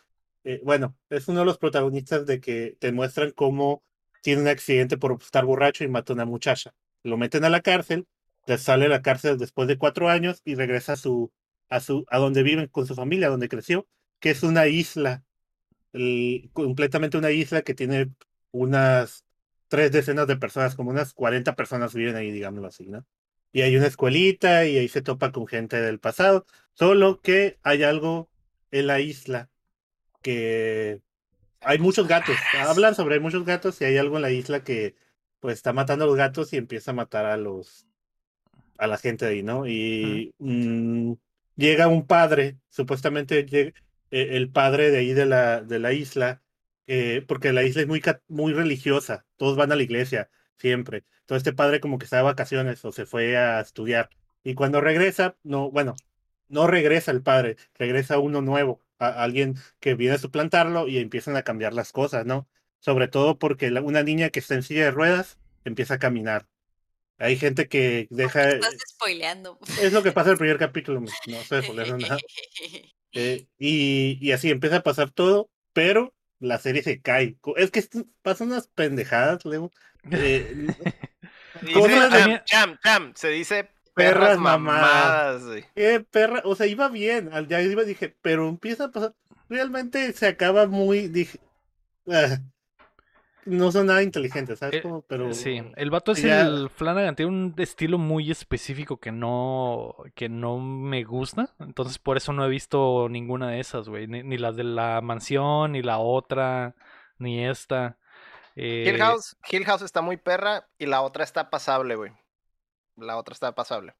D: eh, bueno, es uno de los protagonistas de que te muestran cómo tiene un accidente por estar borracho y mata a una muchacha. Lo meten a la cárcel, le sale de la cárcel después de cuatro años y regresa a su, a su, a donde viven con su familia, donde creció, que es una isla, completamente una isla que tiene unas tres decenas de personas, como unas 40 personas viven ahí, digámoslo así, ¿no? Y hay una escuelita y ahí se topa con gente del pasado, solo que hay algo en la isla que hay muchos gatos, hablan sobre muchos gatos y hay algo en la isla que pues está matando a los gatos y empieza a matar a los a la gente de ahí, ¿no? Y mm, llega un padre, supuestamente llega, eh, el padre de ahí de la, de la isla, eh, porque la isla es muy, muy religiosa, todos van a la iglesia, siempre. Entonces este padre como que está de vacaciones o se fue a estudiar. Y cuando regresa, no, bueno, no regresa el padre, regresa uno nuevo, a, alguien que viene a suplantarlo y empiezan a cambiar las cosas, ¿no? Sobre todo porque la- una niña que está en silla de ruedas empieza a caminar. Hay gente que deja...
C: Estás spoileando.
D: Es lo que pasa en el primer capítulo, no estoy spoileando nada. Eh, y, y así empieza a pasar todo, pero la serie se cae. Es que pasan unas pendejadas, Leo. Eh,
B: Dice,
D: ¿Cómo
B: Cham,
A: tenía-
B: Cham, Cham, se dice
D: Perras mamadas.
B: mamadas,
D: eh, perra, o sea, iba bien, al ya iba dije, pero empieza a pasar, realmente se acaba muy, dije, ah, no son nada inteligentes, ¿sabes?
A: Eh,
D: cómo? pero
A: Sí, el vato es
D: ya-
A: el Flanagan, tiene un estilo muy específico que no, que no me gusta, entonces por eso no he visto ninguna de esas, güey, ni, ni las de la mansión, ni la otra, ni esta.
B: Hill
A: Eh,
B: House, Hill House está muy perra y la otra está pasable, güey. La otra está pasable.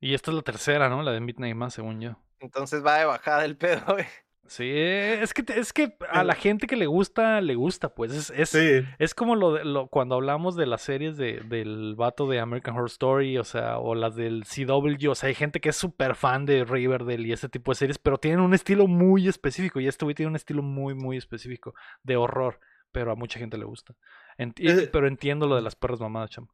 A: Y esta es la tercera, ¿no? La de Midnight Mass, según yo.
B: Entonces va de bajada el pedo, güey.
A: Sí, es que, es que a la gente que le gusta, le gusta, pues. Es, es,
D: sí,
A: es como lo, de- lo cuando hablamos de las series de, del vato de American Horror Story, o sea, o las del CW, o sea, hay gente que es súper fan de Riverdale y ese tipo de series, pero tienen un estilo muy específico, y este güey tiene un estilo muy, muy específico de horror, pero a mucha gente le gusta.
D: Eh,
A: pero entiendo lo de las perras mamadas, cham.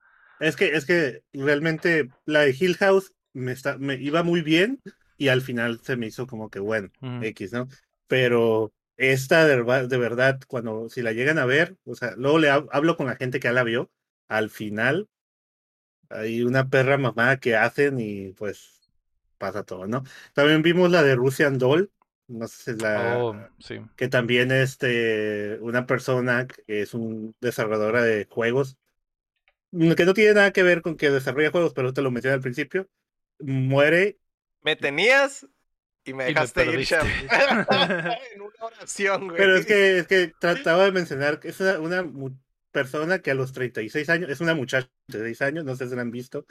D: Es que, es que realmente la de Hill House me, está, me iba muy bien y al final se me hizo como que bueno. X, ¿no? Pero esta de, de verdad, cuando si la llegan a ver, o sea, luego le hab- hablo con la gente que ya la vio, al final hay una perra mamá que hacen y pues pasa todo, ¿no? También vimos la de Russian Doll, no sé si la
A: Oh, sí.
D: que también este una persona que es un desarrolladora de juegos que no tiene nada que ver con que desarrolla juegos, pero te lo mencioné al principio, muere
B: Me tenías y me
A: Y me
B: dejaste ir, Cham.
A: perdiste.
B: en una oración, güey.
D: Pero es que, es que trataba de mencionar que es una, persona que a los 36 años, es una muchacha de 36 años, no sé si la han visto,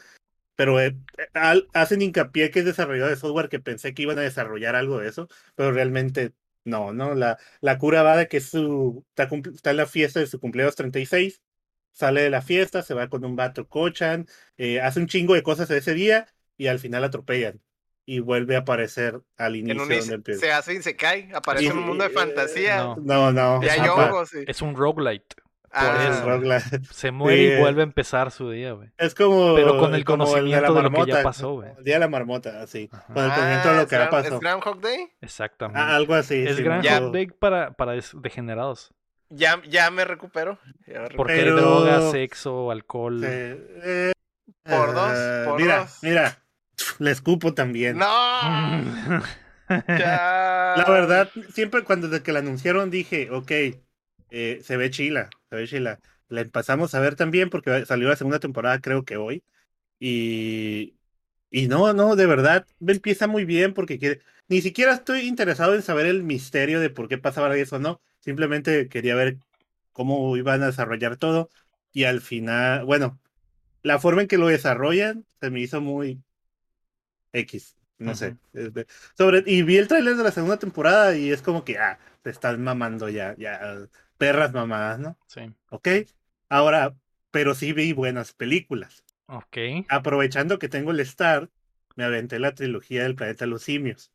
D: pero eh, al- hacen hincapié que es desarrollador de software que pensé que iban a desarrollar algo de eso, pero realmente no, ¿no? La, la cura va de que su, está, está en la fiesta de su cumpleaños 36, sale de la fiesta, se va con un vato cochan, eh, hace un chingo de cosas ese día y al final atropellan. Y vuelve a aparecer al
B: En
D: inicio
B: un
D: donde empieza.
B: se hace y se cae, aparece en un mundo de
D: Eh,
B: fantasía.
A: no.
D: No, no.
B: Y hay hongos. sí.
A: Es un roguelite.
B: Ah.
A: Se muere y vuelve a empezar su día, güey.
D: Es como.
A: Pero con el conocimiento de lo que ya pasó, güey.
D: El día de la marmota, así.
A: Ajá.
D: Con el conocimiento de
B: Ah,
D: lo que
B: ¿es
D: ya pasó.
B: ¿Es Groundhog Day?
A: Exactamente.
D: Ah, algo así.
A: es
D: sí,
A: hot day para, para degenerados.
B: Ya, ya me recupero. Ya me
A: Porque
D: Pero-
A: droga, sexo, alcohol.
D: Eh,
B: Por dos,
D: ah,
B: por
D: mira,
B: dos.
D: mira. Le escupo también.
B: ¡No! Ya.
D: La verdad, siempre cuando desde que la anunciaron dije, ok, eh, se ve chila, se ve chila. La empezamos a ver también porque salió la segunda temporada creo que hoy. Y, y no, no, de verdad, me empieza muy bien porque quiere, ni siquiera estoy interesado en saber el misterio de por qué pasaba eso, no. Simplemente quería ver cómo iban a desarrollar todo. Y al final, bueno, la forma en que lo desarrollan se me hizo muy X. No sé. es de- Sobre, y vi el tráiler de la segunda temporada y es como que, ah, te están mamando ya, ya, perras mamadas, ¿no?
A: Sí.
D: ¿Ok? Ahora, pero sí vi buenas películas.
A: Ok.
D: Aprovechando que tengo el Star, me aventé la trilogía del planeta los simios.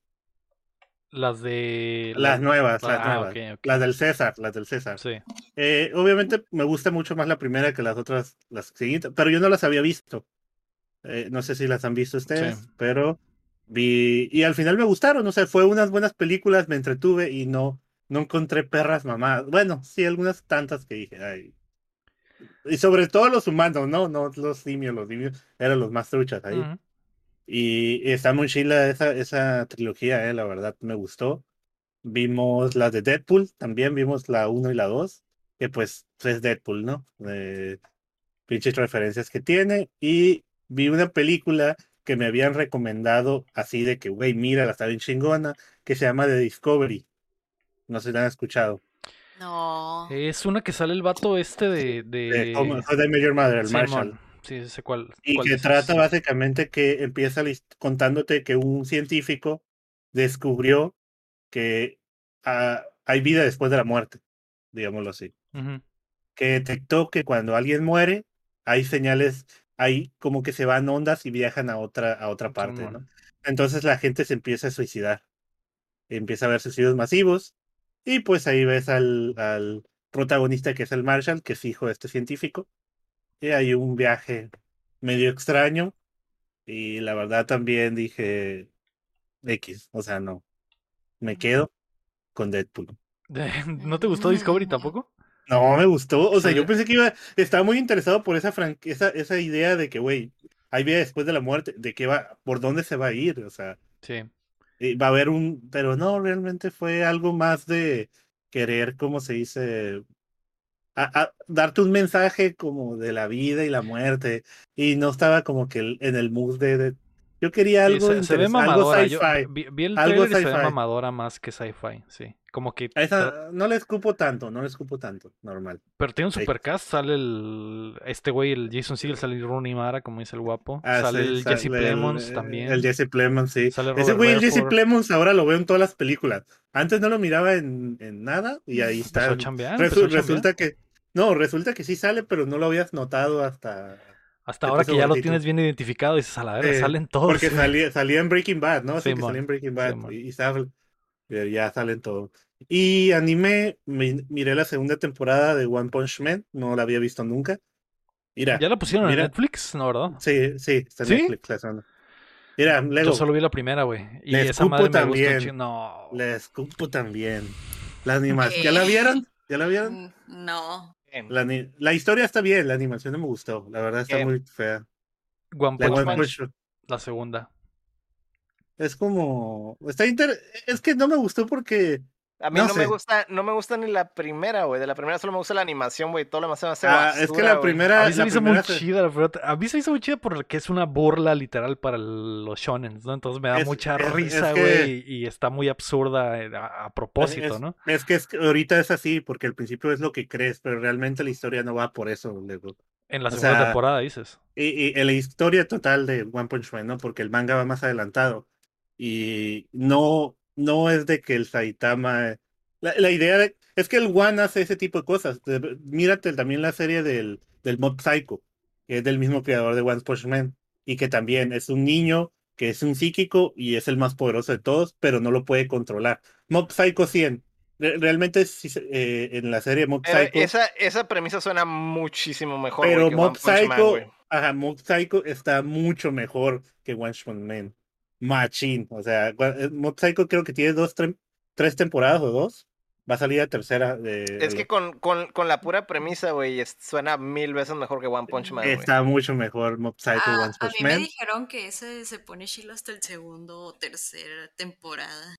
A: Las de.
D: Las nuevas, las
A: Ah,
D: nuevas.
A: ok.
D: Las del César, las del César.
A: Sí.
D: Eh, obviamente me gusta mucho más la primera que las otras, las siguientes, pero yo no las había visto. Eh, no sé si las han visto ustedes,
A: Sí.
D: pero vi y al final me gustaron, o sea, fue unas buenas películas, me entretuve y no, no encontré perras mamadas. Bueno, sí, algunas tantas que dije, ay. Y sobre todo los humanos, no, no los simios, los simios eran los más truchas ahí. Y está muy chila esa, esa trilogía, eh, la verdad, me gustó. Vimos las de Deadpool, también vimos la 1 y la 2, que pues es Deadpool, ¿no? Eh, pinches referencias que tiene. Y vi una película que me habían recomendado así de que, güey, mira, la está bien chingona, que se llama The Discovery. No sé si la han escuchado.
C: No.
A: Es una que sale el vato este de. de...
D: De Your Mother, el
A: Simon.
D: Marshall.
A: Sí, sé cuál.
D: Y
A: cuál
D: que trata básicamente que empieza contándote que un científico descubrió que ah, hay vida después de la muerte, digámoslo así. Que detectó que cuando alguien muere, hay señales, hay como que se van ondas y viajan a otra, a otra parte. Entonces la gente se empieza a suicidar. Empieza a haber suicidios masivos. Y pues ahí ves al, al protagonista que es el Marshall, que es hijo de este científico. Y hay un viaje medio extraño. Y la verdad también dije X, o sea, no. Me quedo con Deadpool.
A: ¿No te gustó Discovery tampoco?
D: No, me gustó. O sea,
A: Sí.
D: yo pensé que iba, estaba muy interesado por esa fran- esa, esa idea de que, güey, hay vida después de la muerte, de qué va, por dónde se va a ir, o sea,
A: Sí.
D: va a haber un, pero no, realmente fue algo más de querer, ¿cómo se dice? A, a- darte un mensaje como de la vida y la muerte, y no estaba como que el- en el mood de, de- yo quería
A: Sí,
D: algo,
A: se, se ve
D: algo
A: mamadora. Yo
D: sci-fi.
A: vi, vi el
D: Algo
A: se ve mamadora más que sci-fi, sí. Como que...
D: A esa no le escupo tanto, no le escupo tanto, normal.
A: Pero tiene un
D: Sí.
A: supercast, sale el... Este güey, el Jason Segel, sale Rooney Mara, como dice el guapo.
D: Ah,
A: sale
D: sí,
A: el
D: sale
A: Jesse Plemons
D: el-
A: también.
D: El Jesse Plemons, sí.
A: Sale
D: Ese güey, el Jesse. Plemons, ahora lo veo en todas las películas. Antes no lo miraba en, en nada y ahí está.
A: chambear,
D: Resu- resulta que. No, resulta que sí sale, pero no lo habías notado hasta.
A: Hasta ahora que ya lo tienes bien identificado, dices, a la verga,
D: Eh,
A: salen todos.
D: Porque salía, salía en Breaking Bad, ¿no? Sí, que salía en Breaking Bad. Y, y pero ya salen todos. Y anime, mi- miré la segunda temporada de One Punch Man, no la había visto nunca. Mira,
A: ¿Ya la pusieron
D: mira.
A: en Netflix? No, ¿verdad?
D: sí, sí, está en
A: ¿Sí?
D: Netflix la segunda. Mira, Lego,
A: Yo solo vi la primera, güey. Y
D: Le
A: esa madre me
D: también.
A: gustó. chi- No.
D: le escupo también. La animación, ¿ya la vieron? ¿Ya la vieron?
C: Mm, No.
D: La, la historia está bien, la animación no me gustó, la verdad está
B: Bien.
D: muy fea.
A: One
D: La
A: Punch
D: One
A: Man,
D: Punch Man
A: la segunda.
D: es como, está inter... es que no me gustó porque
B: A mí
D: No
B: no, me gusta, no me gusta ni la primera, güey. De la primera solo me gusta la animación, güey. Todo lo demás se me hace
D: ah, es que la primera,
A: A mí se me hizo muy
D: se-
A: chida, la primera- a mí se me hizo muy chida porque es una burla literal para los shonen, ¿no? Entonces me da
D: Es-
A: mucha
D: es- es
A: risa,
D: que-
A: güey, y, y está muy absurda eh, a, a propósito,
D: es,
A: ¿no?
D: es que es que ahorita es así, porque al principio es lo que crees, pero realmente la historia no va por eso, Lego.
A: En la
D: o
A: segunda
D: sea,
A: temporada, dices.
D: Y, y en la historia total de One Punch Man, ¿no? Porque el manga va más adelantado. Y no, no es de que el Saitama. La, la idea de- es que el One hace ese tipo de cosas. De- Mírate también la serie del, del Mob Psycho, que es del mismo creador de One Punch Man. Y que también es un niño que es un psíquico y es el más poderoso de todos, pero no lo puede controlar. Mob Psycho 100. Re- Realmente eh, en la serie Mob
B: Eh,
D: Psycho,
B: esa, esa premisa suena muchísimo mejor,
D: pero
B: güey, que
D: Mob
B: One Punch Man,
D: Psycho, ajá, Mob Psycho está mucho mejor que One Punch Man. Machín, o sea, eh, Mob Psycho creo que tiene dos, tre- tres temporadas o dos. Va a salir la tercera de...
B: Es que con, con, con la pura premisa, güey, suena mil veces mejor que One Punch Man.
D: Está mucho mejor Mob Psycho
C: Ah,
D: One
C: a
D: Punch
C: mí me
D: Man.
C: dijeron que ese se pone chilo hasta el segundo o tercera temporada.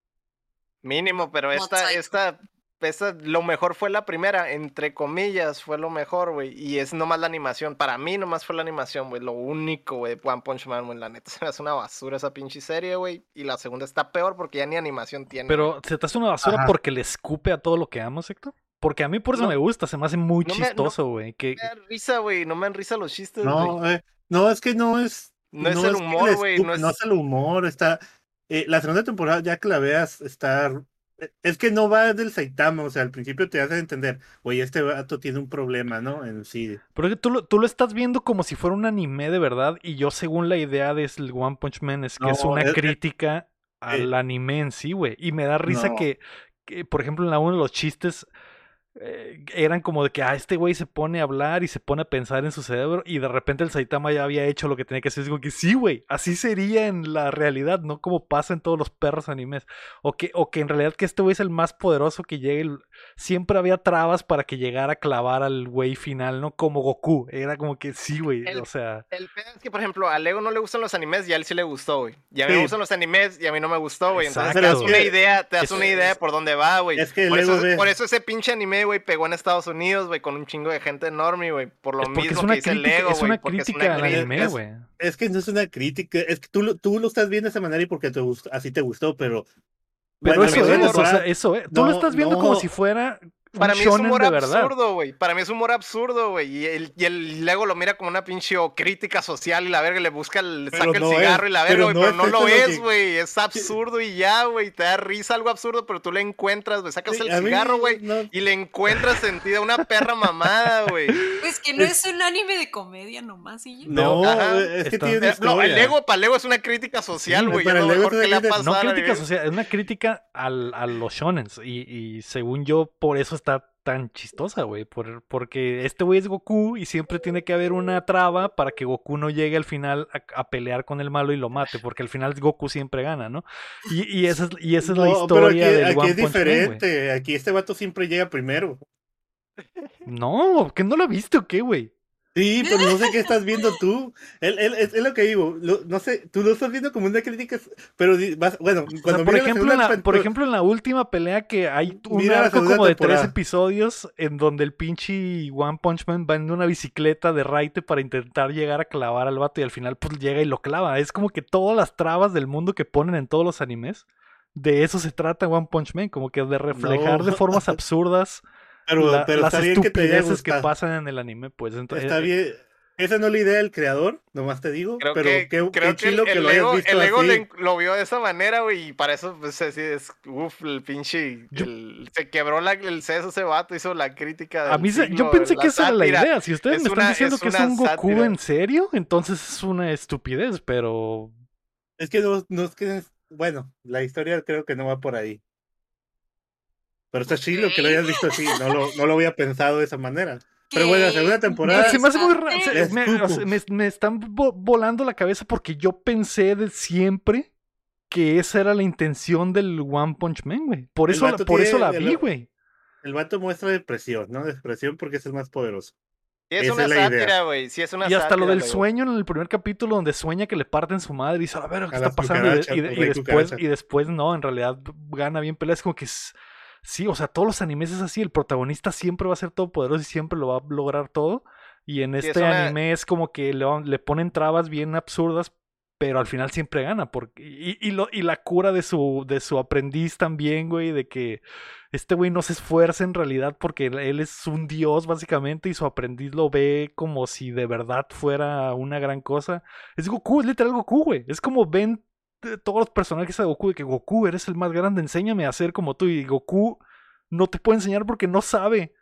B: Mínimo, pero
C: Mob
B: esta,
C: Psycho.
B: esta, esta, lo mejor fue la primera, entre comillas, fue lo mejor, güey. Y es nomás la animación. Para mí nomás fue la animación, güey. Lo único, güey, One Punch Man, güey. La neta se me hace una basura esa pinche serie, güey. Y la segunda está peor porque ya ni animación tiene. güey.
A: Pero se te hace una basura
D: Ajá.
A: porque le escupe a todo lo que amo, Héctor. Porque a mí por eso
B: No.
A: me gusta, se me hace muy
B: No no-
A: chistoso, güey. que
B: me da risa, güey. No me dan risa los chistes, güey.
D: No, eh, no, es que no es.
B: No es el humor, güey, no es-
D: el humor, está. eh, la segunda temporada, ya que la veas, está. Eh, Es que no va del Saitama, o sea, al principio te hace entender, oye, este vato tiene un problema, ¿no? En sí.
A: Pero que tú, lo- tú lo estás viendo como si fuera un anime de verdad. Y yo, según la idea de el One Punch Man, es que es una
D: es-
A: crítica al anime en sí, güey. Y me da risa
D: No.
A: que, que, por ejemplo, en la uno de los chistes eh, eran como de que, ah, este güey se pone a hablar y se pone a pensar en su cerebro. Y de repente el Saitama ya había hecho lo que tenía que hacer. Es como que sí, güey. Así sería en la realidad, no como pasa en todos los perros animes. O que, o que en realidad que este güey es el más poderoso que llegue. Siempre había trabas para que llegara a clavar al güey final, ¿no? Como Goku. Era como que sí, güey. O sea.
B: El pedo es que, por ejemplo, a Lego no le gustan los animes y a él sí le gustó, güey. Y a mí me
D: Sí.
B: gustan los animes y a mí no me gustó, güey. Entonces te das una idea, te das
A: Es-
B: una idea de por dónde va, güey.
D: Es que
B: por,
D: Lego
B: eso,
D: ve-
B: por eso ese pinche anime, güey, pegó en Estados Unidos, güey, con un chingo de gente enorme, güey. Por lo
A: Es
B: mismo
A: es una
B: que dice
A: crítica,
B: Lego,
A: es
B: güey.
A: una
B: porque
A: crítica al anime,
D: es-
A: güey.
D: Es que no es una crítica, es que tú, lo- tú lo estás viendo de esa manera y porque te así te gustó, pero.
A: Pero
D: bueno,
A: eso es, o sea, eso es. Tú lo estás viendo como si fuera
B: Para mí es humor absurdo, güey. Para mí es humor absurdo, güey. Y el, y el Lego lo mira como una pinche crítica social y la verga le busca el,
D: Pero
B: saca el cigarro
D: es,
B: y la verga, güey.
D: no
B: Pero
D: es
B: no lo es,
D: que-
B: güey. Es absurdo y ya, güey. Te da risa algo absurdo, pero tú le encuentras, güey. Sacas
D: Sí,
B: el cigarro, güey.
D: no-
B: Y le encuentras sentido a una perra mamada, güey.
C: Pues que no es un anime de comedia nomás, y ya.
D: No,
B: Ajá.
D: es que tiene
B: No, el. Lego, para Lego es una crítica social,
D: Sí,
B: güey. es lo
D: el Lego
B: mejor
D: es
B: que le ha
D: una crítica-
B: pasado.
A: No crítica social, es una crítica al, a los shonens. Y, y según yo, por eso está tan chistosa, güey. Por, porque este güey es Goku y siempre tiene que haber una traba para que Goku no llegue al final a, a pelear con el malo y lo mate. Porque al final Goku siempre gana, ¿no? Y, y esa es, y esa es la
D: pero
A: historia
D: aquí,
A: del
D: aquí
A: One
D: es
A: Punch Man, güey.
D: diferente. aquí este vato siempre llega primero.
A: No, que no lo viste o qué, güey.
D: Sí, pero no sé qué estás viendo tú. Él, él- es, es lo que digo. lo- no sé, tú lo estás viendo como una crítica, pero vas- bueno,
A: O sea,
D: cuando
A: por,
D: la
A: ejemplo, en la, por ejemplo, en la última pelea que hay un arco como de tres episodios en donde el pinche One Punch Man va en una bicicleta de raite para intentar llegar a clavar al vato y al final pues llega y lo clava. Es como que todas las trabas del mundo que ponen en todos los animes, de eso se trata One Punch Man, como que de reflejar
D: No.
A: de formas absurdas
D: pero,
A: la-
D: pero
A: las
D: está bien que te haya
A: estupideces que, pasan en el anime, pues entonces...
D: Está bien. Esa no es la idea del creador, nomás te digo.
B: Creo
D: pero
B: que,
D: qué,
B: creo
D: qué
B: que el,
D: chilo que lo hayas visto
B: el
D: así.
B: le- lo vio de esa manera, güey, y para eso, pues, así es, uff, el pinche, el- se quebró la, el seso ese vato, hizo la crítica
A: A
B: del
A: mí se-
B: siglo,
A: yo pensé que esa era la idea. Si ustedes
B: Es
A: me están
B: una-
A: diciendo
B: es
A: que es un Goku
B: sátira.
A: en serio, entonces es una estupidez, pero
D: Es que no, no es que. Bueno, la historia creo que no va por ahí. Pero está chilo que lo hayas visto así. No lo, no lo había pensado de esa manera. Pero bueno, la segunda temporada-
A: Se me hace muy raro.
C: interesante.
D: Es
A: Me,
D: cuco.
A: o sea, me- me están vo- volando la cabeza porque yo pensé de siempre que esa era la intención del One Punch Man, güey. Por eso, la- por eso la vi, güey.
D: El vato muestra depresión, ¿no? Depresión porque es el más poderoso.
B: Sí, es
D: Esa
B: una
D: es
B: sátira, güey, sí es una
A: Y hasta lo del sueño en el primer capítulo donde sueña que le parten su madre y dice, a ver, ¿qué
D: A
A: está pasando? Y, de-
D: cucarachas,
A: y de-
D: el
A: y
D: rey
A: después, y después no, en realidad gana bien peleas. Como que es- sí, o sea, todos los animes es así, el protagonista siempre va a ser todopoderoso y siempre lo va a lograr todo. Y en
B: es
A: este
B: una-
A: anime es como que le, le ponen trabas bien absurdas, pero al final siempre gana. Porque, y, y lo, y la cura de su, de su aprendiz también, güey, de que este güey no se esfuerza en realidad porque él es un dios básicamente y su aprendiz lo ve como si de verdad fuera una gran cosa. Es Goku, es literal Goku, güey. Es como ven todos los personajes de Goku, de que Goku, eres el más grande, enséñame a ser como tú. Y Goku no te puede enseñar porque no sabe.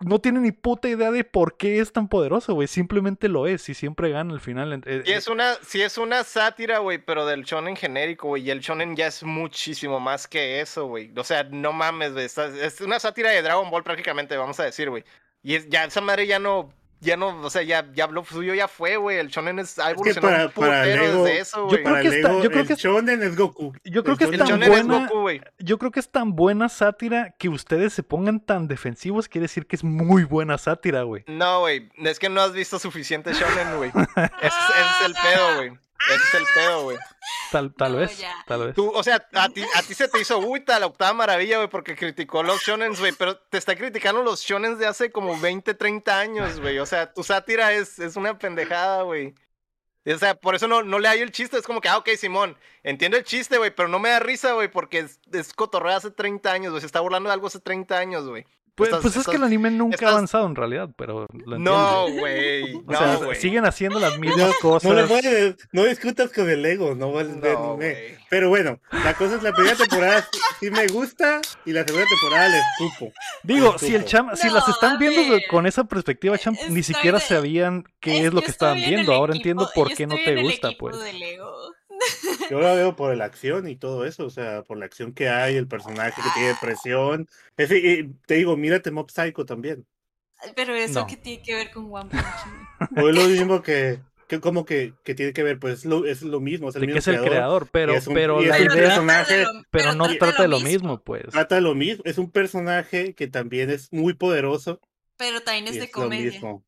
A: no tiene ni puta idea de por qué es tan poderoso, güey. Simplemente lo es y siempre gana al final. Eh,
B: Sí es una, sí es una sátira, güey, pero del shonen genérico, güey. Y el shonen ya es muchísimo más que eso, güey. O sea, no mames, güey. Es una sátira de Dragon Ball prácticamente, vamos a decir, güey. Y ya esa madre ya no, ya no, o sea, ya, ya lo suyo ya fue, güey. El shonen es, ha
D: Es que
B: evolucionado
D: para,
B: un
D: para Lego,
B: desde eso,
A: Yo
B: güey.
A: creo
D: para
A: que está-
D: Lego,
A: yo creo
D: el
A: que-
D: shonen es Goku.
A: Yo creo
D: El
A: que es
B: El
A: tan
B: shonen es
A: buena-
B: Goku, güey.
A: Yo creo que es tan buena sátira que ustedes se pongan tan defensivos, quiere decir que es muy buena sátira, güey.
B: No, güey, es que no has visto suficiente shonen, güey. Ese, es- ese es el pedo, güey. Ese es el pedo, güey.
A: Tal, tal
C: No,
A: vez,
C: ya.
A: tal vez.
B: Tú, o sea, a ti, a ti se te hizo puta la octava maravilla, güey, porque criticó los shonens, güey, pero te está criticando los shonens de hace como 20, 30 años, güey. O sea, tu sátira es, es una pendejada, güey. O sea, por eso no, no le hallo el chiste. Es como que, ah, ok, Simón, entiendo el chiste, güey, pero no me da risa, güey, porque es, es cotorreo hace 30 años, güey. Se está burlando de algo hace 30 años, güey.
A: Pues,
B: Estás-
A: pues es que el anime nunca
B: estás-
A: ha avanzado en realidad, pero lo
B: No, güey.
A: O
B: No,
A: sea, siguen haciendo las mismas cosas.
D: No le puedes, no discutas con el Lego, no vales
B: No,
D: anime. Pero bueno, la cosa es la primera temporada sí, me gusta y la segunda temporada le escupo.
A: Digo,
D: Le
A: si el cham, si
C: No,
A: las están viendo de-
C: ver.
A: con esa perspectiva, cham, ni siquiera
C: de-
A: sabían qué es, lo que estaban viendo. Ahora
C: equipo-
A: entiendo por qué no te gusta, pues.
C: de Lego.
D: Yo la veo por la acción y todo eso, o sea, por la acción que hay, el personaje que tiene presión. Es, y te digo, mírate Mob Psycho también.
C: Pero eso
A: No.
C: que tiene que ver con One Punch Man.
D: O es lo mismo que, que como que, que tiene que ver, pues es lo, es lo mismo, es el mismo
A: que es el creador, pero,
D: es un-
A: pero la
D: es un
A: idea,
D: personaje-
A: pero no trata de lo
C: mismo.
A: mismo, pues.
D: Trata de lo mismo, es un personaje que también es muy poderoso.
C: Pero también es de
D: es lo
C: comedia.
D: mismo.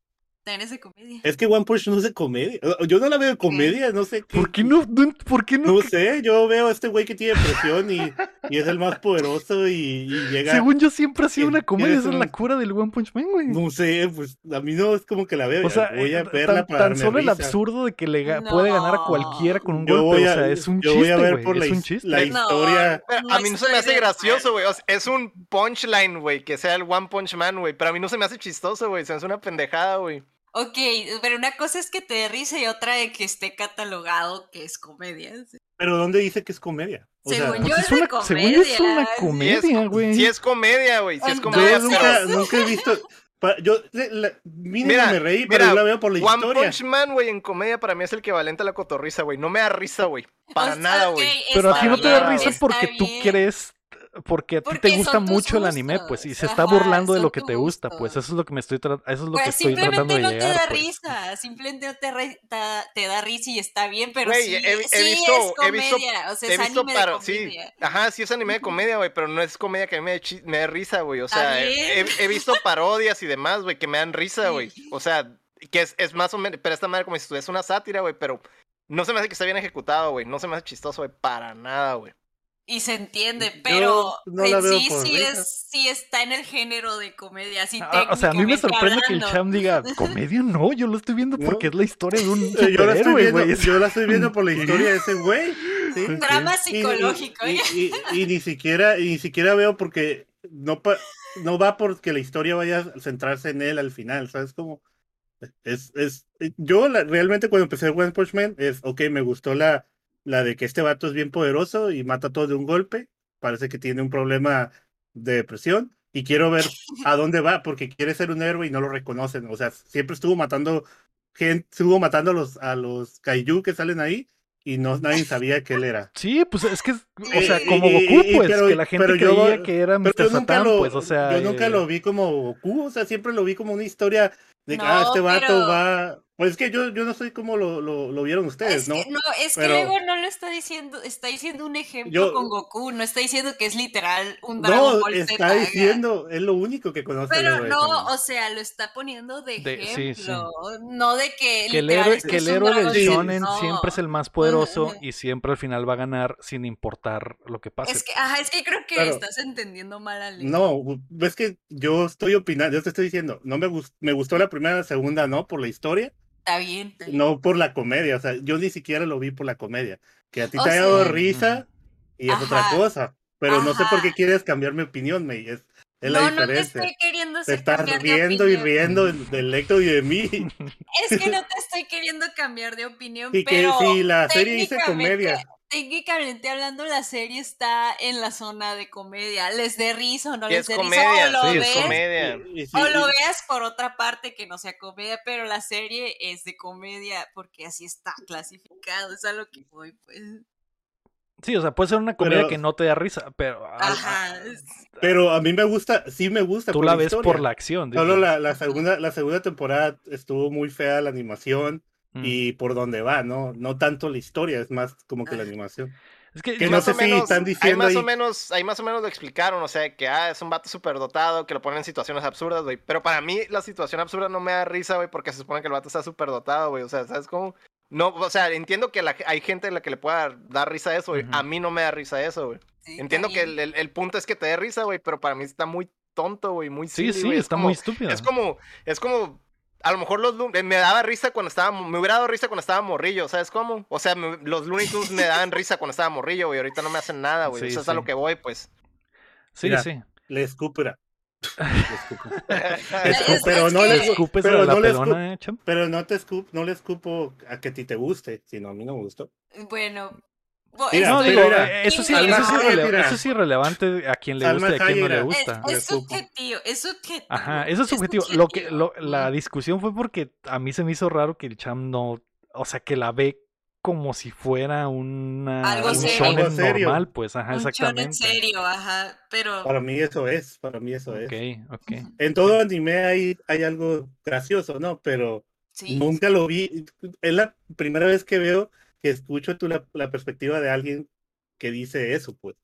C: También es de comedia.
D: Es que One Punch no es de comedia. Yo no la veo de comedia, no sé qué.
A: ¿Por qué no? no- ¿Por qué no?
D: No sé, yo veo a este güey que tiene presión y, y es el más poderoso y, y llega.
A: Según yo siempre ha sido una comedia, esa es la
D: un-
A: cura del One Punch Man, güey.
D: No sé, pues a mí no es como que la veo.
A: O sea,
D: voy a
A: eh,
D: verla
A: tan,
D: para
A: tan
D: darme
A: solo el absurdo de que le ga- puede ganar a cualquiera con un
D: Yo
A: golpe,
D: voy
A: o sea, es un
D: yo
A: chiste,
D: voy a ver
A: güey,
D: por la,
A: es un
D: his-
A: chiste.
D: la historia.
C: No
B: a mí no se me hace gracioso, güey. O sea, es un punchline, güey, que sea el One Punch Man, güey. Pero a mí no se me hace chistoso, güey. Se me hace una pendejada, güey.
C: Ok, pero una cosa es que te dé risa y otra de que esté catalogado que es comedia.
D: Pero ¿dónde dice que es comedia? O
C: Según
A: Pues
C: yo
A: es
C: es
A: una, según yo es una
C: comedia.
A: Comedia, güey.
B: sí es comedia, güey. Sí es comedia,
D: nunca, nunca he visto. pa- Yo le- la- mínimo
B: Mira,
D: me reí, pero yo la veo por la
B: One
D: historia.
B: Punch Man, güey, en comedia para mí es el equivalente a la cotorriza, güey. No me da risa, güey. Para
C: O sea,
B: nada, güey.
A: Pero a ti no
B: para
A: te da risa porque tú crees, porque a ti te gusta mucho el anime, pues, y se está burlando de lo que te gusta, pues, eso es lo que me estoy tra- eso es lo que
C: Pues
A: estoy tratando
C: simplemente
A: de
C: no te
A: llegar,
C: da
A: pues.
C: risa, simplemente no te, re- ta- te da risa y está bien, pero sí,
B: he, he
C: sí
B: visto,
C: es
B: he visto,
C: comedia, o sea, es anime de
B: para, sí,
C: comedia.
B: ajá, sí es anime de comedia, güey, pero no es comedia que a mí me me dé risa, güey, o sea, he, visto parodias y demás, güey, que me dan risa, güey,
C: Sí.
B: o sea, que es, es más o menos, pero esta madre como si estuviese una sátira, güey, pero no se me hace que está bien ejecutado, güey, no se me hace chistoso, güey, para nada, güey.
C: Y se entiende, pero
D: no
C: en
D: veo
C: sí sí, es, sí está en el género de comedia, así
A: Ah, o sea, a mí me sorprende que el. Cham diga, comedia no, yo lo estoy viendo
D: No.
A: porque es la historia de un
D: Eh, Yo la, estoy
A: superhéroe,
D: viendo,
A: güey.
D: yo la estoy viendo por la historia de ese güey. ¿sí?
C: Un drama
D: Y- y-
C: psicológico.
D: Y,
C: ¿eh?
D: y- y ni siquiera, y ni siquiera veo porque no, pa- no va porque la historia vaya a centrarse en él al final, ¿sabes? Como es, es, yo la- realmente cuando empecé One Punch Man es, ok, me gustó la, la de que este vato es bien poderoso y mata a todos de un golpe, parece que tiene un problema de depresión y quiero ver a dónde va porque quiere ser un héroe y no lo reconocen, o sea, siempre estuvo matando gente, estuvo matando a los, a los kaiju que salen ahí y no nadie sabía que él era.
A: Sí, pues es que, o sea, como
D: y-
A: Goku,
D: y-
A: pues,
D: pero-
A: que la gente
D: pero yo-
A: creía que era Mr.
D: Pero yo nunca,
A: Satan,
D: lo,
A: pues, o sea...
D: yo nunca
A: eh,
D: lo vi como Goku, o sea, siempre lo vi como una historia de que
C: No,
D: ah, este vato
C: pero-
D: va. Pues es que yo, yo no soy como lo, lo, lo vieron ustedes,
C: Es
D: ¿no?
C: que, no, es
D: Pero-
C: que luego no lo está diciendo, está diciendo un ejemplo
D: Yo-
C: con Goku, no está diciendo que es literal un Dragon
D: No,
C: Ball
D: está
C: Z,
D: diciendo, es lo único que conoce.
C: Pero no, o sea, lo está poniendo de
A: De- sí,
C: ejemplo, no de que,
A: Que el héroe, que
C: es
A: el
C: un
A: héroe del shonen
C: no.
A: siempre es el más poderoso y siempre al final va a ganar sin importar lo que pase.
C: Es que, ajá, es que creo que
D: Claro.
C: estás entendiendo mal al
D: No, ves que yo estoy opinando, yo te estoy diciendo, no me, gust- me gustó la primera, la segunda no, por la historia,
C: Está bien, está bien.
D: no por la comedia, o sea, yo ni siquiera lo vi por la comedia. Que a ti
C: O
D: te haya dado risa y es otra cosa, pero no sé por qué quieres cambiar mi opinión, May, es, es la
C: no, no te
D: diferencia.
C: estoy queriendo
D: te
C: hacer
D: estás
C: cambiar de
D: riendo y riendo del, Héctor y de mí.
C: Es que no te estoy queriendo cambiar de opinión,
D: Y que si la serie dice comedia
C: técnicamente hablando, la serie está en la zona de comedia. Les dé risa o no
B: Y
C: les
B: es
C: dé
B: comedia,
C: risa, o lo
A: sí, es
C: ves,
B: comedia.
D: Y- y sí,
C: o lo veas por otra parte que no sea comedia, pero la serie es de comedia porque así está clasificado. Es a lo que voy, pues.
A: Sí, o sea, puede ser una comedia
D: Pero-
A: que no te da risa, pero al-
C: Ajá.
D: Pero a mí me gusta, sí me gusta.
A: tú
D: por
A: la ves
D: historia.
A: por la acción.
D: Solo la, la segunda, la segunda temporada estuvo muy fea la animación
A: Mm.
D: y por dónde va, ¿no? No tanto la historia, es más como que la
C: Ah.
D: animación.
A: Es que,
D: que
A: yo-
D: no
B: más
D: sé
B: o
D: si
B: menos,
D: están
B: ahí
D: diciendo
B: más o
D: ahí-
B: menos, ahí más o menos lo explicaron, o sea, que ah, es un vato súper dotado, que lo ponen en situaciones absurdas, güey. Pero para mí la situación absurda no me da risa, güey, porque se supone que el vato está súper dotado, güey. O sea, ¿sabes cómo? No, o sea, entiendo que la- hay gente a la que le pueda dar risa eso, güey.
A: Ujú.
B: A mí no me da risa eso, güey.
C: sí,
B: Entiendo que el, el- el punto es que te dé risa, güey, pero para mí está muy tonto, güey, muy
A: sí,
B: silly,
A: sí.
B: Es
A: está
B: como-
A: muy estúpida.
B: Es como, es como, a lo mejor los Loon- me daba risa cuando estaba, me hubiera dado risa cuando estaba morrillo, ¿sabes cómo? O sea, me- los Looney Tunes me daban risa cuando estaba morrillo, güey, ahorita no me hacen nada, güey.
A: Sí,
B: Eso es a lo que voy, pues.
A: Sí,
D: Mira,
A: sí.
D: Le escupra. Le escupo.
C: Es-
D: Escu- pero no les
A: ¿Escupes
D: pero
A: a la
D: no le
A: pelona, eh?
D: Pero no te escupo, no le escupo a que a ti te guste, sino a mí no me gustó.
C: Bueno.
D: Mira,
A: No, digo,
D: mira,
A: eh, eso sí, eso sí, rele- eso sí es relevante a quien le gusta y a quien no le
D: Hayek.
A: gusta.
C: Es, subjetivo, es subjetivo.
A: Ajá, eso es subjetivo. Lo que, lo- la discusión fue porque a mí se me hizo raro que el Cham no, o sea, que la ve como si fuera una,
C: Algo
A: un
C: serio.
A: shonen
D: Algo serio.
A: normal, pues, ajá,
C: Un shonen
A: exactamente.
C: serio, ajá, pero...
D: Para mí eso es, para mí eso es.
A: Ok, ok.
D: En todo anime hay, hay algo gracioso, ¿no? Pero
C: Sí.
D: nunca lo vi. Es la primera vez que veo, que escucho tú la, la perspectiva de alguien que dice eso, pues.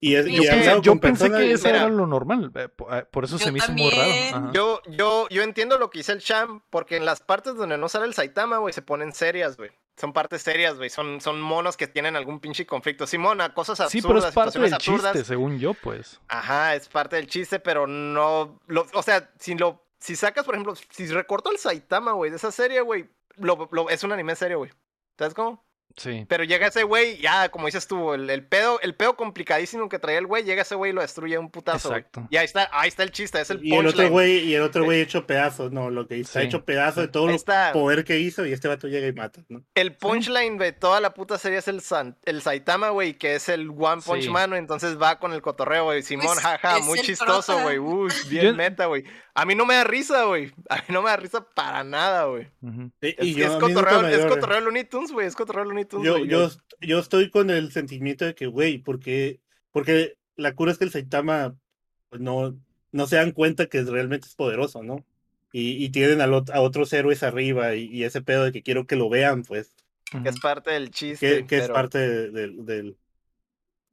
D: Y, es,
C: Sí,
D: y
A: Yo,
D: he
C: sí.
A: pe-
D: hablado
A: yo pensé que
D: y-
A: eso era lo normal, eh, eh, por eso
C: Yo
A: se me hizo muy
C: también.
A: raro. ajá.
B: Yo, yo, yo entiendo lo que dice el Cham, porque en las partes donde no sale el Saitama, güey, se ponen serias, güey. Son partes serias, güey. Son, son monos que tienen algún pinche conflicto. Simona, cosas absurdas,
A: Sí, pero es parte del
B: absurdas.
A: chiste, según yo, pues.
B: Ajá, es parte del chiste, pero no. Lo, o sea, si lo. Si sacas, por ejemplo, si recorto el Saitama, güey, de esa serie, güey, lo, lo- es un anime serio, güey. ¿Sabes cómo?
A: Sí.
B: Pero llega ese güey, ya, como dices tú, el, el pedo, el pedo complicadísimo que traía el güey, llega ese güey y lo destruye de un putazo.
A: Exacto.
B: Y ahí está, ahí está el chiste, es el
D: Y el otro güey, y el otro güey hecho pedazos, no, lo que hizo,
A: Sí.
D: hecho pedazos de todo el poder que hizo, y este vato llega y mata, ¿no?
B: El punchline de toda la puta serie es el, San- el Saitama, güey, que es el One Punch
A: Sí.
B: Man, entonces va con el cotorreo, güey. Simón,
C: Pues,
B: jaja, muy chistoso, güey. Uy, bien
A: Yo-
B: meta, güey. A mí no me da risa, güey. A mí no me da risa para nada, güey. Es,
D: y yo,
B: es cotorreo, es cotorreo Looney Tunes, güey. Es cotorreo Looney Tunes,
D: yo, yo, yo estoy con el sentimiento de que, güey, porque, porque la cura es que el Saitama pues, no, no se dan cuenta que realmente es poderoso, ¿no? Y, y tienen a, a otros héroes arriba y, y ese pedo de que quiero que lo vean, pues.
B: Que es parte del chiste.
D: que, que es parte de- del, del...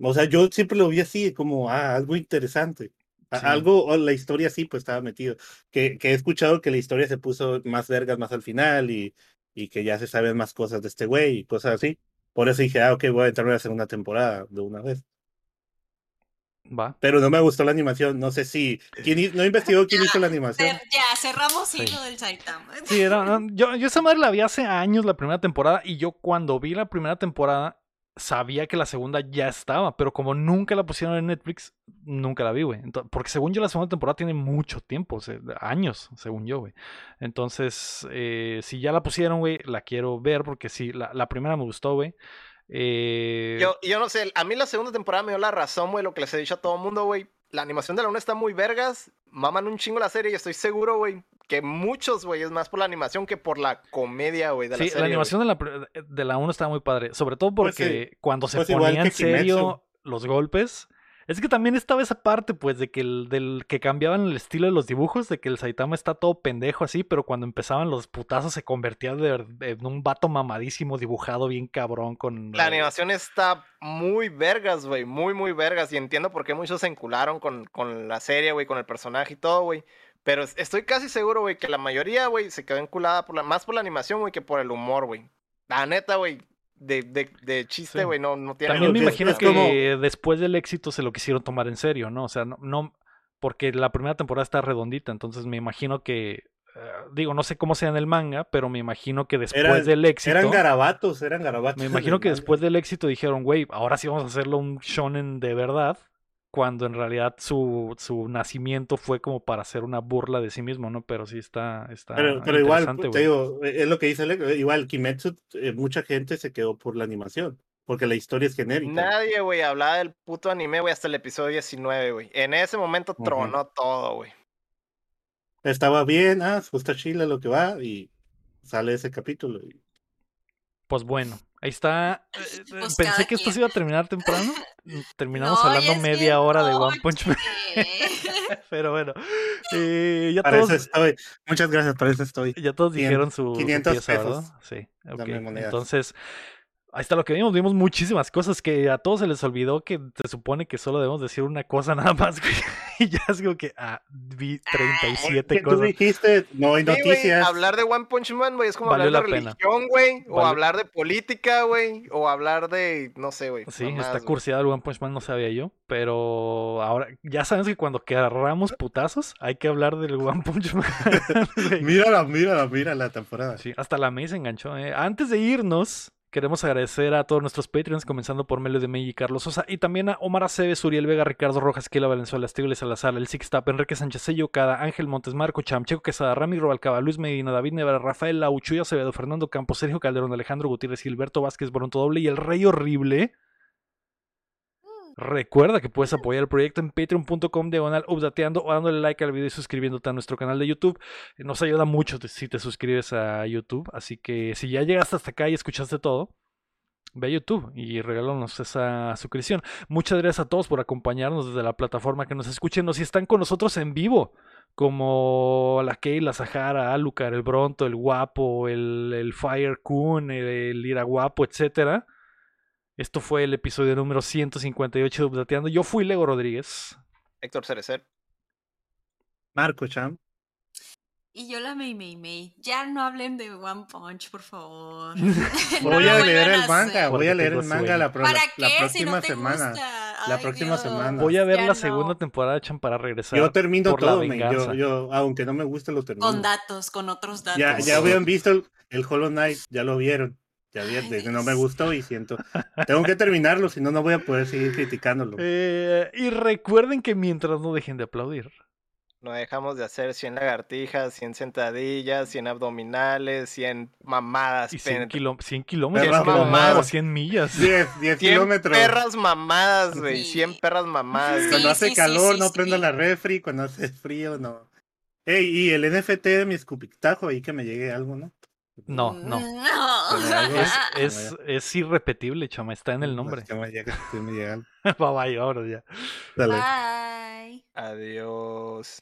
D: O sea, yo siempre lo vi así, como, ah, algo interesante.
A: Sí.
D: Algo, o la historia sí, pues estaba metido. Que, que he escuchado que la historia se puso más vergas más al final y, y que ya se saben más cosas de este güey y cosas así. Por eso dije, ah, ok, voy a entrar a la segunda temporada de una vez.
A: Va.
D: Pero no me gustó la animación. No sé si. ¿quién, no investigó quién hizo la animación?
C: Ya, cerramos
A: Sí.
C: hilo del Saitama.
A: Sí, era, yo, yo esa madre la vi hace años, la primera temporada, y yo cuando vi la primera temporada sabía que la segunda ya estaba, pero como nunca la pusieron en Netflix, nunca la vi, güey. Porque según yo la segunda temporada tiene mucho tiempo, años, según yo, güey. Entonces, eh, si ya la pusieron, güey, la quiero ver porque sí, la, la primera me gustó, güey. Eh,
B: Yo, yo no sé, a mí la segunda temporada me dio la razón, güey, lo que les he dicho a todo el mundo, güey. La animación de la una está muy vergas, maman un chingo la serie y estoy seguro, güey, que muchos, güey, es más por la animación que por la comedia, güey, de la
A: sí,
B: serie.
A: la animación de la, de la 1 estaba muy padre. Sobre todo
D: Pues
A: porque cuando se
D: pues igual
A: ponía en serio los golpes. Es que también estaba esa parte, pues, de que el, del que cambiaban el estilo de los dibujos, de que el Saitama está todo pendejo así, pero cuando empezaban los putazos se convertía de, de- en un vato mamadísimo dibujado bien cabrón con...
B: La
A: eh,
B: animación está muy vergas, güey, muy, muy vergas. Y entiendo por qué muchos se encularon con, con la serie, güey, con el personaje y todo, güey. Pero es- estoy casi seguro, güey, que la mayoría, güey, se quedó enculada por la, más por la animación, güey, que por el humor, güey. La neta, güey, de, de, de chiste,
A: Sí.
B: güey, no, no tiene...
A: También me imagino
D: es
A: que
D: como-
A: después del éxito se lo quisieron tomar en serio, ¿no? O sea, no, no porque la primera temporada está redondita, entonces me imagino que, eh, digo, no sé cómo sea en el manga, pero me imagino que después
D: Eran-
A: del éxito,
D: Eran garabatos, eran garabatos.
A: me imagino que
D: manga.
A: después del éxito dijeron, güey, ahora sí vamos a hacerlo un shonen de verdad, cuando en realidad su, su nacimiento fue como para hacer una burla de sí mismo, ¿no? Pero sí está, está
D: Pero, pero igual, te digo, eh, es lo que dice Alex, eh, igual Kimetsu, eh, mucha gente se quedó por la animación, porque la historia es genérica.
B: Nadie, güey, hablaba del puto anime, güey, hasta el episodio 19, güey. En ese momento tronó todo, güey.
D: Estaba bien, ah, pues está chila lo que va y sale ese capítulo. y-
A: Pues bueno, ahí está. Eh, eh,
C: Pues
A: Pensé que esto se iba a terminar temprano. Mm, Terminamos
C: No,
A: hablando media
C: bien
A: hora de One. Punch Man. Pero bueno, eh, ya,
D: Para
A: todos,
D: eso estoy. Muchas gracias, para eso estoy.
A: ya todos
D: Cien-
A: dijeron su, su
D: 500
A: pieza, ¿verdad?
D: pesos.
A: Sí, ok.
D: Dame monedas.
A: Entonces, ahí está lo que vimos. Vimos muchísimas cosas que a todos se les olvidó que se supone que solo debemos decir una cosa nada más. güey. Y ya es como que, ah, vi 37
D: Que tú
A: cosas.
D: dijiste, no hay
B: Sí,
D: noticias.
B: hablar de One Punch Man, güey, es como
A: Valió
B: hablar de
A: la pena.
B: religión, güey. O
A: Valió-
B: hablar de política, güey. O hablar de, no sé, güey.
A: Sí,
B: mamadas,
A: está cursiado el One Punch Man, no sabía yo. Pero ahora, ya sabes que cuando querramos putazos, hay que hablar del One Punch Man.
D: Mírala, mírala, mira la temporada.
A: Sí, hasta la May se enganchó. ¿eh? Antes de irnos, queremos agradecer a todos nuestros Patreons, comenzando por Melio de May y Carlos Sosa, y también a Omar Aceves, Uriel Vega, Ricardo Rojas, Kela Valenzuela, Estíbales Salazar, El Six Tap, Enrique Sánchez Sello, Cada, Ángel Montes, Marco Cham, Checo Quesada, Rami Robalcaba, Luis Medina, David Nevera, Rafael Lauchuya, Acevedo, Fernando Campos, Sergio Calderón, Alejandro Gutiérrez, Gilberto Vázquez, Bronto Doble y el Rey Horrible. Recuerda que puedes apoyar el proyecto en patreon.com diagonal updateando o dándole like al video y suscribiéndote a nuestro canal de YouTube. Eh, Nos ayuda mucho si te suscribes a YouTube. Así que si ya llegaste hasta acá y escuchaste todo, ve a YouTube y regálanos esa suscripción. Muchas gracias a todos por acompañarnos desde la plataforma que nos escuchen o si están con nosotros en vivo. Como la Kay, la Sahara, Alucard, el Bronto, el Guapo, el, Fire Kun, el, el Ira Guapo, etcétera. Esto fue el episodio número 158 de Updateando. Yo fui Lego Rodríguez.
B: Héctor Cerecer.
D: Marco Cham.
C: Y yo la Mei Mei Mei. Ya no hablen de One Punch, por favor.
D: Voy
C: No
D: a leer el manga, voy a leer el manga la, pro-
C: ¿Para
D: la,
C: qué?
D: la
C: si
D: próxima
C: no te
D: semana.
C: gusta?
D: La
C: Ay,
D: próxima
C: Dios.
D: semana.
A: Voy a ver
C: Ya
A: la
C: no.
A: segunda temporada, Chan, para regresar.
D: Yo termino todo, men, yo, yo, aunque no me guste, lo termino.
C: Con datos, con otros datos.
D: Ya, ya habían visto el, el Hollow Knight, ya lo vieron. Ya vi-
C: Ay,
D: de- no me gustó y siento. Tengo que terminarlo, si no, no voy a poder seguir criticándolo.
A: Eh, y recuerden que mientras no dejen de aplaudir.
B: No dejamos de hacer 100 lagartijas, 100 sentadillas, 100 abdominales, 100 mamadas.
A: Y 100,
B: pen-
A: kilo- 100 kilómetros,
D: Perras
B: mamadas.
A: mames, 100 millas.
D: 10, 10
B: 100
D: kilómetros.
B: perras mamadas, güey.
C: Sí.
B: 100 perras mamadas.
C: Sí,
D: Cuando hace
C: sí,
D: calor,
C: sí,
D: no
C: sí.
D: prenda la refri. Cuando hace frío, no. Ey, y el NFT de mi escupitajo, ahí que me llegue algo, ¿no?
A: No, no.
C: No.
A: Es, es, es irrepetible, chama. Está en el nombre.
D: Que llegue algo.
A: Bye bye, ahora ya.
D: Dale.
C: Bye.
B: Adiós.